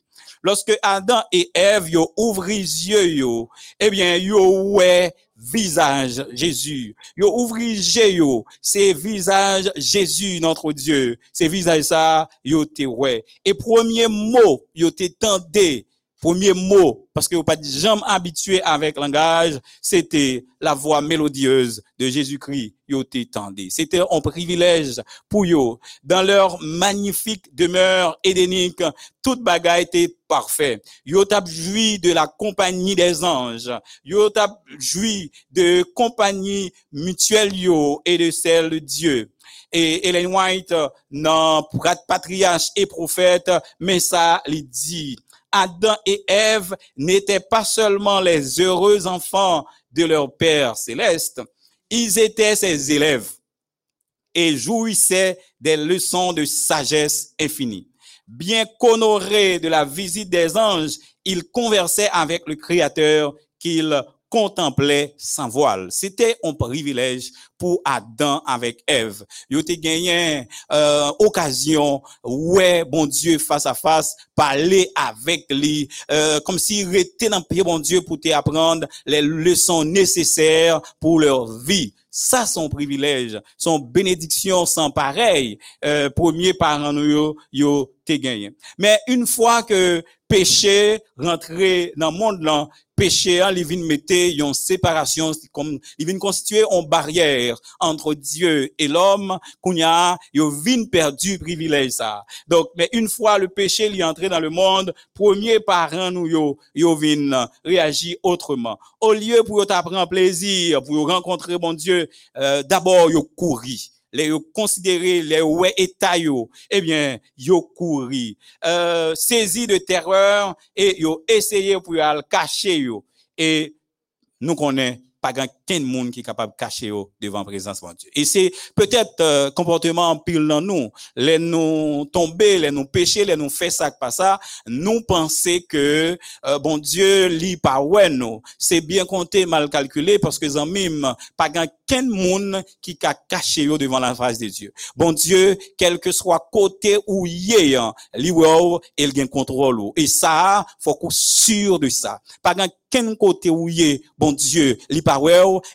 N: Lorsque Adam et Ève yo les yeux yo, eh bien yo ouais visage Jésus. Yo yeux yo, c'est visage Jésus notre Dieu. C'est visage ça yo te ouais. Et premier mot yo te tendé premier mot, parce que vous pas jamais habitué avec langage, c'était la voix mélodieuse de Jésus-Christ, yo t'étendez. C'était un privilège pour yo. Dans leur magnifique demeure édénique, toute bagaille était parfait. Yo t'a joui de la compagnie des anges. Yo t'a joui de compagnie mutuelle yo et de celle de Dieu et Ellen White, non, patriarche et prophète, mais ça, il dit, Adam et Ève n'étaient pas seulement les heureux enfants de leur Père céleste, ils étaient ses élèves et jouissaient des leçons de sagesse infinie. Bien qu'honorés de la visite des anges, ils conversaient avec le Créateur qu'ils contemplaient sans voile. C'était un privilège pour Adam avec Ève. Ils ont gagné euh, occasion, ouais, bon Dieu, face à face, parler avec lui, euh, comme s'il était dans le pied, bon Dieu, pour te apprendre les leçons nécessaires pour leur vie. Ça, son privilège, son bénédiction sans pareil, euh, premier parent yo, yo te gagné. Mais une fois que péché rentré dans le monde là, péché il vient mettre une séparation comme il vient constituer une barrière entre Dieu et l'homme qu'on a yo vient perdu privilège ça. Donc mais une fois le péché est entré dans le monde, premier parent nous yo yo vient réagir autrement. Au lieu pour t'apprendre plaisir, pour rencontrer mon Dieu, euh, d'abord yo courir les yo considérer les ouais état yo eh bien yo couri euh, saisi de terreur et yo essayer pour le cacher yo et nous connaissons pas grand qu'un monde qui est capable de cacher devant la présence de Dieu. Et c'est peut-être euh, comportement en pile dans nous, les nous tomber, les nous pécher, les nous faire ça pas ça, nous penser que euh, bon Dieu lit pas ouais nous. C'est bien compté, mal calculé parce que en même pas grand qu'un monde qui a caché devant la face de Dieu. Bon Dieu, quel que soit côté où y est, hein, li wow, il gagne contrôle. Et ça, faut qu'on sûr de ça. Pas qu'un côté où est, bon Dieu, li pas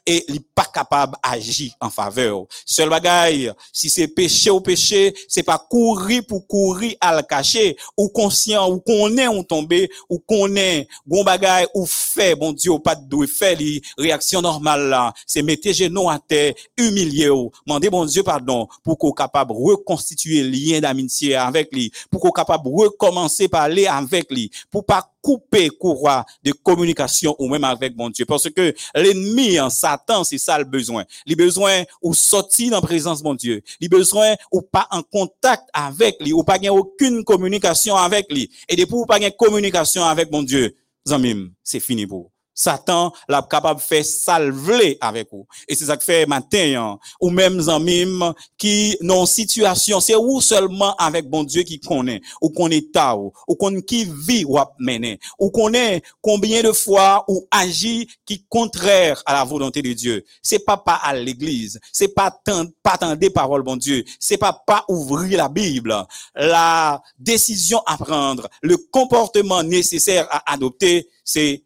N: et li pas capable d'agir en faveur. Seul bagaille, si c'est péché ou péché, c'est pas courir pour courir à le cacher, ou conscient, ou qu'on est ou tombé, ou qu'on est, bon bagaille, ou fait, bon Dieu, pas de li, réaction normale là, c'est mettre genoux à terre, humilier ou, demander bon Dieu pardon, pour qu'on capable reconstituer lien d'amitié avec lui, pour qu'on capable recommencer parler avec lui, pour pas couper courroie de communication ou même avec mon Dieu. Parce que l'ennemi, en Satan, c'est ça le besoin. Il besoin ou sortir dans présence de mon Dieu. Il besoin ou pas en contact avec lui, ou pas gagner aucune communication avec lui. Et depuis ou pas gagner communication avec mon Dieu, zamim, c'est fini pour vous. Satan l'a capable de faire salver avec vous. Et c'est ça que fait matin, hein. ou même zamim qui, non situation, c'est où seulement avec bon Dieu qui connaît, ou qu'on est tao, ou qu'on qui vit ou mené, ou connaît combien de fois ou agit qui contraire à la volonté de Dieu. C'est pas pas à l'église, c'est pas tant, pas tant des paroles, bon Dieu, c'est pas pas ouvrir la Bible. La décision à prendre, le comportement nécessaire à adopter, c'est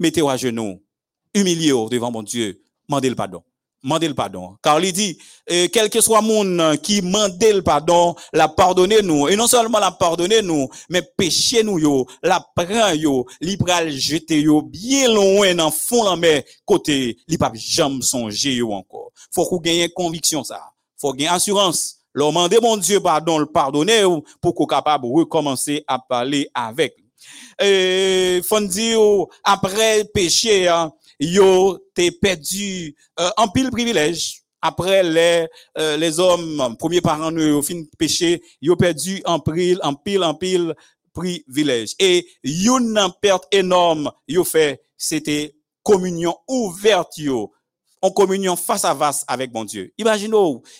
N: mettez-vous à genoux, humiliez-vous devant mon Dieu, mandez le pardon. Mandez le pardon. Car il dit, euh, quel que soit monde qui mandait le pardon, la pardonnez nous. Et non seulement la pardonnez nous, mais péché nous yo, la prend yo, li pral jeter yo bien loin dans fond la mer, côté, li pas jamais songer yo encore. Faut qu'on gagne conviction ça. Faut gagner assurance. Leur demander mon Dieu pardon, le pardonner ou, pour qu'on capable recommencer à parler avec. Et, faut dire, après péché, hein, yo t'es perdu euh, en pile privilège. Après les euh, les hommes premiers parents nous au fin péché yo perdu en pile en pile en pile privilège. Et une perte énorme yo fait c'était communion ouverte yo en communion face à face avec mon Dieu. Imaginez,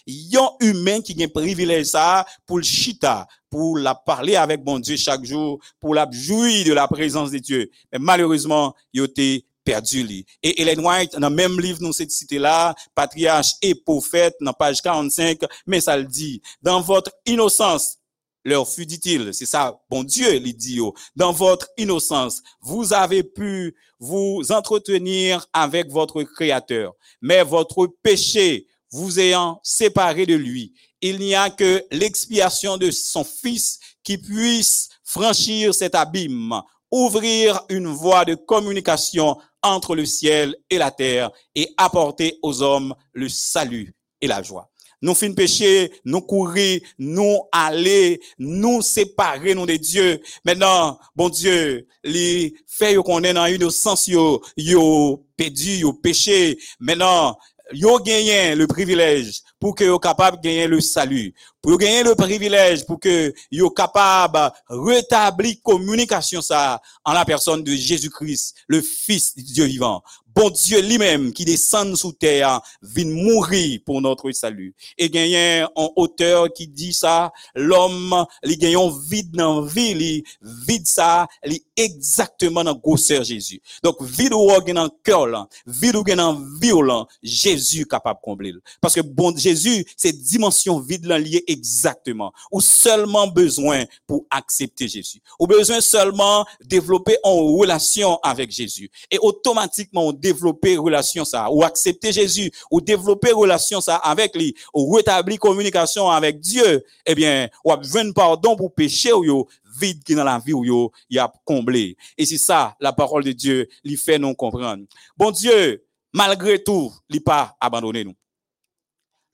N: yon humain qui a un privilège ça pour le chita, pour la parler avec mon Dieu chaque jour, pour la jouir de la présence de Dieu. Mais malheureusement, il été perdu li. Et Ellen White, dans le même livre, nous cette cité là, patriarche et prophète, dans page 45, mais ça le dit, dans votre innocence, leur fut dit-il, c'est ça, bon Dieu, dit, oh, dans votre innocence, vous avez pu vous entretenir avec votre Créateur, mais votre péché vous ayant séparé de lui, il n'y a que l'expiation de son Fils qui puisse franchir cet abîme, ouvrir une voie de communication entre le ciel et la terre et apporter aux hommes le salut et la joie nous fin péché, nous courir, nous aller, nous séparer nous de Dieu. Maintenant, bon Dieu, les fait qu'on est dans une sens yo, yo perdu, yo péché. Maintenant, yo gagné le privilège pour que yo capable de gagner le salut, pour gagner le privilège pour que yo capable rétablir communication ça en la personne de Jésus-Christ, le fils du Dieu vivant Dieu lui-même qui descend sous terre, vient mourir pour notre salut. Et gagne un auteur qui dit ça, l'homme, il gagne un vide dans la vie, il vide ça, il exactement dans grosseur Jésus. Donc, vide ou dans le cœur vide ou dans violent, Jésus capable de combler. Parce que bon Jésus, c'est dimension vide là lié exactement. Ou seulement besoin pour accepter Jésus. Ou besoin seulement développer en relation avec Jésus. Et automatiquement, on développer relation ça. Ou accepter Jésus. Ou développer relation ça avec lui. Ou rétablir communication avec Dieu. Eh bien, ou besoin pardon pour péché ou yo vide qui dans la vie ou yo, y a comblé. Et c'est ça, la parole de Dieu, lui fait nous comprendre. Bon Dieu, malgré tout, il pas abandonné nous.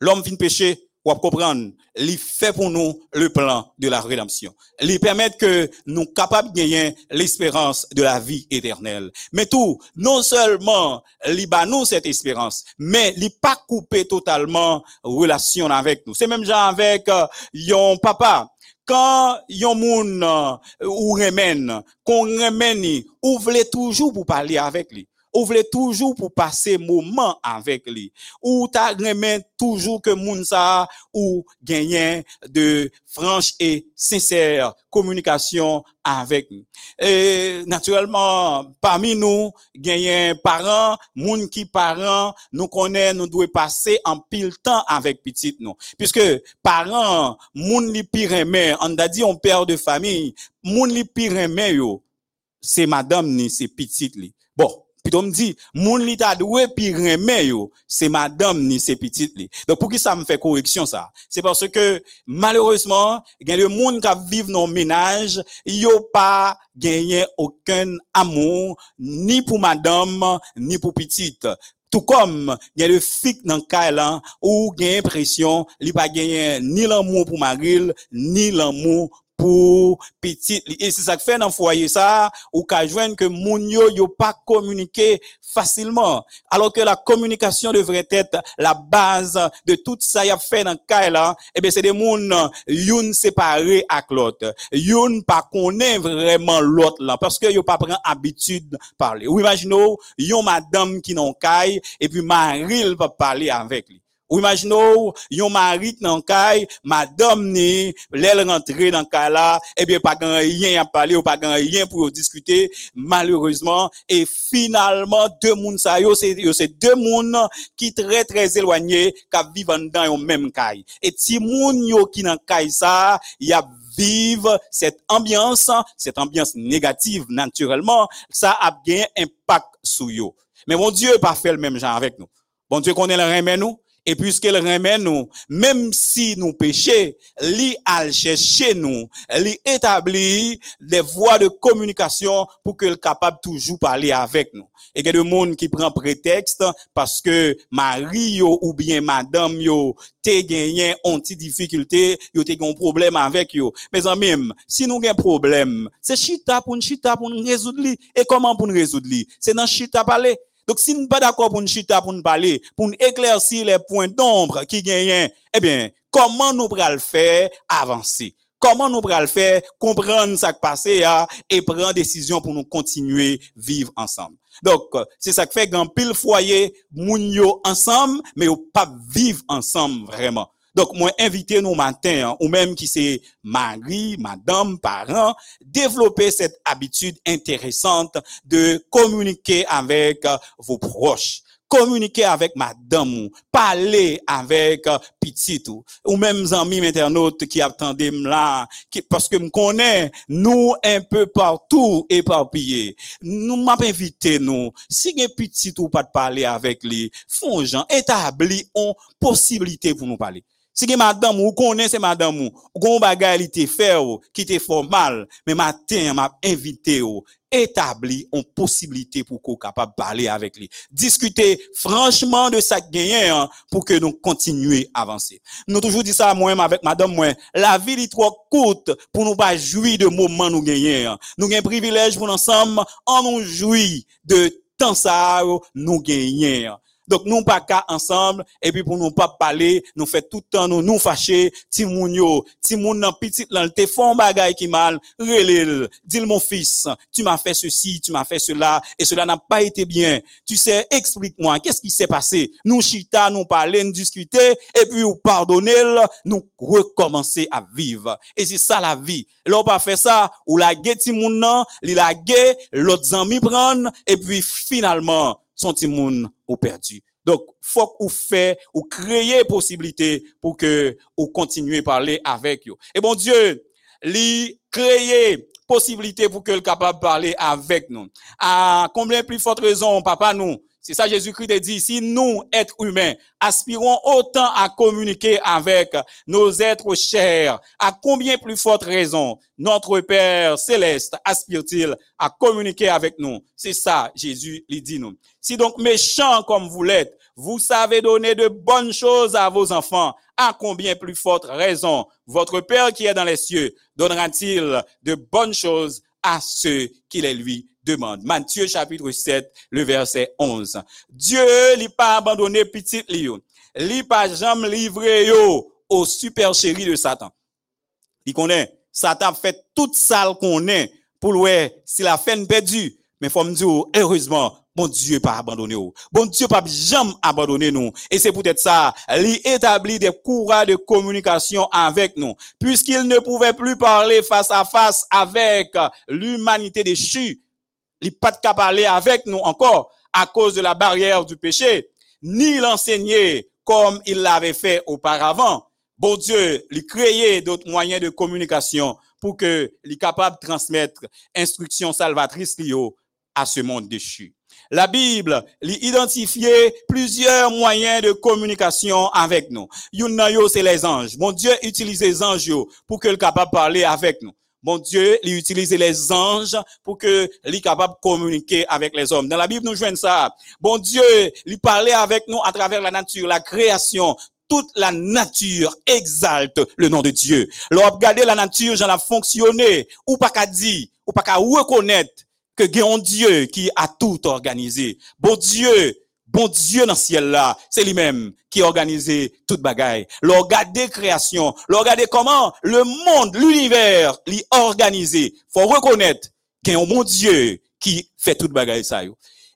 N: L'homme fin péché, ou comprendre, il fait pour nous le plan de la rédemption. Il permet que nous capables de gagner l'espérance de la vie éternelle. Mais tout, non seulement il cette espérance, mais il pas coupé totalement relation avec nous. C'est même genre avec euh, yon papa. Quand yon moun euh, ou remène, qu'on remène, ou toujours pour parler avec lui ou voulez toujours pour passer moment avec lui ou ta remet toujours que moun sa ou gagner de franche et sincère communication avec nous. Et naturellement, parmi nous, gagner parents, moun qui parents, nous connaît, nous devons passer en pile temps avec petit nous. Puisque parents, moun li on a dit on père de famille, moun li pire yo, c'est madame ni, c'est petit li. Bon, puis on me dit, moun li ta doué pi remè yo, c'est madame ni c'est petite li. Donc pour qui ça me fait correction ça? C'est parce que malheureusement, il y a des monde qui vivent dans ménage, yo pas gagné aucun amour ni pour madame ni pour petite. Tout comme il y a le fic dans là où gagne impression, li pas gagné ni l'amour pour Maril ni l'amour pour petit. Et c'est ça que fait dans foyer ça. Ou ka joindre que moun yo yo pas communiquer facilement. Alors que la communication devrait être la base de tout ça y a fait dans cas là et bien c'est des moun youn séparé avec l'autre. Youn pas connaît vraiment l'autre là parce que yo pas prend habitude de parler. Ou imaginez yon madame qui non caille et puis Maril va parler avec lui ou imaginez, yon mari dans caille, madame ni, l'aile rentrée dans cas là, eh bien, pas grand rien à parler, ou pas grand rien pour discuter, malheureusement, et finalement, deux moun sa yo, c'est, deux moun qui très, très éloignés, qui vivent dans yon même caille. Et si moun yo qui dans caille ça, y a cette ambiance, cette ambiance négative, naturellement, ça a bien impact sur yo. Mais mon Dieu, pas fait le même genre avec nous. Bon Dieu connaît le remet nous, et puisqu'elle remet nous, même si nous péchons, li al nous, li établit des voies de communication pour qu'elle capable toujours parler avec nous. Et il y a des monde qui prend prétexte parce que Marie ou bien madame yo te gagné ont petite difficulté, yo te un problème avec yo. Mais en même, si nous un problème, c'est chita pour chita pour résoudre. Et comment pour résoudre? C'est dans chita parler. Donc, si nous ne pas d'accord pour nous chita, pour nous parler, pour nous éclaircir les points d'ombre qui gagnent, eh bien, comment nous pourrons le faire avancer? Comment nous pourrons le faire comprendre ce qui passe et prendre décision pour nous continuer vivre ensemble? Donc, c'est ça qui fait qu'en pile foyer, yo ensemble, mais ou pas vivre ensemble vraiment. Donc, moi, inviter nous matin, hein, ou même qui c'est mari, madame, parents, développer cette habitude intéressante de communiquer avec euh, vos proches. Communiquer avec madame parler avec euh, petit ou, ou même amis internautes qui attendent là, qui, parce que me connaît, nous un peu partout éparpillés. Nous m'a invité nous, si un petit ou pas de parler avec lui, font gens établi ont possibilité pour nous parler. Si que madame ou connaît c'est madame ou, ou gon bagay li te fait ou, qui te formal, mais matin m'a invité ou, établi une possibilité pour qu'on capable parler avec lui. Discuter franchement de ça gagné hein, pour que nous continuions à avancer. Nous toujours dit ça moi avec madame moi, la vie est trop courte pour nous pas jouir de moments nous gagner. hein. Nous avons un privilège pour ensemble, en nous jouir de temps ça nous gagner. hein. Donc, nous pas qu'à ensemble, et puis pour nous pas parler, nous fait tout le temps, nous nous fâcher, ti moun yo, ti moun nan petit lan, te font bagay qui mal, relèle, dis mon fils, tu m'as fait ceci, tu m'as fait cela, et cela n'a pas été bien. Tu sais, explique-moi, qu'est-ce qui s'est passé? Nous chita, nous parler, nous discuter, et puis ou pardonner, nous recommencer à vivre. Et c'est ça la vie. Là, on pas fait ça, ou la gué ti moun nan, li la gué, l'autre amis prendre, et puis finalement, son ti moun ou perdu. Donc, faut ou fait ou créer possibilité pour que ou continuer à parler avec eux. Et bon Dieu, lui créer possibilité pour que le capable de parler avec nous. À combien plus forte raison, papa, nous, c'est ça Jésus-Christ dit, si nous, êtres humains, aspirons autant à communiquer avec nos êtres chers, à combien plus forte raison notre Père céleste aspire-t-il à communiquer avec nous? C'est ça, Jésus lui dit nous. Si donc méchants comme vous l'êtes, vous savez donner de bonnes choses à vos enfants, à combien plus forte raison votre Père qui est dans les cieux donnera-t-il de bonnes choses à ceux qui les lui demandent. Matthieu chapitre 7, le verset 11. Dieu n'a pas abandonné petit Lio. Il pas jamais livré yo au superchéri de Satan. Il connaît, Satan fait toute ça qu'on est pour ouais, s'il a fait une perdue. Mais faut me dire, heureusement, bon Dieu pas abandonné nous. Bon Dieu pas jamais abandonné nous. Et c'est peut-être ça, il établit des courants de communication avec nous. Puisqu'il ne pouvait plus parler face à face avec l'humanité déchue, il pas de parler avec nous encore à cause de la barrière du péché, ni l'enseigner comme il l'avait fait auparavant. Bon Dieu, il créait d'autres moyens de communication pour que il capable de transmettre instructions salvatrices liées à ce monde déchu. La Bible lui identifiait plusieurs moyens de communication avec nous. Yon c'est les anges. Mon Dieu utilise les anges pour que le capable de parler avec nous. Mon Dieu, il utilise les anges pour que lui capable communiquer avec les hommes. Dans la Bible, nous jouons ça. Bon Dieu, il parlait avec nous à travers la nature, la création, toute la nature exalte le nom de Dieu. Lorsque regardez la nature, j'en a fonctionné, ou pas qu'à dire, ou pas qu'à reconnaître que un Dieu qui a tout organisé. Bon Dieu, bon Dieu dans le ciel là, c'est lui-même qui a organisé toute bagaille. Le regarder création, le regarder comment le monde, l'univers, l'y organisé. Faut reconnaître qu'il y a un bon Dieu qui fait toute bagaille ça.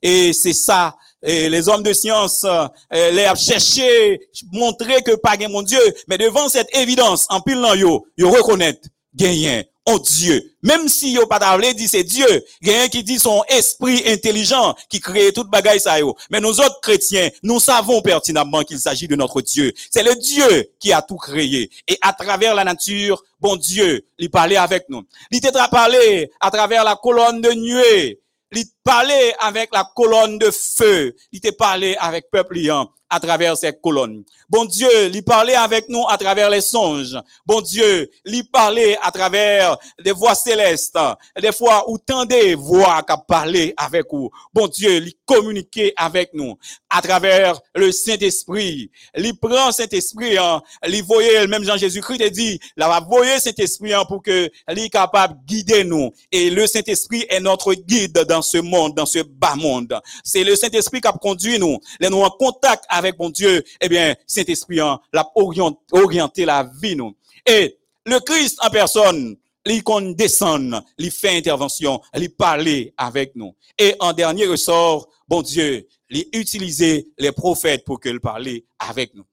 N: Et c'est ça, et les hommes de science euh, les ont cherché, montrer que pas mon Dieu, mais devant cette évidence, en pile yo, yo reconnaître gagné Dieu. Même si yo pas dit c'est Dieu, gagné qui dit son esprit intelligent qui crée toute bagaille ça yo. Mais nous autres chrétiens, nous savons pertinemment qu'il s'agit de notre Dieu. C'est le Dieu qui a tout créé et à travers la nature, bon Dieu, il parlait avec nous. Il t'a parlé à travers la colonne de nuée. Il parlait avec la colonne de feu. Il t'a parlé avec peuple liant à travers ces colonnes. Bon Dieu, il parlait avec nous à travers les songes. Bon Dieu, il parlait à travers des voix célestes. Des fois, où tant des voix qui parlaient avec vous. Bon Dieu, il communiquait avec nous à travers le Saint-Esprit. Il prend Saint-Esprit, hein, il voyait, même Jean-Jésus-Christ a dit, il va voyer Saint-Esprit hein, pour que est capable de guider nous. Et le Saint-Esprit est notre guide dans ce monde, dans ce bas monde. C'est le Saint-Esprit qui a conduit nous. Les nous en contact avec mon Dieu, eh bien, Saint-Esprit hein, l'a orient- orienté la vie nous. Et le Christ en personne, il qu'on descend, il fait intervention, il parlait avec nous. Et en dernier ressort, bon Dieu, il utilisait les prophètes pour qu'il parlait avec nous.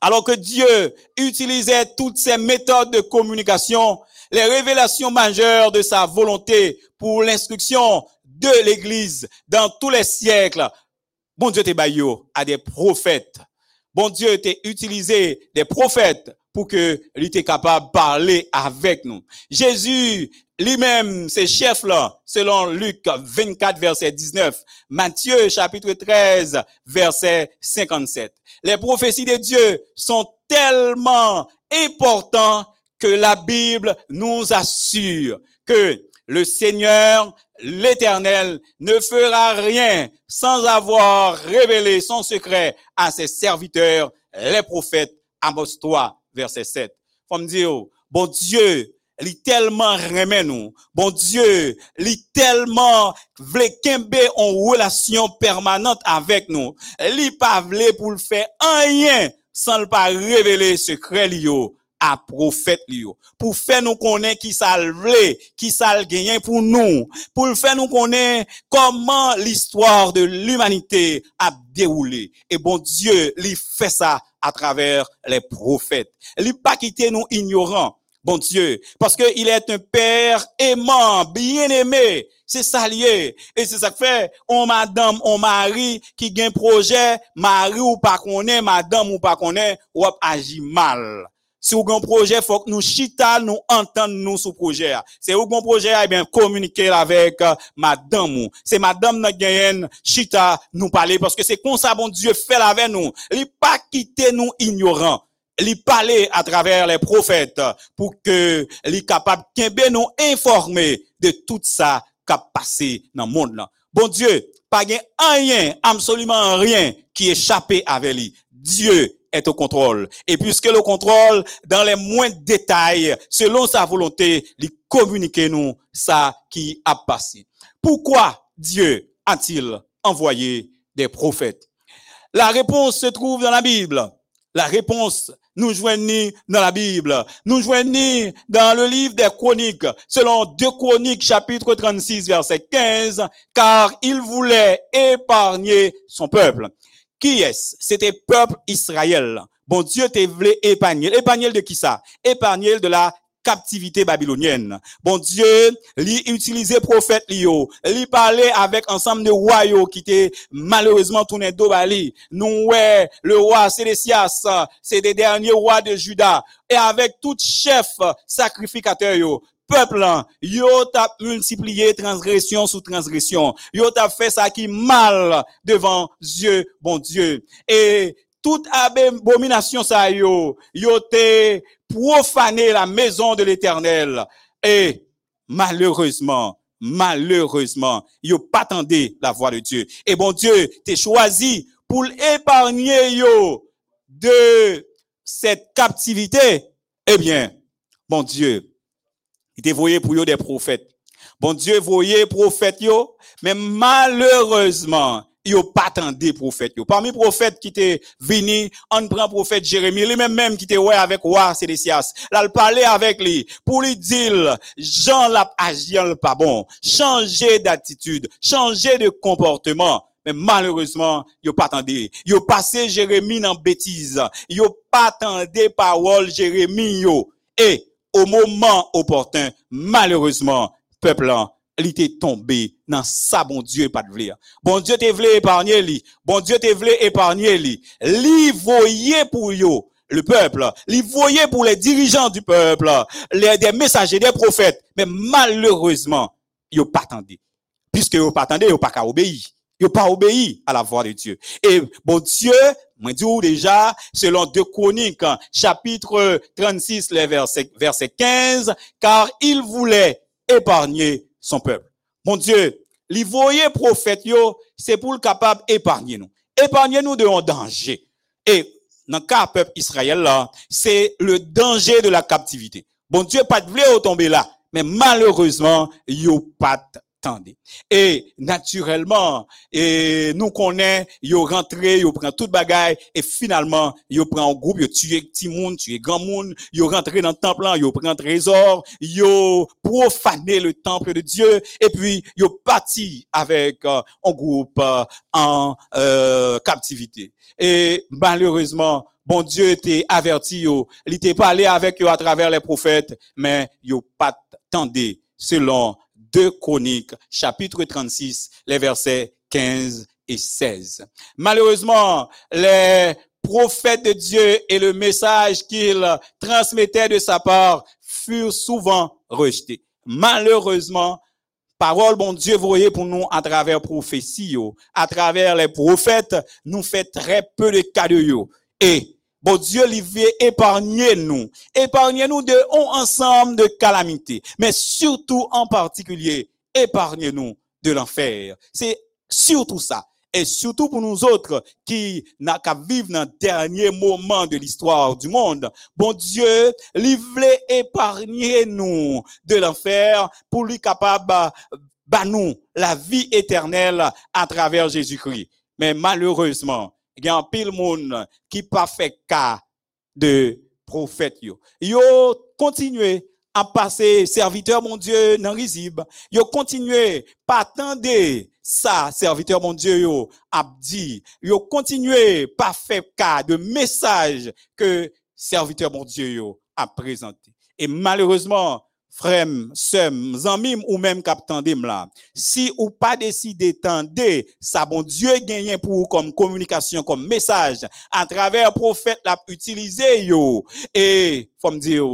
N: Alors que Dieu utilisait toutes ces méthodes de communication, les révélations majeures de sa volonté pour l'instruction de l'Église dans tous les siècles, bon Dieu t'est baillot à des prophètes. Bon Dieu t'a utilisé des prophètes pour que il était capable de parler avec nous. Jésus lui-même, ces chefs-là, selon Luc 24, verset 19, Matthieu chapitre 13, verset 57. Les prophéties de Dieu sont tellement importantes que la Bible nous assure que le Seigneur, l'Éternel, ne fera rien sans avoir révélé son secret à ses serviteurs, les prophètes. Amos 3, verset 7. Faut me dire, bon Dieu, il est tellement remet nous. Bon Dieu, il est tellement vle kembe en relation permanente avec nous. Il pas vle pour le faire rien sans le pas révéler secret liyo à prophète. Pour faire nous connaître qui ça qui ça pour nous. Pour faire nous connaître comment l'histoire de l'humanité a déroulé. Et bon Dieu, il fait ça à travers les prophètes. Il pas quitté nous ignorants. bon Dieu, parce qu'il est un père aimant, bien-aimé. C'est ça. Et c'est ça que fait, on madame, on mari qui gagne projet, mari ou pas qu'on est, madame ou pas qu'on est, ou ap agi mal. Si vous avez un projet, faut que nous chita, nous entendons nous sur projet. C'est vous un projet, eh bien, communiquer avec euh, madame. C'est madame notre gagne, chita, nous parler, parce que c'est comme ça, bon Dieu, fait avec nous. Il pas quitter nous ignorants. Il parler à travers les prophètes pour que les capable de nous informer de tout ça qui a passé dans le monde. Bon Dieu, pas rien, absolument rien qui échappé avec lui. Dieu est au contrôle. Et puisque le contrôle, dans les moindres détails, selon sa volonté, lui communiquer nous ça qui a passé. Pourquoi Dieu a-t-il envoyé des prophètes? La réponse se trouve dans la Bible. La réponse nous joignons dans la Bible. Nous joignons dans le livre des Chroniques, selon 2 Chroniques chapitre 36 verset 15, car il voulait épargner son peuple. Qui est-ce? C'était peuple Israël. Bon Dieu te voulait épargner. Épargner de qui ça? Épargner de la captivité babylonienne. Bon Dieu, lui utilisait prophète Lio, lui parlait avec ensemble de royaux qui étaient malheureusement tournés dos bali. Nous ouais, le roi Sédécias, c'est des derniers rois de Juda et avec tout chef sacrificateur peuple là, yo t'a multiplié transgression sous transgression. Yo t'a fait ça qui mal devant Dieu, bon Dieu. Et toute abomination ça yo, yo te profané la maison de l'éternel. Et malheureusement, malheureusement, yo pas attendu la voix de Dieu. Et bon Dieu, t'es choisi pour épargner yo de cette captivité. Eh bien, bon Dieu, il te voyé pour yo des prophètes. Bon Dieu voyait prophètes yo, mais malheureusement, yo pas attendu prophète yo. Parmi prophètes qui étaient venus, on prend prophète Jérémie, lui même qui était ouais avec roi Sédécias. Là, il parlait avec lui pour lui dire, Jean l'a agi pas bon. Changer d'attitude, changer de comportement. Mais malheureusement, yo pas attendu. Yo passé Jérémie dans bêtise. Yo pas attendu parole Jérémie yo. Et au moment opportun, malheureusement, peuple il était tombé dans ça, bon Dieu, pas de vouloir. Bon Dieu te voulait épargner lui. Bon Dieu te voulait épargner lui. Lui voyait pour yo, le peuple. Lui voyait pour les dirigeants du peuple, les, des messagers, des prophètes. Mais malheureusement, yo pas attendu. Puisque yo pas attendu, yo pas qu'à obéir. Yo pas obéi à la voix de Dieu. Et bon Dieu, moi dis déjà, selon 2 Chroniques, chapitre 36, les verset 15, car il voulait épargner son peuple. Mon Dieu, les voyez prophètes yo, c'est pour le capable épargner nous. Épargner nous de un danger. Et dans le cas peuple Israël là, c'est le danger de la captivité. Bon Dieu pas de voulait tomber là, mais malheureusement, yo pas Et naturellement, et nous connaissons, yo rentré, yo prend toute bagaille, et finalement, yo prend un groupe, yo tué petit monde, tué grand monde, yo rentré dans le temple, yo prend trésor, yo profané le temple de Dieu, et puis yo parti avec euh, un groupe euh, en euh, captivité. Et malheureusement, bon Dieu était averti yo, il était parlé avec yo à travers les prophètes, mais yo pas tendé selon 2 Chroniques, chapitre 36, les versets 15 et 16. Malheureusement, les prophètes de Dieu et le message qu'ils transmettaient de sa part furent souvent rejetés. Malheureusement, parole bon Dieu voyez pour nous à travers prophétie, à travers les prophètes, nous fait très peu de cas de yo. Et Bon Dieu, il veut épargner nous. Épargner nous de un ensemble de calamités. Mais surtout, en particulier, épargner nous de l'enfer. C'est surtout ça. Et surtout pour nous autres qui n'a qu'à vivre dans le dernier moment de l'histoire du monde. Bon Dieu, il veut épargner nous de l'enfer pour lui capable, bah nous, la vie éternelle à travers Jésus-Christ. Mais malheureusement, il y a un pile monde qui pas fait cas de prophète yo. Yo continuez à passer serviteur mon Dieu dans risib. Yo continuez pas attendre ça serviteur mon Dieu yo a dit. Yo continuez pas faire cas de message que serviteur mon Dieu yo a présenté. Et malheureusement, frères, sœurs, amis ou même captandem là, si ou pas décidé tendre, ça bon Dieu gagne pour vous comme communication, comme message, à travers prophète l'a utilisé yo, et, faut me dire,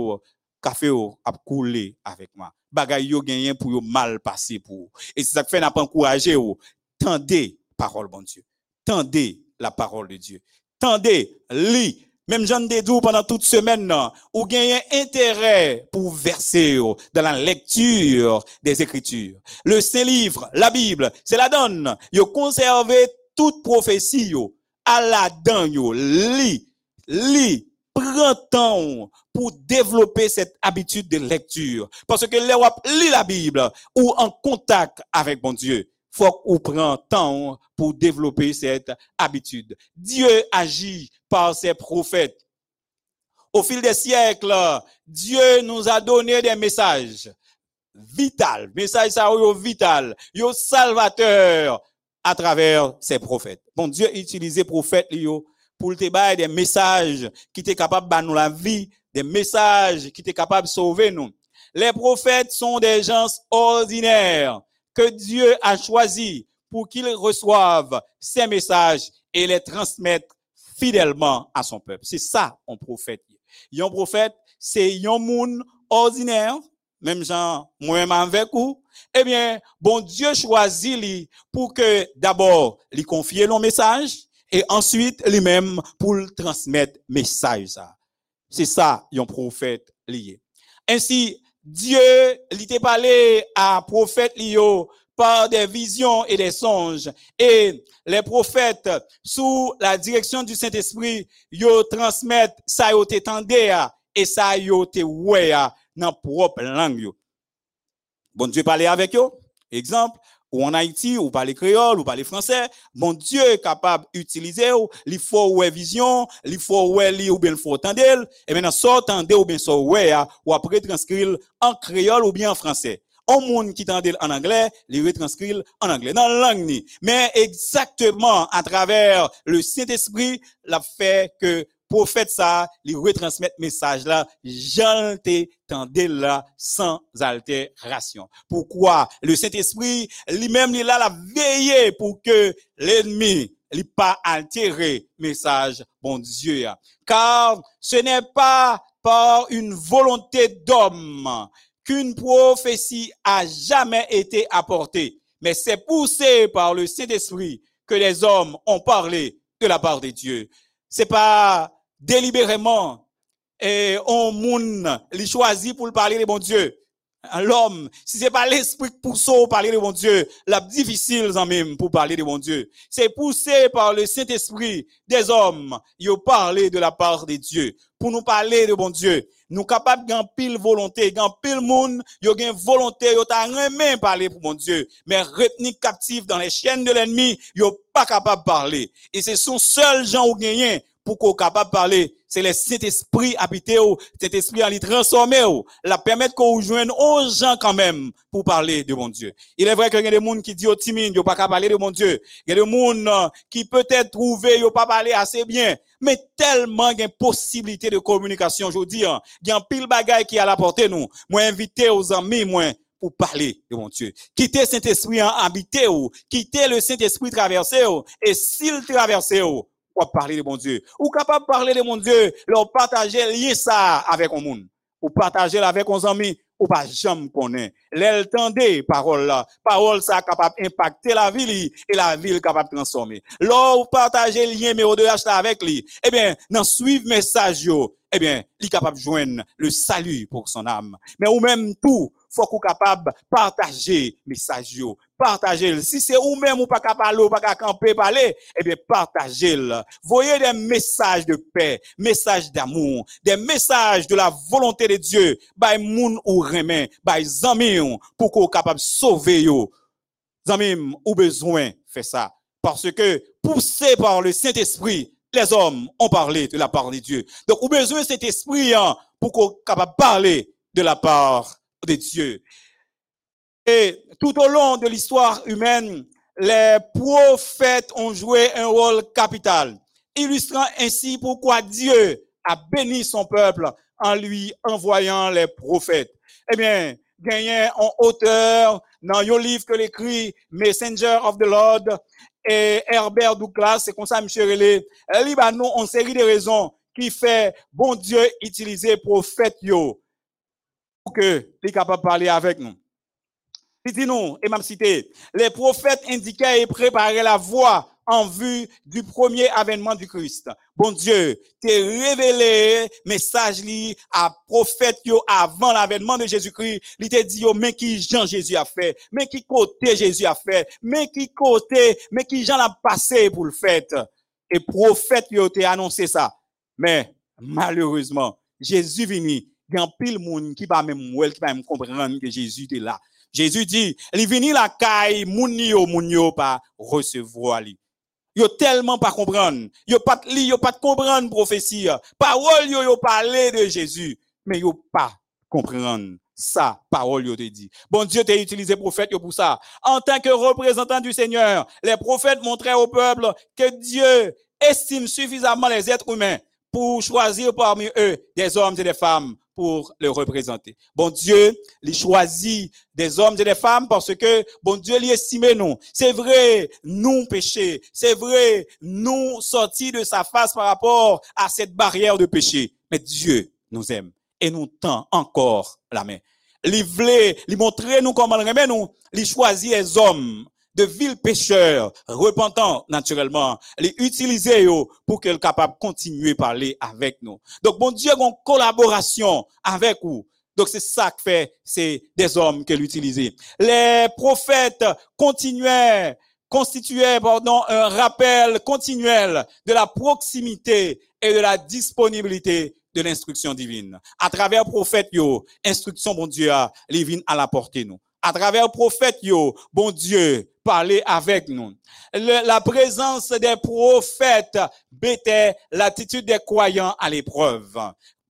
N: café yo a coulé avec moi. Bagay yo gagné pour yo mal passer pour. vous. Et c'est ça que fait n'a pas encouragé yo. Tendez parole bon Dieu. Tendez la parole de Dieu. Tendez, lis. Même Jean Dédou pendant toute semaine, ou gagné intérêt pour verser yo dans la lecture des Écritures. Le Saint-Livre, la Bible, c'est la donne. Yo conservé toute prophétie yo. À la donne yo. Lis, lis, prends temps pour développer cette habitude de lecture. Parce que les lit la Bible ou en contact avec bon Dieu, faut qu'on prend temps pour développer cette habitude. Dieu agit par ses prophètes. Au fil des siècles, Dieu nous a donné des messages vital, message ça vital, yo salvateur à travers ses prophètes. Bon Dieu utilisait prophètes pour te bailler des messages qui étaient capables de nous la vie, des messages qui étaient capables de sauver nous. Les prophètes sont des gens ordinaires que Dieu a choisis pour qu'ils reçoivent ces messages et les transmettent fidèlement à son peuple. C'est ça un prophète. Un prophète, c'est un monde ordinaire, même gens moi-même avec vous. Eh bien, bon Dieu choisit lui pour que d'abord lui confier le message et ensuite lui-même pour le transmettre message. C'est ça un prophète lié. Ainsi, Dieu il parlé à prophète Lio par des visions et des songes. Et les prophètes, sous la direction du Saint-Esprit, yo transmettent ça yo et ça yo te dans propre langue yo. Bon Dieu parlait avec eux. Exemple, ou en Haïti, ou parler créole, ou parler français, bon Dieu est capable d'utiliser, il faut vision, il faut ouais li, ou bien il faut et maintenant, soit entendre, ou bien soit ouais, ah, ou après transcrire en créole, ou bien en français. Un monde qui entend en anglais, il retranscrit en anglais, dans la langue. Mais exactement à travers le Saint-Esprit, l'a fait que prophète ça, il retransmettre message là, j'en là sans altération. Pourquoi? Le Saint-Esprit, lui-même, il a la veillé pour que l'ennemi, il pas altéré message, bon Dieu. Car ce n'est pas par une volonté d'homme qu'une prophétie a jamais été apportée, mais c'est poussé par le Saint-Esprit que les hommes ont parlé de la part de Dieu. C'est pas délibérément et on moun li choisi pour parler de bon Dieu. L'homme, si c'est pas l'esprit pour ça parler de bon Dieu, la difficile en même pour parler de bon Dieu. C'est poussé par le Saint-Esprit des hommes, yo parler de la part de Dieu. Pour nous parler de bon Dieu, nous capables d'un pile volonté, d'un pile monde, yo gen volonté, yo ta remen parler pour bon Dieu. Mais retenu captif dans les chaînes de l'ennemi, yo pas capable de parler. Et c'est son seul gens ou gagné pour qu'on capable parler, c'est le Saint-Esprit habité ou, cet esprit en lui transformé ou, la permettre qu'on joigne aux gens quand même pour parler de mon Dieu. Il est vrai qu'il y a des gens qui disent au timide, ils pas qu'à parler de mon Dieu. Il y a des gens qui peut-être trouvent, ils pas parler assez bien. Mais tellement il y a possibilité de communication aujourd'hui, il y a un pile bagaille qui est à la portée nous. Moi, invité aux amis, moi, pour parler de mon Dieu. Quitter Saint-Esprit en habité ou, quitter le Saint-Esprit traversé ou, et s'il traversé ou, ou parler de mon Dieu. Ou capable parler de mon Dieu, leur partager lié ça avec un monde. Ou partager avec nos amis, ou pas jamais connaître. L'entendez parole là, parole ça capable impacter la ville et la ville capable de transformer. Lors partager lien mais de avec lui, eh bien, dans suivre message eh bien, il capable joindre le salut pour son âme. Mais ou même tout, faut qu'on capable partager message partager. Si c'est ou même ou pas capable ou pas camper parler, eh bien partagez-le. Voyez des messages de paix, messages d'amour, des messages de la volonté de Dieu, by moun ou remen, by zami pour qu'on capable sauver yo. Zami ou besoin faire ça parce que poussé par le Saint-Esprit, les hommes ont parlé de la part de Dieu. Donc, ou besoin de cet esprit hein, pour qu'on capable parler de la part de Dieu. Et tout au long de l'histoire humaine, les prophètes ont joué un rôle capital, illustrant ainsi pourquoi Dieu a béni son peuple en lui envoyant les prophètes. Eh bien, gagné en auteur dans un livre que l'écrit Messenger of the Lord et Herbert Douglas, c'est comme ça, monsieur Relé. Va nous une série de raisons qui fait bon Dieu utiliser prophète yo pour que les capable de parler avec nous. Il dit nous, et m'a cité, les prophètes indiquaient et préparaient la voie en vue du premier avènement du Christ. Bon Dieu, t'es révélé message li à prophète yo avant l'avènement de Jésus-Christ. Il t'a dit mais qui Jean Jésus a fait, mais qui côté Jésus a fait, mais qui côté, mais qui Jean l'a passé pour le fait. Et prophète yo t'a annoncé ça. Mais malheureusement, Jésus vini, il y a pile monde qui va même qui va même comprendre que Jésus est là. Jésus dit, il vini la caille, moun yo, moun pas recevoir li. Yo tellement pas comprendre. Yo pas li, yo pas comprendre prophétie. Parole yo yo parler de Jésus, mais yo pas comprendre ça, parole yo te dit. Bon Dieu t'a utilisé prophète pour ça. En tant que représentant du Seigneur, les prophètes montraient au peuple que Dieu estime suffisamment les êtres humains pour choisir parmi eux des hommes et des femmes pour le représenter. Bon Dieu, il choisit des hommes et des femmes parce que bon Dieu lui estime nous. C'est vrai, nous péchés. C'est vrai, nous sortis de sa face par rapport à cette barrière de péché. Mais Dieu nous aime et nous tend encore la main. Il voulait, il montrer nous comment il nous. Il choisit les hommes de vils pécheurs, repentants naturellement, les utiliser pour qu'elle capable de continuer à parler avec nous. Donc, bon Dieu, en collaboration avec vous. Donc, c'est ça que fait, c'est des hommes qu'elle utilisait. Les prophètes continuaient, constituaient, pardon, un rappel continuel de la proximité et de la disponibilité de l'instruction divine. À travers prophète yo, instruction, bon Dieu, vient à la portée nous à travers prophète yo, bon Dieu, parler avec nous. Le- la présence des prophètes mettait l'attitude des croyants à l'épreuve.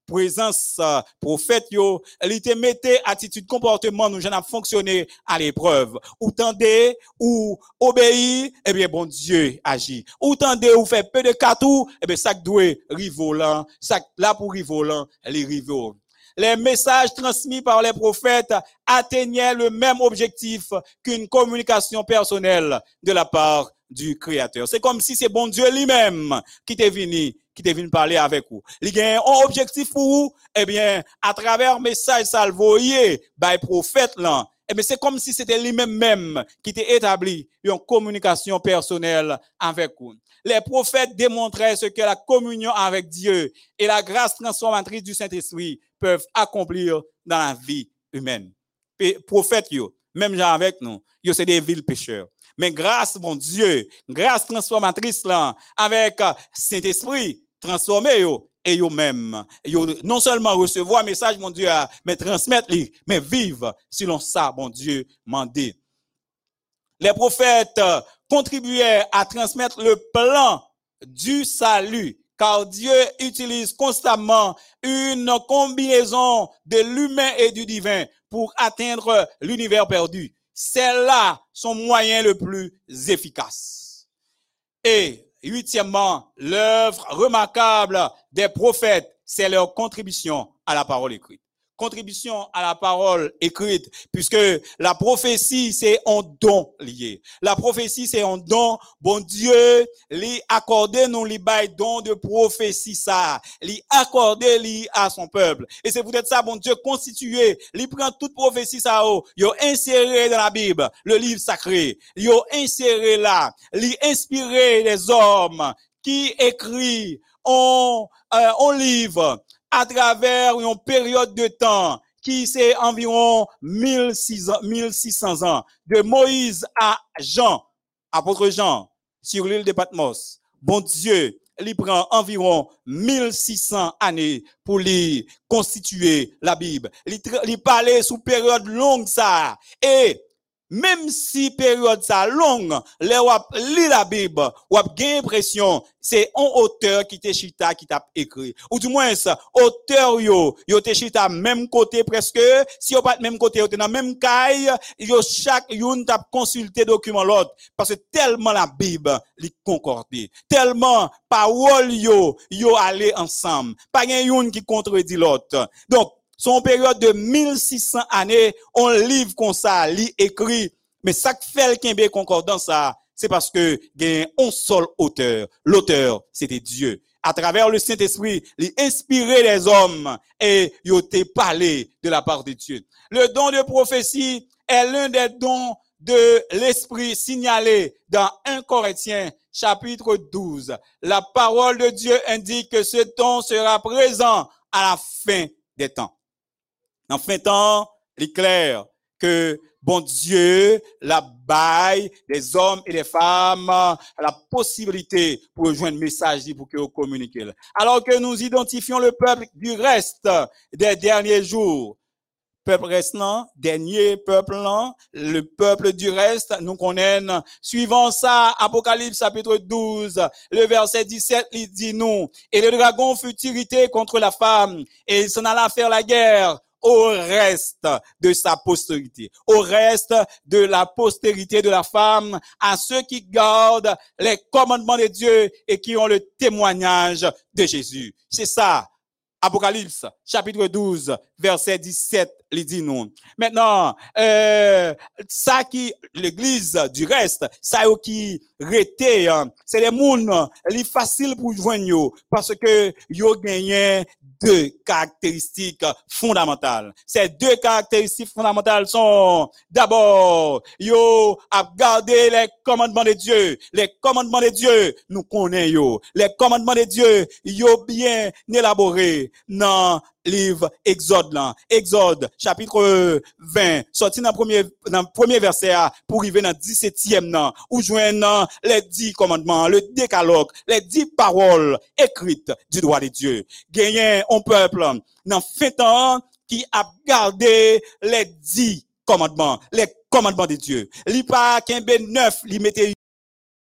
N: Présence euh, prophète yo, te mettait attitude comportement nous j'en a fonctionné à l'épreuve. Ou tendez ou obéir, eh bien bon Dieu agit. Ou tendez ou fait peu de catou, eh bien ça doit rivolant, ça là pour rivolant, les rivaux les messages transmis par les prophètes atteignaient le même objectif qu'une communication personnelle de la part du Créateur. C'est comme si c'est bon Dieu lui-même qui t'est venu, qui t'est venu parler avec vous. Il y a un objectif pour vous, eh bien, à travers message salvoyé, by prophète là, eh c'est comme si c'était lui-même même qui t'est établi une communication personnelle avec vous. Les prophètes démontraient ce que la communion avec Dieu et la grâce transformatrice du Saint-Esprit peuvent accomplir dans la vie humaine. Pe- Prophètes, même gens avec nous, yo, c'est des villes pécheurs. Mais grâce, mon Dieu, grâce transformatrice là, avec euh, Saint-Esprit, transformé yo, et yo même, yo non seulement recevoir un message, mon Dieu, ah, mais transmettre, mais vivre selon ça, mon Dieu, mandé. Les prophètes euh, contribuaient à transmettre le plan du salut, car Dieu utilise constamment une combinaison de l'humain et du divin pour atteindre l'univers perdu. C'est là son moyen le plus efficace. Et huitièmement, l'œuvre remarquable des prophètes, c'est leur contribution à la parole écrite. Contribution à la parole écrite, puisque la prophétie, c'est un don lié. La prophétie, c'est un don. Bon Dieu, lui accordé nous les bail don de prophétie ça. Lui accordé lui à son peuple. Et c'est peut-être ça, bon Dieu, constitué. Lui prend toute prophétie ça, oh, yo inséré dans la Bible, le livre sacré. Yo inséré là. Lui inspiré les hommes qui écrit on, euh, livre à travers une période de temps qui c'est environ 1600, 1600 ans, de Moïse à Jean, apôtre Jean, sur l'île de Patmos. Bon Dieu, il prend environ 1600 années pour lui constituer la Bible. Il, il parlait sous période longue ça. Et même si période ça longue, les wap li la Bible, wap gen impression, c'est un auteur qui te chita qui t'a écrit. Ou du moins, auteur yo, yo te chita même côté presque, si yo pas même côté, yo te dans même caille, yo chaque youn t'a consulté document l'autre. Parce que tellement la Bible, li concordé. Tellement parole yo, yo allé ensemble. Pas gen youn qui contredit l'autre. Donc, son période de 1600 années, on livre comme ça, lit écrit. Mais ça qui fait le Kembe concordant ça, c'est parce que y a un seul auteur. L'auteur, c'était Dieu. À travers le Saint-Esprit, il inspirait les hommes et il a parlé de la part de Dieu. Le don de prophétie est l'un des dons de l'Esprit signalé dans 1 Corinthiens chapitre 12. La parole de Dieu indique que ce don sera présent à la fin des temps. En fin temps, il est clair que bon Dieu la baille des hommes et des femmes la possibilité pour rejoindre message pour que vous communiquez. Alors que nous identifions le peuple du reste des derniers jours, peuple restant, dernier peuple le peuple du reste, nous connaissons. Suivant ça, Apocalypse chapitre 12, le verset 17, il dit nous, et le dragon fut irrité contre la femme, et il s'en alla faire la guerre au reste de sa postérité, au reste de la postérité de la femme, à ceux qui gardent les commandements de Dieu et qui ont le témoignage de Jésus. C'est ça. Apocalypse, chapitre 12, verset 17, il dit nous. Maintenant, euh, ça qui, l'église du reste, ça qui rete, hein, c'est les mouns, li facile pour joindre parce que yo gagné deux caractéristiques fondamentales. Ces deux caractéristiques fondamentales sont, d'abord, yo a gardé les commandements de Dieu. Les commandements de Dieu, nous connaissons yo. Les commandements de Dieu, yo bien élaborés dans livre Exode là. Exode, chapitre 20, sorti dans premier, dans premier verset pour arriver dans le 17e nan, où joignent les dix commandements, le décalogue, les dix paroles écrites du droit de Dieu. Gagné un peuple, dans fin temps, qui a gardé les dix commandements, les commandements de Dieu. Li pas qu'un neuf, li